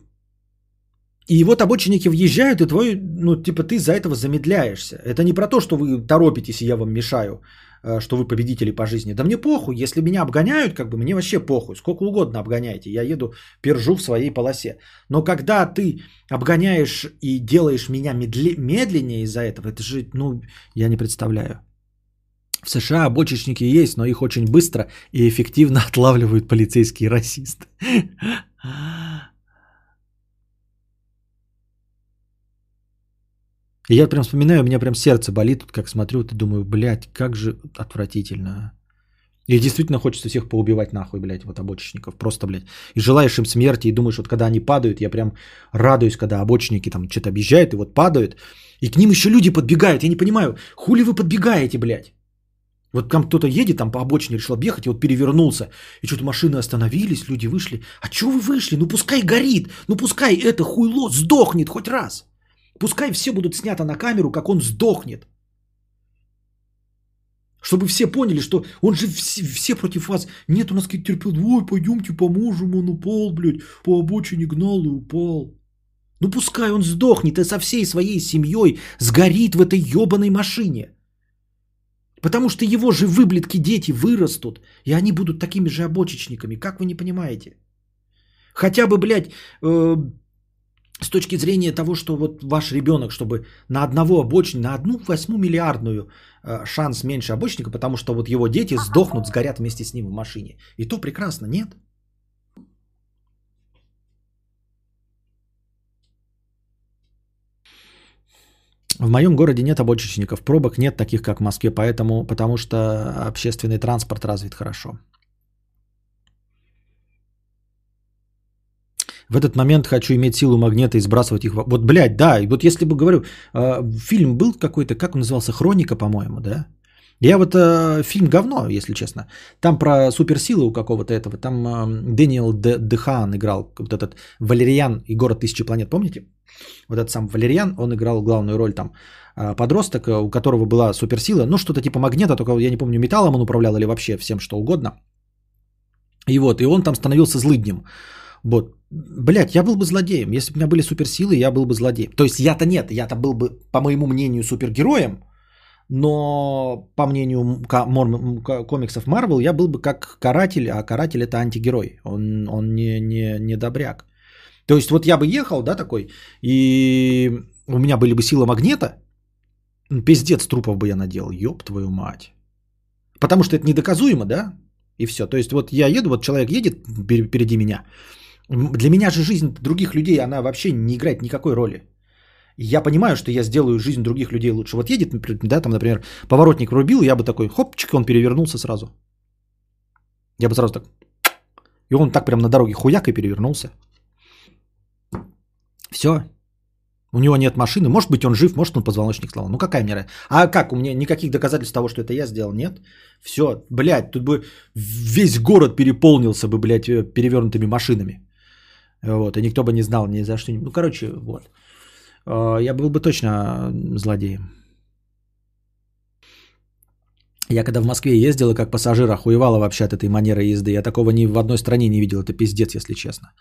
и вот обочинники въезжают, и твой, ну, типа, ты за этого замедляешься. Это не про то, что вы торопитесь, и я вам мешаю, э, что вы победители по жизни. Да мне похуй, если меня обгоняют, как бы мне вообще похуй. Сколько угодно обгоняйте, я еду, пержу в своей полосе. Но когда ты обгоняешь и делаешь меня медленнее из-за этого, это же, ну, я не представляю. В США обочечники есть, но их очень быстро и эффективно отлавливают полицейские расисты. я прям вспоминаю, у меня прям сердце болит, тут как смотрю, и думаю, блядь, как же отвратительно. И действительно хочется всех поубивать нахуй, блядь, вот обочечников. Просто, блядь. И желаешь им смерти, и думаешь, вот когда они падают, я прям радуюсь, когда обочники там что-то объезжают, и вот падают. И к ним еще люди подбегают. Я не понимаю, хули вы подбегаете, блядь? Вот там кто-то едет, там по обочине решил объехать, и вот перевернулся. И что-то машины остановились, люди вышли. А чего вы вышли? Ну пускай горит, ну пускай это хуйло сдохнет хоть раз. Пускай все будут снято на камеру, как он сдохнет. Чтобы все поняли, что он же все, все против вас. Нет, у нас какие-то терпел. Ой, пойдемте поможем, он упал, блядь, по обочине гнал и упал. Ну пускай он сдохнет и со всей своей семьей сгорит в этой ебаной машине. Потому что его же выблетки дети вырастут, и они будут такими же обочечниками. Как вы не понимаете? Хотя бы, блядь, э, с точки зрения того, что вот ваш ребенок, чтобы на одного обочника, на одну восьму миллиардную э, шанс меньше обочника, потому что вот его дети сдохнут, сгорят вместе с ним в машине. И то прекрасно, нет? В моем городе нет обочечников, пробок нет таких, как в Москве, поэтому, потому что общественный транспорт развит хорошо. В этот момент хочу иметь силу магнита и сбрасывать их. Вот, блядь, да. И вот если бы, говорю, э, фильм был какой-то, как он назывался, «Хроника», по-моему, да? Я вот э, фильм говно, если честно. Там про суперсилы у какого-то этого. Там э, Дэниел Де- Дехан играл, вот этот Валериан и город тысячи планет, помните? Вот этот сам Валериан, он играл главную роль там. э, Подросток, э, у которого была суперсила, ну что-то типа магнита, только я не помню, металлом он управлял или вообще всем что угодно. И вот, и он там становился злыднем. Вот. Блять, я был бы злодеем. Если бы у меня были суперсилы, я был бы злодеем. То есть я-то нет, я-то был бы, по моему мнению, супергероем, но по мнению комиксов Марвел, я был бы как каратель, а каратель это антигерой. Он, он не, не, не добряк. То есть вот я бы ехал, да, такой, и у меня были бы сила магнита, м, пиздец трупов бы я наделал, ёб твою мать. Потому что это недоказуемо, да, и все. То есть вот я еду, вот человек едет пер- впереди меня, для меня же жизнь других людей, она вообще не играет никакой роли. И Я понимаю, что я сделаю жизнь других людей лучше. Вот едет, да, там, например, поворотник врубил, я бы такой, хопчик, он перевернулся сразу. Я бы сразу так. И он так прям на дороге хуяк и перевернулся. Все. У него нет машины. Может быть, он жив, может, он позвоночник сломал. Ну, какая мера? А как? У меня никаких доказательств того, что это я сделал, нет? Все, блядь, тут бы весь город переполнился бы, блядь, э, перевернутыми машинами. Вот, и никто бы не знал ни за что. Ну, короче, вот. Э, Я был бы точно злодеем. Я когда в Москве ездил и как пассажир охуевала вообще от этой манеры езды. Я такого ни в одной стране не видел. Это пиздец, если честно.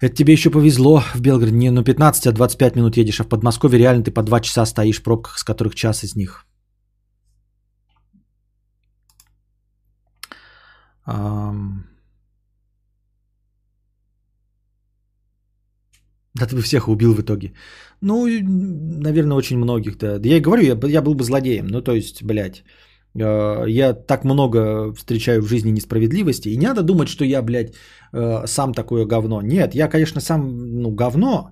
Это тебе еще повезло в Белгороде. Не ну 15, а 25 минут едешь. А в Подмосковье реально ты по 2 часа стоишь в пробках, с которых час из них. Ам. Да ты бы всех убил в итоге. Ну, наверное, очень многих, да. Я и говорю, я, я был бы злодеем. Ну, то есть, блядь, э, я так много встречаю в жизни несправедливости. И не надо думать, что я, блядь, э, сам такое говно. Нет, я, конечно, сам, ну, говно,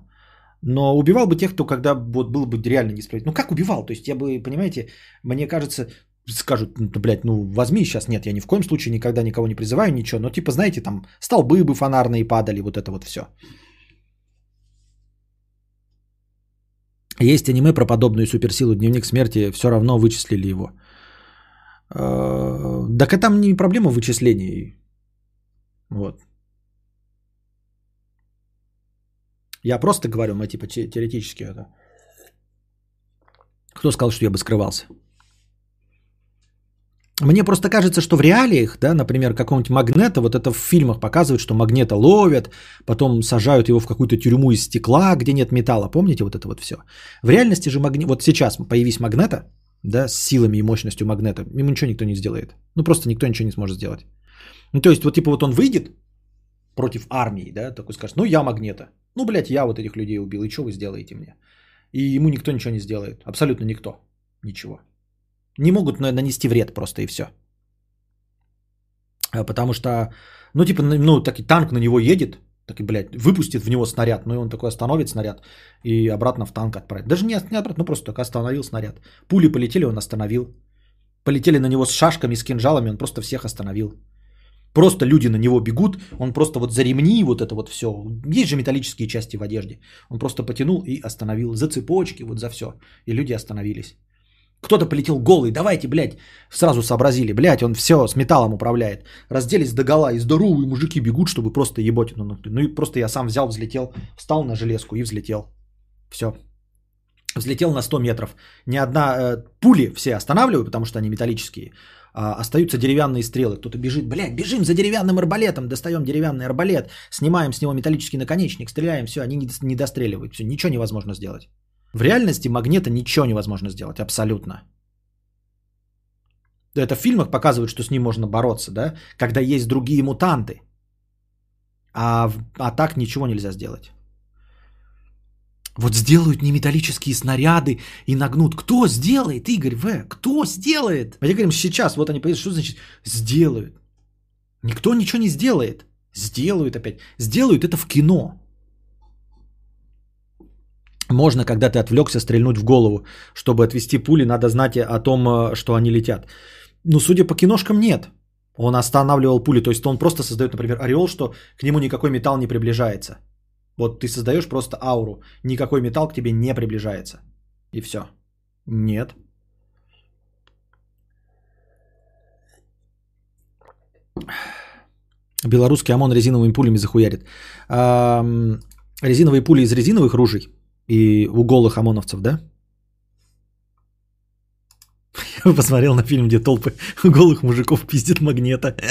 но убивал бы тех, кто когда вот был бы реально несправедлив. Ну, как убивал? То есть, я бы, понимаете, мне кажется, скажут, ну, блядь, ну, возьми сейчас. Нет, я ни в коем случае никогда никого не призываю, ничего. Но, типа, знаете, там, столбы бы фонарные падали, вот это вот все. Есть аниме про подобную суперсилу, дневник смерти, все равно вычислили его. Э, Так и там не проблема в вычислении. Вот. Я просто говорю, мы типа те- теоретически это. Кто сказал, что я бы скрывался? Мне просто кажется, что в реалиях, да, например, какого-нибудь магнета, вот это в фильмах показывают, что магнета ловят, потом сажают его в какую-то тюрьму из стекла, где нет металла. Помните вот это вот все? В реальности же магнит... Вот сейчас появись магнета, да, с силами и мощностью магнета, ему ничего никто не сделает. Ну, просто никто ничего не сможет сделать. Ну, то есть, вот типа вот он выйдет против армии, да, такой скажет, ну, я магнета. Ну, блядь, я вот этих людей убил, и что вы сделаете мне? И ему никто ничего не сделает. Абсолютно никто. Ничего. Не могут на- нанести вред просто и все. Потому что, ну, типа, ну, так и танк на него едет, так и, блядь, выпустит в него снаряд, ну и он такой остановит снаряд и обратно в танк отправит. Даже не, не обратно, ну просто так остановил снаряд. Пули полетели, он остановил. Полетели на него с шашками, с кинжалами, он просто всех остановил. Просто люди на него бегут, он просто вот за ремни, вот это вот все. Есть же металлические части в одежде. Он просто потянул и остановил за цепочки, вот за все. И люди остановились. Кто-то полетел голый, давайте, блядь, сразу сообразили, блядь, он все с металлом управляет. Разделись до гола, и здоровые мужики бегут, чтобы просто ебать. Ну, ну, и просто я сам взял, взлетел, встал на железку и взлетел. Все. Взлетел на 100 метров. Ни одна э, пули все останавливаю, потому что они металлические. А, остаются деревянные стрелы. Кто-то бежит, блядь, бежим за деревянным арбалетом, достаем деревянный арбалет, снимаем с него металлический наконечник, стреляем, все, они не достреливают, все, ничего невозможно сделать. В реальности магнита ничего невозможно сделать, абсолютно. Это в фильмах показывают, что с ним можно бороться, да, когда есть другие мутанты. А, а так ничего нельзя сделать. Вот сделают не металлические снаряды и нагнут. Кто сделает, Игорь В? Кто сделает? Мы говорим сейчас, вот они поедут, что значит сделают? Никто ничего не сделает. Сделают опять. Сделают это в кино. Можно, когда ты отвлекся, стрельнуть в голову. Чтобы отвести пули, надо знать о том, э, что они летят. Ну, судя по киношкам, нет. Он останавливал пули. То есть он просто создает, например, ореол, что к нему никакой металл не приближается. Вот ты создаешь просто ауру. Никакой металл к тебе не приближается. И все. Нет. Белорусский ОМОН резиновыми пулями захуярит. Резиновые пули из резиновых ружей и у голых ОМОНовцев, да? Я посмотрел на фильм, где толпы голых мужиков пиздит магнета.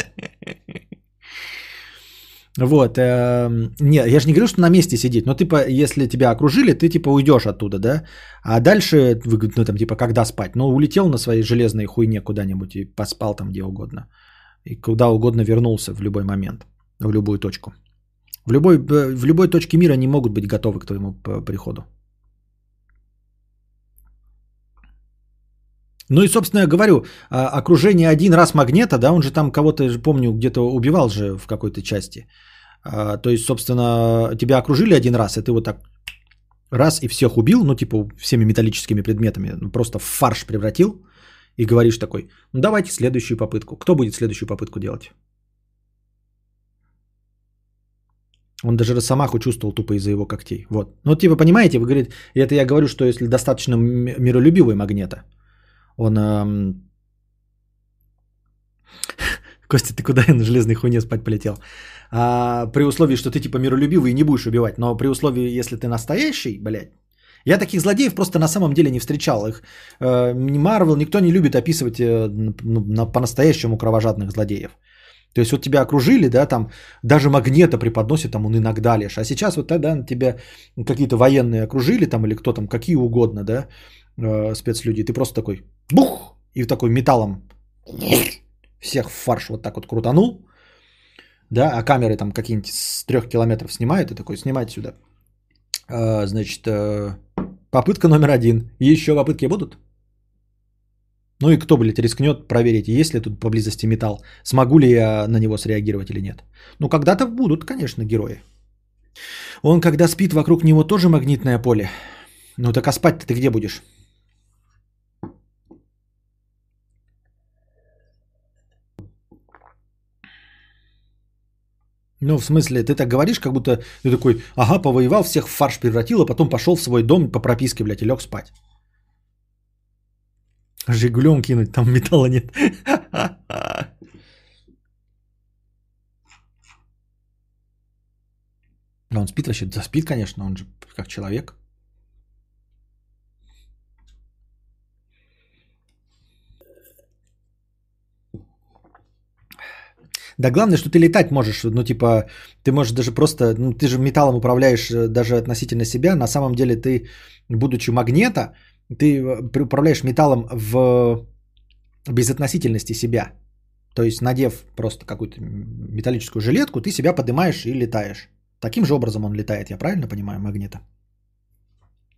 Вот. Э, не, я же не говорю, что на месте сидеть, но типа, если тебя окружили, ты типа уйдешь оттуда, да? А дальше, ну там типа, когда спать? Ну, улетел на своей железной хуйне куда-нибудь и поспал там где угодно. И куда угодно вернулся в любой момент, в любую точку. В любой, в любой точке мира они могут быть готовы к твоему приходу. Ну и, собственно, я говорю, а, окружение один раз магнета, да, он же там кого-то, помню, где-то убивал же в какой-то части. А, то есть, собственно, тебя окружили один раз, и ты вот так раз и всех убил, ну, типа, всеми металлическими предметами, ну, просто в фарш превратил, и говоришь такой, ну, давайте следующую попытку. Кто будет следующую попытку делать? Он даже Росомаху чувствовал тупо из-за его когтей. Вот. Ну, типа, понимаете, вы говорите, это я говорю, что если достаточно миролюбивый магнета, он... Эм... Костя, ты куда я на железной хуйне спать полетел? А, при условии, что ты типа миролюбивый и не будешь убивать. Но при условии, если ты настоящий, блядь, я таких злодеев просто на самом деле не встречал. Их э, Марвел никто не любит описывать э, на, на, по-настоящему кровожадных злодеев. То есть вот тебя окружили, да, там даже магнета преподносит, там он иногда лишь. А сейчас вот тогда тебя какие-то военные окружили, там или кто там, какие угодно, да, э, спецлюди. Ты просто такой бух, и такой металлом всех фарш вот так вот крутанул, да, а камеры там какие-нибудь с трех километров снимают, и такой, снимать сюда. А, значит, э, попытка номер один. Еще попытки будут? Ну и кто, блядь, рискнет проверить, есть ли тут поблизости металл, смогу ли я на него среагировать или нет. Ну, когда-то будут, конечно, герои. Он, когда спит, вокруг него тоже магнитное поле. Ну, так а спать-то ты где будешь? Ну, в смысле, ты так говоришь, как будто ты такой, ага, повоевал, всех в фарш превратил, а потом пошел в свой дом по прописке, блядь, и лег спать. Жигулем кинуть, там металла нет. Он спит вообще? Да спит, конечно, он же как человек. Да главное, что ты летать можешь, ну типа, ты можешь даже просто, ну ты же металлом управляешь э, даже относительно себя, на самом деле ты, будучи магнета, ты э, управляешь металлом в безотносительности себя. То есть, надев просто какую-то металлическую жилетку, ты себя поднимаешь и летаешь. Таким же образом он летает, я правильно понимаю, магнита?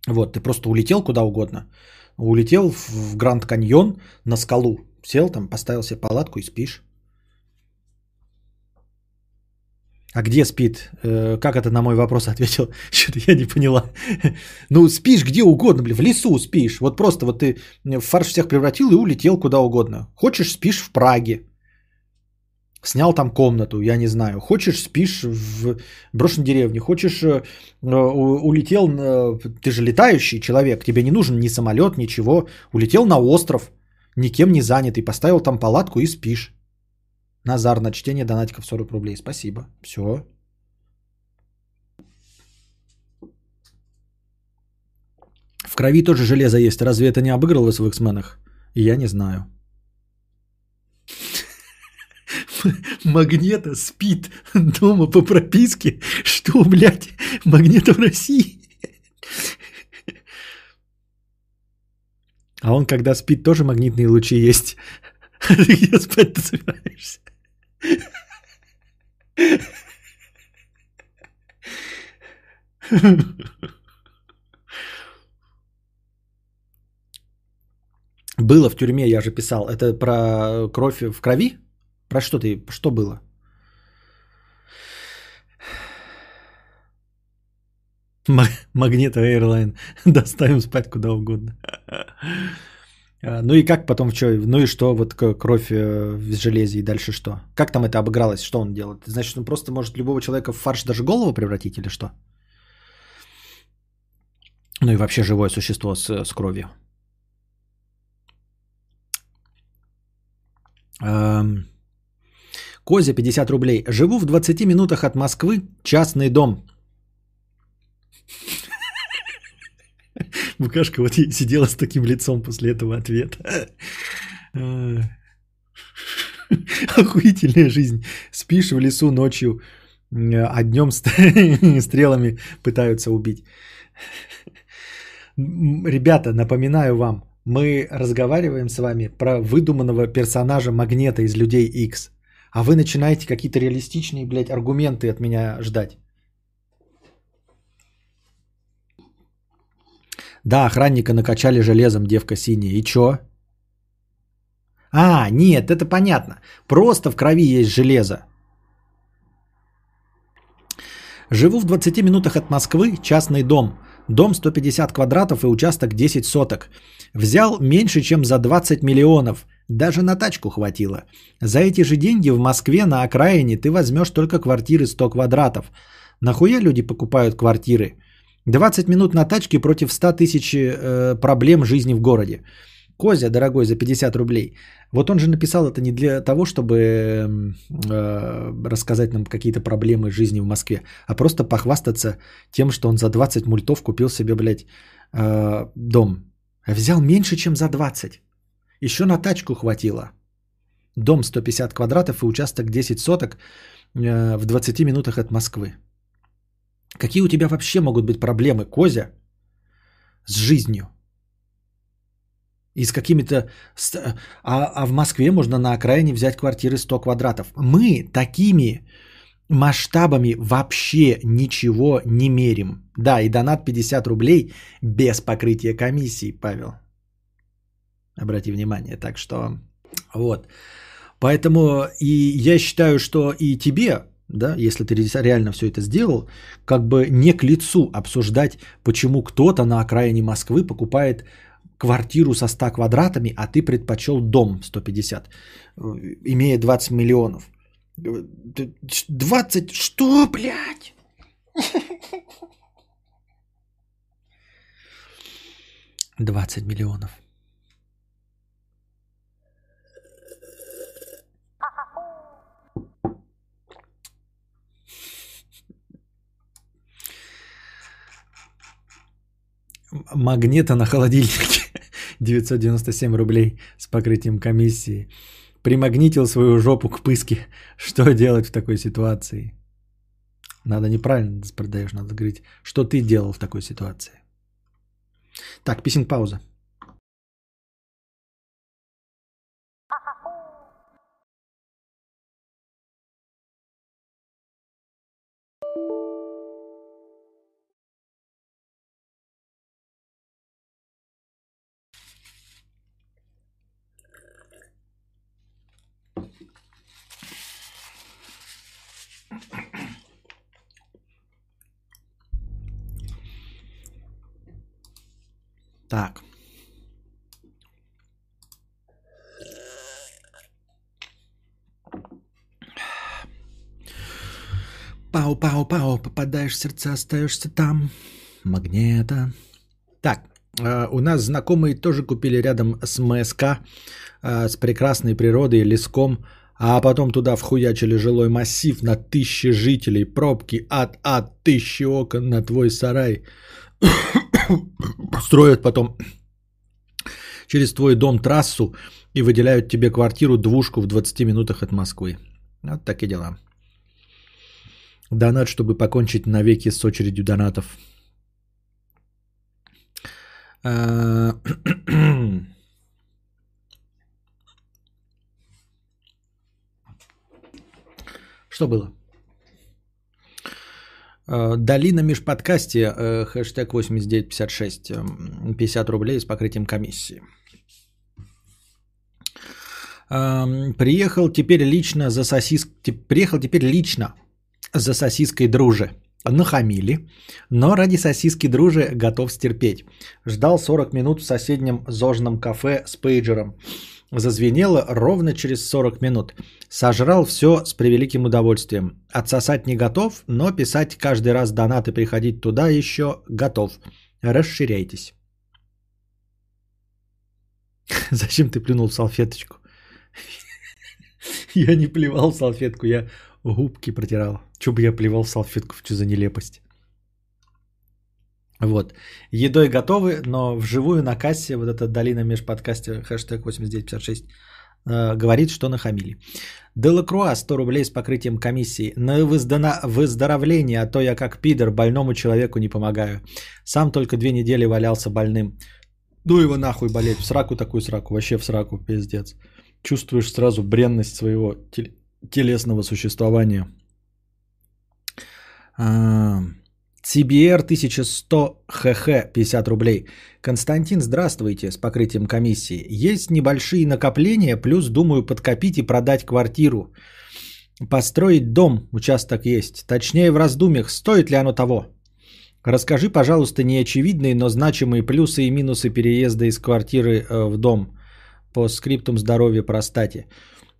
Вот, ты просто улетел куда угодно. Улетел в Гранд Каньон на скалу. Сел там, поставил себе палатку и спишь. А где спит? Э, как это на мой вопрос ответил? Что-то я не поняла. Ну, спишь где угодно, блин, в лесу спишь. Вот просто вот ты в фарш всех превратил и улетел куда угодно. Хочешь, спишь в Праге. Снял там комнату, я не знаю. Хочешь, спишь в брошенной деревне. Хочешь, э, улетел, ты же летающий человек, тебе не нужен ни самолет, ничего. Улетел на остров, никем не занятый, поставил там палатку и спишь. Назар на чтение донатиков 40 рублей. Спасибо. Все. В крови тоже железо есть. Разве это не обыгрывалось в X-менах? Я не знаю. Магнета спит дома по прописке. Что, блядь, Магнета в России? А он, когда спит, тоже магнитные лучи есть. Где спать ты собираешься? Было в тюрьме, я же писал. Это про кровь в крови? Про что ты? Что было? Магнито Airline. Доставим спать куда угодно. А, ну и как потом, что, ну и что, вот кровь э, в железе и дальше что? Как там это обыгралось, что он делает? Значит, он просто может любого человека в фарш даже голову превратить или что? Ну и вообще живое существо с, с кровью. Эм... Козя 50 рублей. Живу в 20 минутах от Москвы, частный дом. Букашка вот сидела с таким лицом после этого ответа. Охуительная жизнь. Спишь в лесу ночью, а днем стрелами пытаются убить. Ребята, напоминаю вам, мы разговариваем с вами про выдуманного персонажа Магнета из Людей X. А вы начинаете какие-то реалистичные, блядь, аргументы от меня ждать. Да, охранника накачали железом, девка синяя. И чё? А, нет, это понятно. Просто в крови есть железо. Живу в 20 минутах от Москвы, частный дом. Дом 150 квадратов и участок 10 соток. Взял меньше, чем за 20 миллионов. Даже на тачку хватило. За эти же деньги в Москве на окраине ты возьмешь только квартиры 100 квадратов. Нахуя люди покупают квартиры? 20 минут на тачке против 100 тысяч э, проблем жизни в городе. Козя, дорогой, за 50 рублей. Вот он же написал это не для того, чтобы э, рассказать нам какие-то проблемы жизни в Москве, а просто похвастаться тем, что он за 20 мультов купил себе, блядь, э, дом. А взял меньше, чем за 20. Еще на тачку хватило. Дом 150 квадратов и участок 10 соток э, в 20 минутах от Москвы. Какие у тебя вообще могут быть проблемы, Козя, с жизнью? И с какими-то... А, а в Москве можно на окраине взять квартиры 100 квадратов. Мы такими масштабами вообще ничего не мерим. Да, и донат 50 рублей без покрытия комиссии, Павел. Обрати внимание. Так что вот. Поэтому и я считаю, что и тебе да, если ты реально все это сделал, как бы не к лицу обсуждать, почему кто-то на окраине Москвы покупает квартиру со 100 квадратами, а ты предпочел дом 150, имея 20 миллионов. 20? Что, блядь? Двадцать миллионов. Магнита на холодильнике 997 рублей с покрытием комиссии. Примагнитил свою жопу к пыске. Что делать в такой ситуации? Надо неправильно продаешь, надо говорить, что ты делал в такой ситуации. Так, писинг пауза. В сердца, остаешься там. Магнета. Так, э, у нас знакомые тоже купили рядом с МСК, э, с прекрасной природой, леском, а потом туда вхуячили жилой массив на тысячи жителей, пробки, ад, ад, тысячи окон на твой сарай. Строят потом через твой дом трассу и выделяют тебе квартиру двушку в 20 минутах от Москвы. Вот такие дела. Донат, чтобы покончить навеки с очередью донатов. А, что было? Э, Дали на межподкасте, э, хэштег 8956, 50 рублей с покрытием комиссии. Эм, приехал теперь лично за сосис... Приехал теперь лично за сосиской друже. Нахамили, но ради сосиски дружи готов стерпеть. Ждал 40 минут в соседнем зожном кафе с пейджером. Зазвенело ровно через 40 минут. Сожрал все с превеликим удовольствием. Отсосать не готов, но писать каждый раз донат и приходить туда еще готов. Расширяйтесь. Зачем ты плюнул в салфеточку? Я не плевал в салфетку, я губки протирал. Че бы я плевал салфетку, что за нелепость. Вот. Едой готовы, но вживую на кассе, вот эта долина межподкасте, хэштег 8956, э, говорит, что нахамили. Делакруа 100 рублей с покрытием комиссии. На выздоровление, а то я как пидор больному человеку не помогаю. Сам только две недели валялся больным. Ну его нахуй болеть, в сраку такую сраку, вообще в сраку, пиздец. Чувствуешь сразу бренность своего телесного существования. CBR 1100 ХХ 50 рублей. Константин, здравствуйте, с покрытием комиссии. Есть небольшие накопления, плюс думаю подкопить и продать квартиру. Построить дом, участок есть. Точнее в раздумьях, стоит ли оно того. Расскажи, пожалуйста, неочевидные, но значимые плюсы и минусы переезда из квартиры э, в дом по скриптум здоровья простате.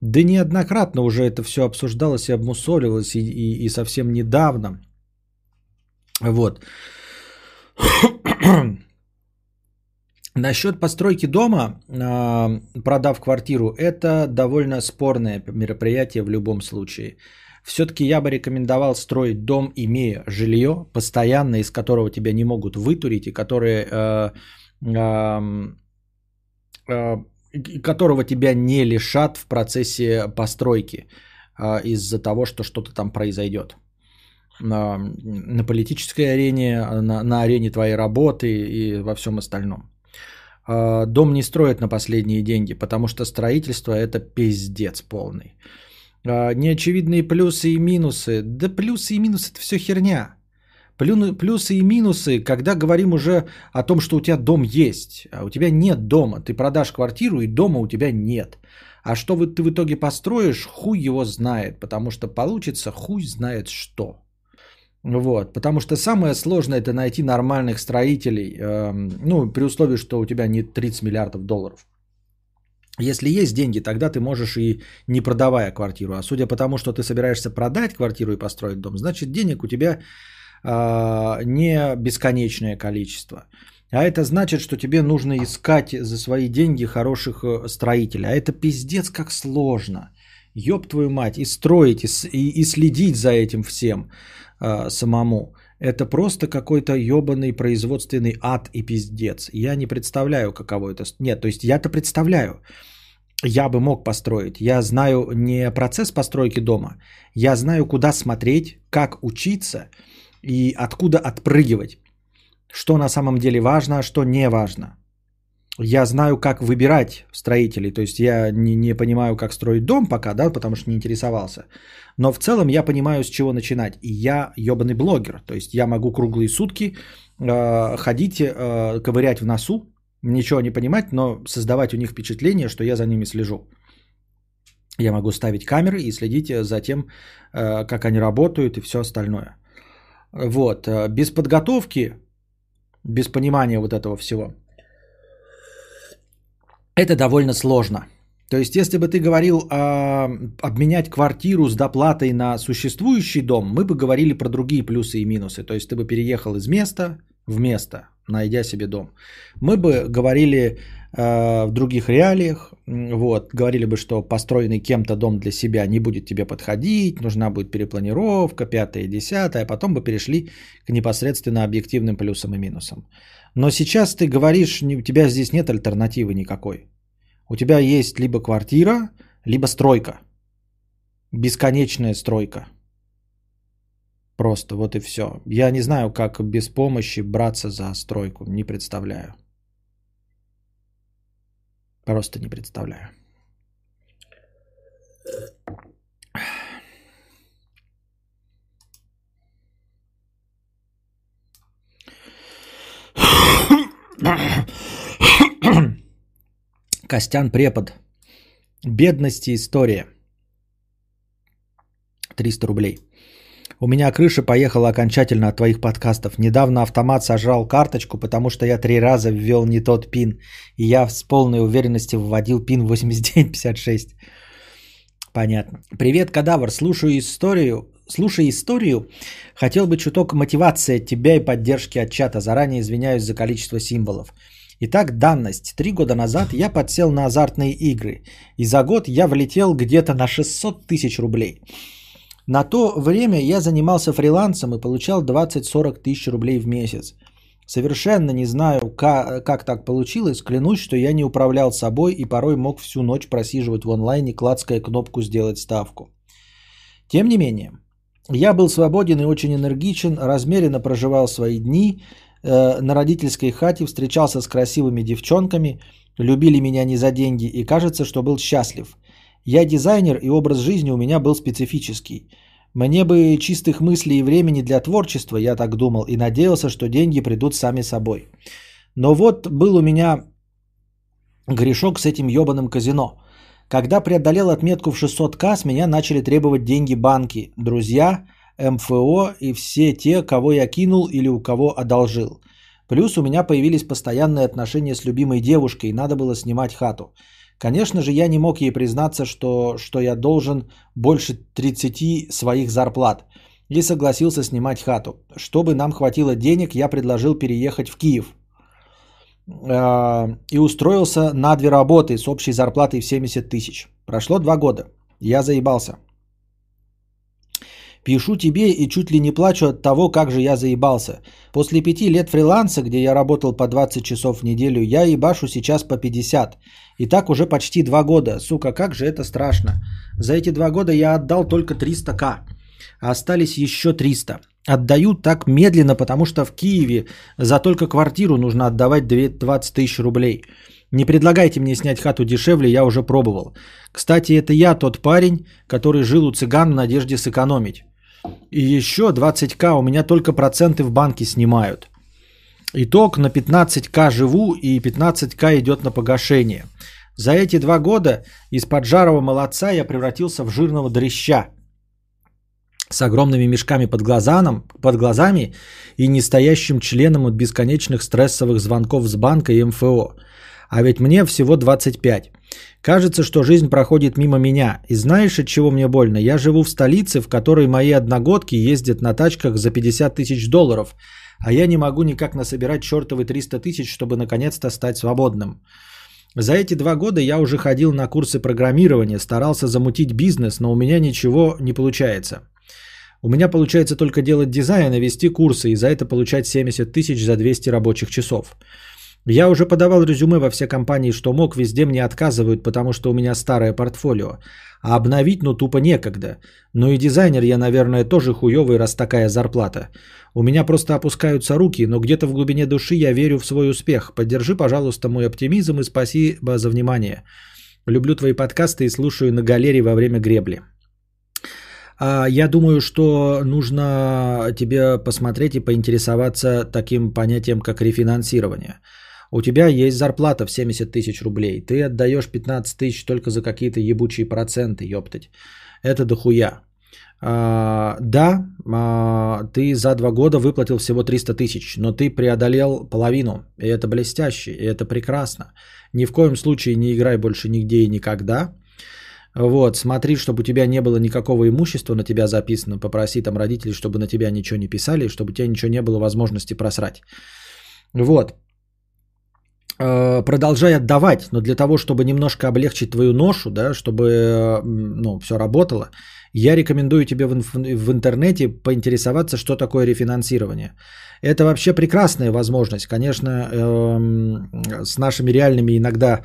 Да неоднократно уже это все обсуждалось и обмусоливалось, и, и, и совсем недавно. Вот. Насчет постройки дома, а, продав квартиру, это довольно спорное мероприятие в любом случае. Все-таки я бы рекомендовал строить дом, имея жилье, постоянно, из которого тебя не могут вытурить, и которые, э, э, э, которого тебя не лишат в процессе постройки э, из-за того, что что-то там произойдет. На, на политической арене, на, на арене твоей работы и во всем остальном. Э, дом не строят на последние деньги, потому что строительство это пиздец полный. А, неочевидные плюсы и минусы. Да плюсы и минусы это все херня. Плюсы и минусы, когда говорим уже о том, что у тебя дом есть, а у тебя нет дома. Ты продашь квартиру и дома у тебя нет. А что ты в итоге построишь, хуй его знает, потому что получится хуй знает что. Вот, потому что самое сложное это найти нормальных строителей, э, ну, при условии, что у тебя не 30 миллиардов долларов. Если есть деньги, тогда ты можешь и не продавая квартиру. А судя по тому, что ты собираешься продать квартиру и построить дом, значит денег у тебя не бесконечное количество. А это значит, что тебе нужно искать за свои деньги хороших э, строителей. А это пиздец как сложно. Ёб твою мать. И строить, и, и, следить за этим всем э, самому. Это просто какой-то ебаный производственный ад и пиздец. Я не представляю, каково это. Нет, то есть я-то представляю. Я бы мог построить. Я знаю не процесс постройки дома. Я знаю, куда смотреть, как учиться и откуда отпрыгивать. Что на самом деле важно, а что не важно. Я знаю, как выбирать строителей. То есть я не, не понимаю, как строить дом пока, да, потому что не интересовался. Но в целом я понимаю, с чего начинать. И я ебаный блогер. То есть я могу круглые сутки э, ходить, э, ковырять в носу, ничего не понимать, но создавать у них впечатление, что я за ними слежу. Я могу ставить камеры и следить за тем, э, как они работают и все остальное. Вот. Э, без подготовки, без понимания вот этого всего, это довольно сложно. То есть, если бы ты говорил э, обменять квартиру с доплатой на существующий дом, мы бы говорили про другие плюсы и минусы. То есть, ты бы переехал из места в место, найдя себе дом. Мы бы говорили в других реалиях, вот, говорили бы, что построенный кем-то дом для себя не будет тебе подходить, нужна будет перепланировка, пятое, десятое, а потом бы перешли к непосредственно объективным плюсам и минусам. Но сейчас ты говоришь, у тебя здесь нет альтернативы никакой. У тебя есть либо квартира, либо стройка. Бесконечная стройка. Просто вот и все. Я не знаю, как без помощи браться за стройку. Не представляю. Просто не представляю. Костян Препод. Бедности история. 300 рублей. У меня крыша поехала окончательно от твоих подкастов. Недавно автомат сожрал карточку, потому что я три раза ввел не тот пин. И я с полной уверенностью вводил пин 8956. Понятно. Привет, кадавр. Слушаю историю. Слушай историю. Хотел бы чуток мотивации от тебя и поддержки от чата. Заранее извиняюсь за количество символов. Итак, данность. Три года назад я подсел на азартные игры. И за год я влетел где-то на 600 тысяч рублей. На то время я занимался фрилансом и получал 20-40 тысяч рублей в месяц. Совершенно не знаю, как, как так получилось. Клянусь, что я не управлял собой и порой мог всю ночь просиживать в онлайне, клацкая кнопку «Сделать ставку». Тем не менее, я был свободен и очень энергичен, размеренно проживал свои дни э, на родительской хате, встречался с красивыми девчонками, любили меня не за деньги и кажется, что был счастлив. Я дизайнер и образ жизни у меня был специфический. Мне бы чистых мыслей и времени для творчества, я так думал, и надеялся, что деньги придут сами собой. Но вот был у меня грешок с этим ебаным казино. Когда преодолел отметку в 600к, с меня начали требовать деньги банки, друзья, МФО и все те, кого я кинул или у кого одолжил. Плюс у меня появились постоянные отношения с любимой девушкой, и надо было снимать хату. Конечно же, я не мог ей признаться, что, что я должен больше 30 своих зарплат. И согласился снимать хату. Чтобы нам хватило денег, я предложил переехать в Киев. Э, и устроился на две работы с общей зарплатой в 70 тысяч. Прошло два года. Я заебался. Пишу тебе и чуть ли не плачу от того, как же я заебался. После пяти лет фриланса, где я работал по 20 часов в неделю, я ебашу сейчас по 50. И так уже почти два года. Сука, как же это страшно. За эти два года я отдал только 300к. А остались еще 300. Отдаю так медленно, потому что в Киеве за только квартиру нужно отдавать 20 тысяч рублей. Не предлагайте мне снять хату дешевле, я уже пробовал. Кстати, это я тот парень, который жил у цыган в надежде сэкономить. И еще 20к у меня только проценты в банке снимают. Итог на 15к живу и 15к идет на погашение. За эти два года из поджарого молодца я превратился в жирного дрища с огромными мешками под, глазаном, под глазами и нестоящим членом от бесконечных стрессовых звонков с банка и МФО. А ведь мне всего 25. Кажется, что жизнь проходит мимо меня. И знаешь, от чего мне больно? Я живу в столице, в которой мои одногодки ездят на тачках за 50 тысяч долларов, а я не могу никак насобирать чертовы 300 тысяч, чтобы наконец-то стать свободным. За эти два года я уже ходил на курсы программирования, старался замутить бизнес, но у меня ничего не получается. У меня получается только делать дизайн и вести курсы, и за это получать 70 тысяч за 200 рабочих часов. Я уже подавал резюме во все компании, что мог, везде мне отказывают, потому что у меня старое портфолио. А обновить, ну, тупо некогда. Ну и дизайнер я, наверное, тоже хуёвый, раз такая зарплата. У меня просто опускаются руки, но где-то в глубине души я верю в свой успех. Поддержи, пожалуйста, мой оптимизм и спасибо за внимание. Люблю твои подкасты и слушаю на галерее во время гребли. А, я думаю, что нужно тебе посмотреть и поинтересоваться таким понятием, как рефинансирование. У тебя есть зарплата в 70 тысяч рублей. Ты отдаешь 15 тысяч только за какие-то ебучие проценты, ёптать. Это дохуя. А, да, а, ты за два года выплатил всего 300 тысяч, но ты преодолел половину. И это блестяще, и это прекрасно. Ни в коем случае не играй больше нигде и никогда. Вот, смотри, чтобы у тебя не было никакого имущества на тебя записано. Попроси там родителей, чтобы на тебя ничего не писали, чтобы у тебя ничего не было возможности просрать. Вот. Э, продолжай отдавать, но для того, чтобы немножко облегчить твою ношу, да, чтобы ну, все работало, я рекомендую тебе в, в интернете поинтересоваться, что такое рефинансирование. Это вообще прекрасная возможность. Конечно, эм, с нашими реальными иногда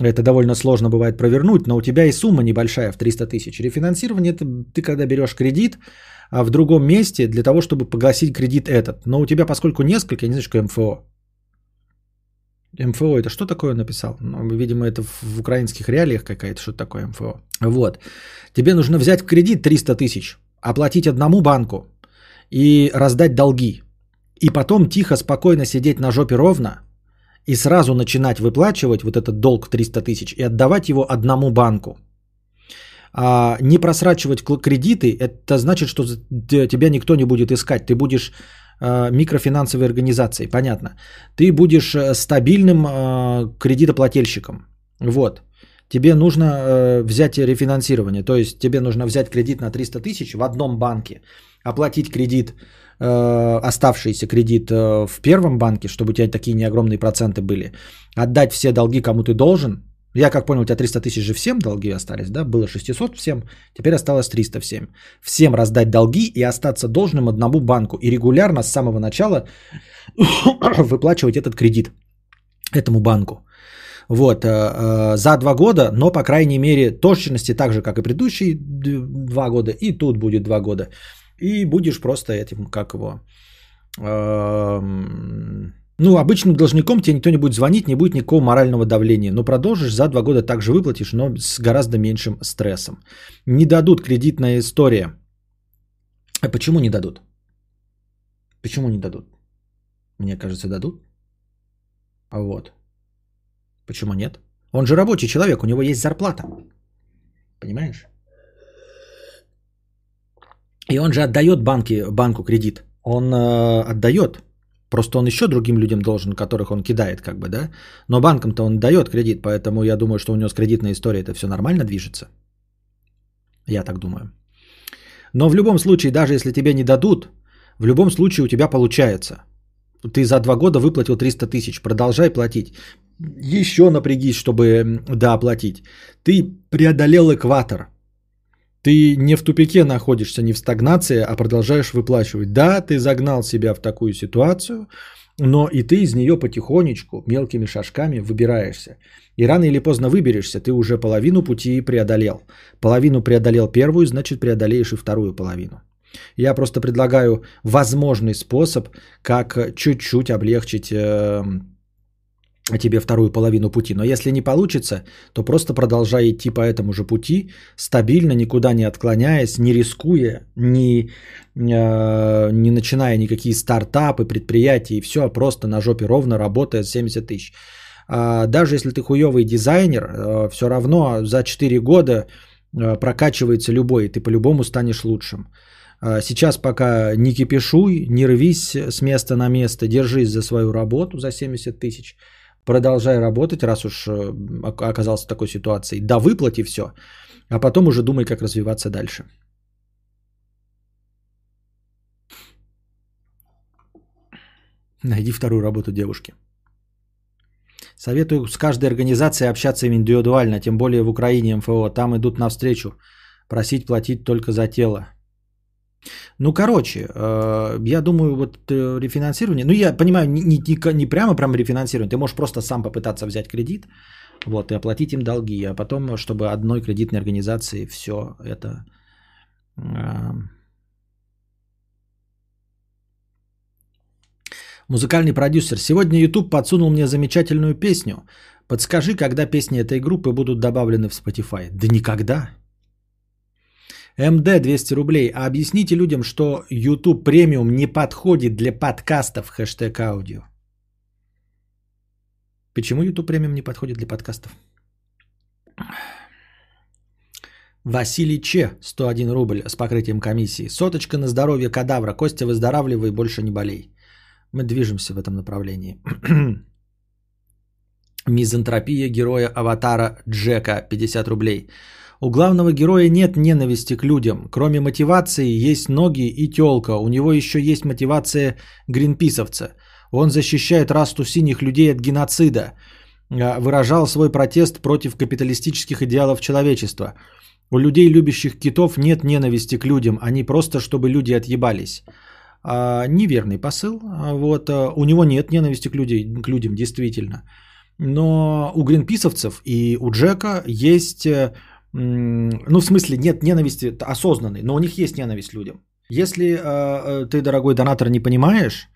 это довольно сложно бывает провернуть, но у тебя и сумма небольшая в 300 тысяч. Рефинансирование это ты когда берешь кредит а в другом месте для того, чтобы погасить кредит этот. Но у тебя, поскольку несколько, я не знаю, что МФО, МФО это что такое написал? Ну, видимо, это в украинских реалиях какая-то, что такое МФО. Вот. Тебе нужно взять в кредит 300 тысяч, оплатить одному банку и раздать долги. И потом тихо, спокойно сидеть на жопе ровно и сразу начинать выплачивать вот этот долг 300 тысяч и отдавать его одному банку. А не просрачивать кредиты, это значит, что тебя никто не будет искать. Ты будешь микрофинансовой организацией, понятно. Ты будешь э, стабильным э, кредитоплательщиком. Вот. Тебе нужно э, взять рефинансирование. То есть тебе нужно взять кредит на 300 тысяч в одном банке, оплатить кредит, э, оставшийся кредит э, в первом банке, чтобы у тебя такие неогромные проценты были, отдать все долги, кому ты должен. Я как понял, у тебя 300 тысяч же всем долги остались, да? Было 600 всем, теперь осталось 300 всем. Всем раздать долги и остаться должным одному банку. И регулярно с самого начала выплачивать этот кредит этому банку. Вот, э, э, за два года, но, по крайней мере, точности так же, как и предыдущие два года, и тут будет два года. И будешь просто этим, как его, эм, ну, обычным должником тебе никто не будет звонить, не будет никакого морального давления. Но продолжишь, за два года также выплатишь, но с гораздо меньшим стрессом. Не дадут кредитная история. А почему не дадут? Почему не дадут? Мне кажется, дадут. А вот. Почему нет? Он же рабочий человек, у него есть зарплата. Понимаешь? И он же отдает банки, банку кредит. Он э, отдает. Просто он еще другим людям должен, которых он кидает, как бы, да? Но банкам-то он дает кредит, поэтому я думаю, что у него с кредитной историей это все нормально движется. Я так думаю. Но в любом случае, даже если тебе не дадут, в любом случае у тебя получается. Ты за два года выплатил 300 тысяч, продолжай платить. Еще напрягись, чтобы м, да, оплатить. Ты преодолел экватор. Ты не в тупике находишься, не в стагнации, а продолжаешь выплачивать. Да, ты загнал себя в такую ситуацию, но и ты из нее потихонечку, мелкими шажками выбираешься. И рано или поздно выберешься, ты уже половину пути преодолел. Половину преодолел первую, значит преодолеешь и вторую половину. Я просто предлагаю возможный способ, как чуть-чуть облегчить э, тебе вторую половину пути. Но если не получится, то просто продолжай идти по этому же пути, стабильно, никуда не отклоняясь, не рискуя, не, э, не начиная никакие стартапы, предприятия и все, а просто на жопе ровно работая с 70 тысяч. А даже если ты хуевый дизайнер, э, все равно за 4 года э, прокачивается любой, и ты по-любому станешь лучшим. А Сейчас пока не кипишуй, не рвись с места на место, держись за свою работу за 70 тысяч, продолжай работать, раз уж э, ока- оказался в такой ситуации, да выплати все, а потом уже думай, как развиваться дальше. Найди вторую работу девушки. Советую с каждой организацией общаться индивидуально, тем более в Украине МФО. Там идут навстречу. Просить платить только за тело. Ну, короче, э, я думаю, вот э, рефинансирование, ну, я понимаю, не, не, не- прямо прям рефинансирование, ты можешь просто сам попытаться взять кредит, вот, и оплатить им долги, а потом, чтобы одной кредитной организации все это... э, Музыкальный продюсер. Сегодня YouTube подсунул мне замечательную песню. Подскажи, когда песни этой группы будут добавлены в Spotify? Да никогда. МД 200 рублей. А объясните людям, что YouTube премиум не подходит для подкастов хэштег аудио. Почему YouTube премиум не подходит для подкастов? Василий Че, 101 рубль с покрытием комиссии. Соточка на здоровье кадавра. Костя, выздоравливай, больше не болей. Мы движемся в этом направлении. Мизантропия героя аватара Джека, 50 рублей. У главного героя нет ненависти к людям. Кроме мотивации есть ноги и телка. У него еще есть мотивация гринписовца. Он защищает расту синих людей от геноцида. А, Выражал свой протест против капиталистических идеалов человечества. У людей, любящих китов, нет ненависти к людям. Они просто, чтобы люди отъебались. А, неверный посыл. А, Вот, а, у него нет ненависти к, людей, к людям, действительно. Но у гринписовцев и у Джека есть, э, ну в смысле нет ненависти осознанной, но у них есть ненависть людям. Если э, э, ты, дорогой донатор, не понимаешь,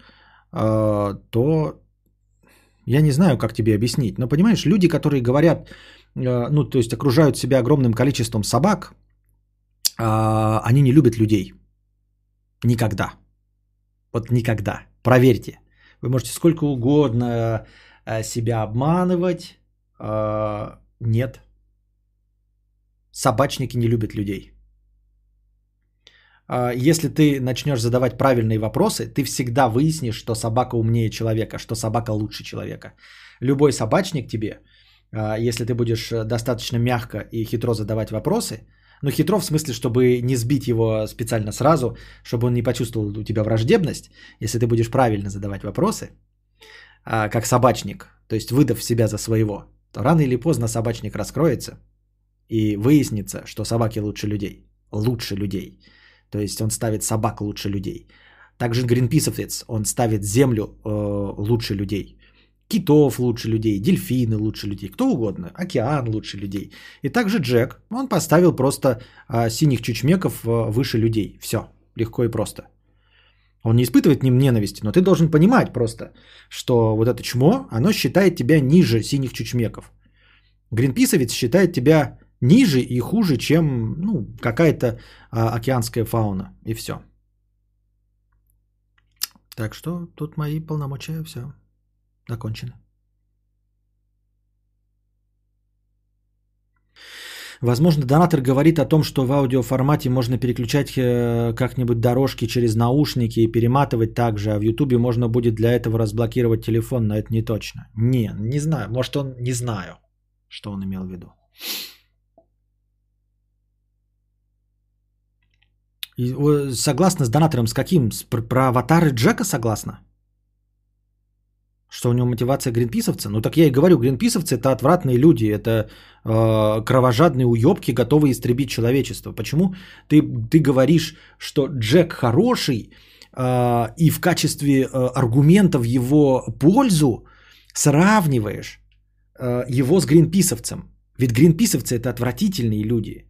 э, то я не знаю, как тебе объяснить. Но понимаешь, люди, которые говорят, э, ну то есть окружают себя огромным количеством собак, а, они не любят людей. Никогда. Вот никогда. Проверьте. Вы можете сколько угодно э, себя обманывать. э, Нет. Собачники не любят людей. А, Если ты начнешь задавать правильные вопросы, ты всегда выяснишь, что собака умнее человека, что собака лучше человека. Любой собачник тебе, а, если ты будешь э, достаточно мягко и хитро задавать вопросы, ну хитро в смысле, чтобы не сбить его специально сразу, чтобы он не почувствовал у тебя враждебность, если ты будешь правильно задавать вопросы, а, как собачник, то есть выдав себя за своего, то рано или поздно собачник раскроется и выяснится, что собаки лучше людей. Лучше людей. То есть он ставит собак лучше людей. Также гринписовец, он ставит землю э, лучше людей. Китов лучше людей, дельфины лучше людей, кто угодно, океан лучше людей. И также Джек, он поставил просто э, синих чучмеков э, выше людей. Все, легко и просто. Он не испытывает к ним ненависти, но ты должен понимать просто, что вот это чмо, оно считает тебя ниже синих чучмеков. Гринписовец считает тебя ниже и хуже, чем ну, какая-то а, океанская фауна. И все. Так что тут мои полномочия все закончены. Возможно, донатор говорит о том, что в аудиоформате можно переключать э, как-нибудь дорожки через наушники и перематывать также, а в Ютубе можно будет для этого разблокировать телефон, но это не точно. Не, не знаю. Может, он не знаю, что он имел в виду. И, согласна с донатором, с каким? С, про, про аватары Джека согласна? Что у него мотивация гринписовца? Ну так я и говорю, гринписовцы это отвратные люди, это э, кровожадные уебки, готовые истребить человечество. Почему ты, ты говоришь, что Джек хороший, э, и в качестве э, аргумента в его пользу сравниваешь э, его с гринписовцем? Ведь гринписовцы это отвратительные люди.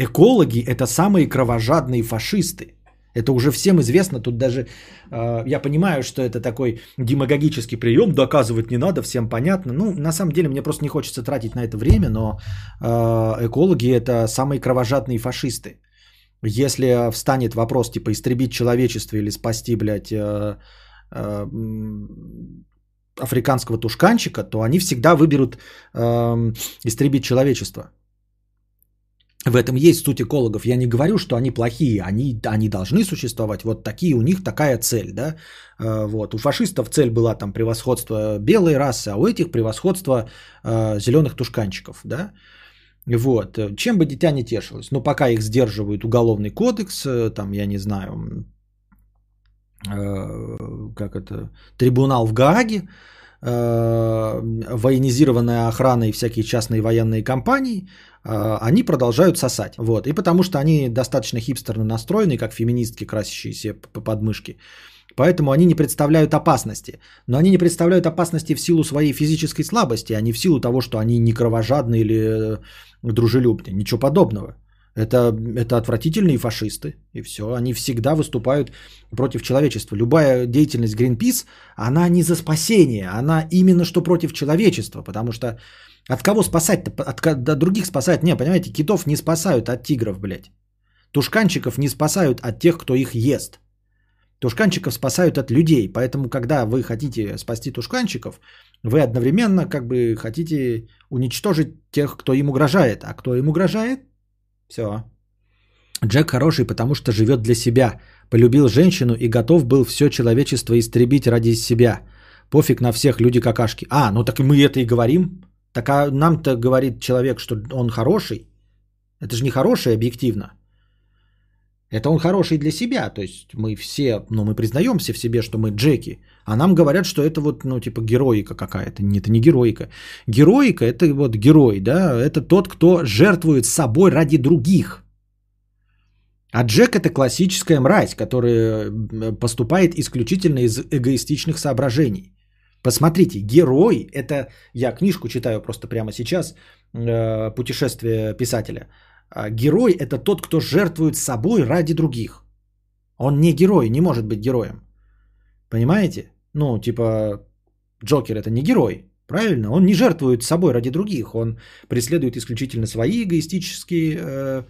Экологи это самые кровожадные фашисты. Это уже всем известно, тут даже э, я понимаю, что это такой демагогический прием, доказывать не надо, всем понятно. Ну, на самом деле, мне просто не хочется тратить на это время, но э, экологи это самые кровожадные фашисты. Если встанет вопрос, типа, истребить человечество или спасти, блядь, э, э, африканского тушканчика, то они всегда выберут э, истребить человечество. В этом есть суть экологов. Я не говорю, что они плохие, они, они должны существовать. Вот такие у них такая цель, да. Э, вот. У фашистов цель была там превосходство белой расы, а у этих превосходство э, зеленых тушканчиков, да. Вот. Чем бы дитя не тешилось. Но пока их сдерживают уголовный кодекс, э, там, я не знаю, э, как это, трибунал в Гааге, э, военизированная охрана и всякие частные военные компании, они продолжают сосать. Вот. И потому что они достаточно хипстерно настроены, как феминистки, красящиеся по подмышке. Поэтому они не представляют опасности. Но они не представляют опасности в силу своей физической слабости, а не в силу того, что они не кровожадны или э, дружелюбны. Ничего подобного. Это, это отвратительные фашисты. И все. Они всегда выступают против человечества. Любая деятельность Greenpeace, она не за спасение. Она именно что против человечества. Потому что от кого спасать-то? От, от других спасать? Не, понимаете, китов не спасают от тигров, блядь. Тушканчиков не спасают от тех, кто их ест. Тушканчиков спасают от людей. Поэтому, когда вы хотите спасти тушканчиков, вы одновременно как бы хотите уничтожить тех, кто им угрожает. А кто им угрожает? Все. Джек хороший, потому что живет для себя. Полюбил женщину и готов был все человечество истребить ради себя. Пофиг на всех люди какашки. А, ну так мы это и говорим. Так а нам-то говорит человек, что он хороший. Это же не хороший объективно. Это он хороший для себя. То есть мы все, ну мы признаемся в себе, что мы Джеки. А нам говорят, что это вот, ну типа героика какая-то. Нет, это не героика. Героика это вот герой, да. Это тот, кто жертвует собой ради других. А Джек это классическая мразь, которая поступает исключительно из эгоистичных соображений. Посмотрите, герой, это я книжку читаю просто прямо сейчас, э, путешествие писателя. А герой это тот, кто жертвует собой ради других. Он не герой, не может быть героем. Понимаете? Ну, типа, Джокер это не герой, правильно? Он не жертвует собой ради других, он преследует исключительно свои эгоистические э,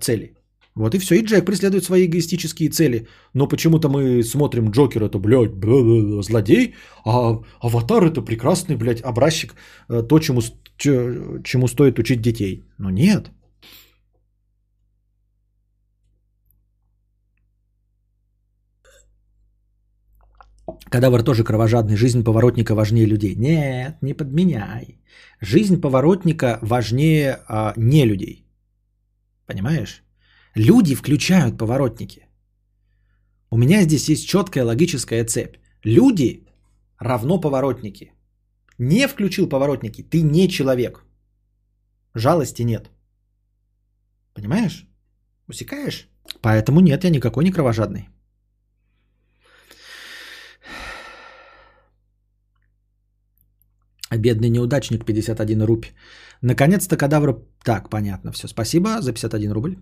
цели. Вот и все. И Джек преследует свои эгоистические цели. Но почему-то мы смотрим Джокер, это, блядь, бля, злодей, а Аватар это прекрасный, блядь, образчик, э, то, чему, чему стоит учить детей. Но нет. Кадавр тоже кровожадный. Жизнь поворотника важнее людей. Нет, не подменяй. Жизнь поворотника важнее а, не людей. Понимаешь? Люди включают поворотники. У меня здесь есть четкая логическая цепь. Люди равно поворотники. Не включил поворотники, ты не человек. Жалости нет. Понимаешь? Усекаешь? Поэтому нет, я никакой не кровожадный. Бедный неудачник 51 рубль. Наконец-то кадавр... Так, понятно, все. Спасибо за 51 рубль.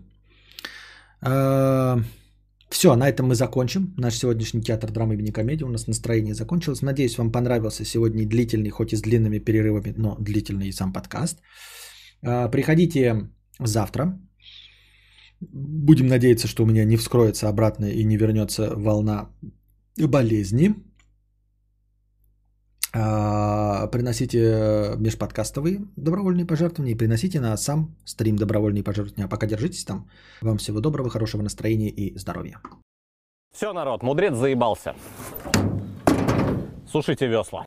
Все, на этом мы закончим. Наш сегодняшний театр драмы и комедии. У нас настроение закончилось. Надеюсь, вам понравился сегодня длительный, хоть и с длинными перерывами, но длительный сам подкаст. А, приходите завтра. Будем надеяться, что у меня не вскроется обратно и не вернется волна болезни. А, приносите межподкастовые добровольные пожертвования и приносите на сам стрим добровольные пожертвования. А пока держитесь там. Вам всего доброго, хорошего настроения и здоровья. Все, народ, мудрец заебался. Сушите весла.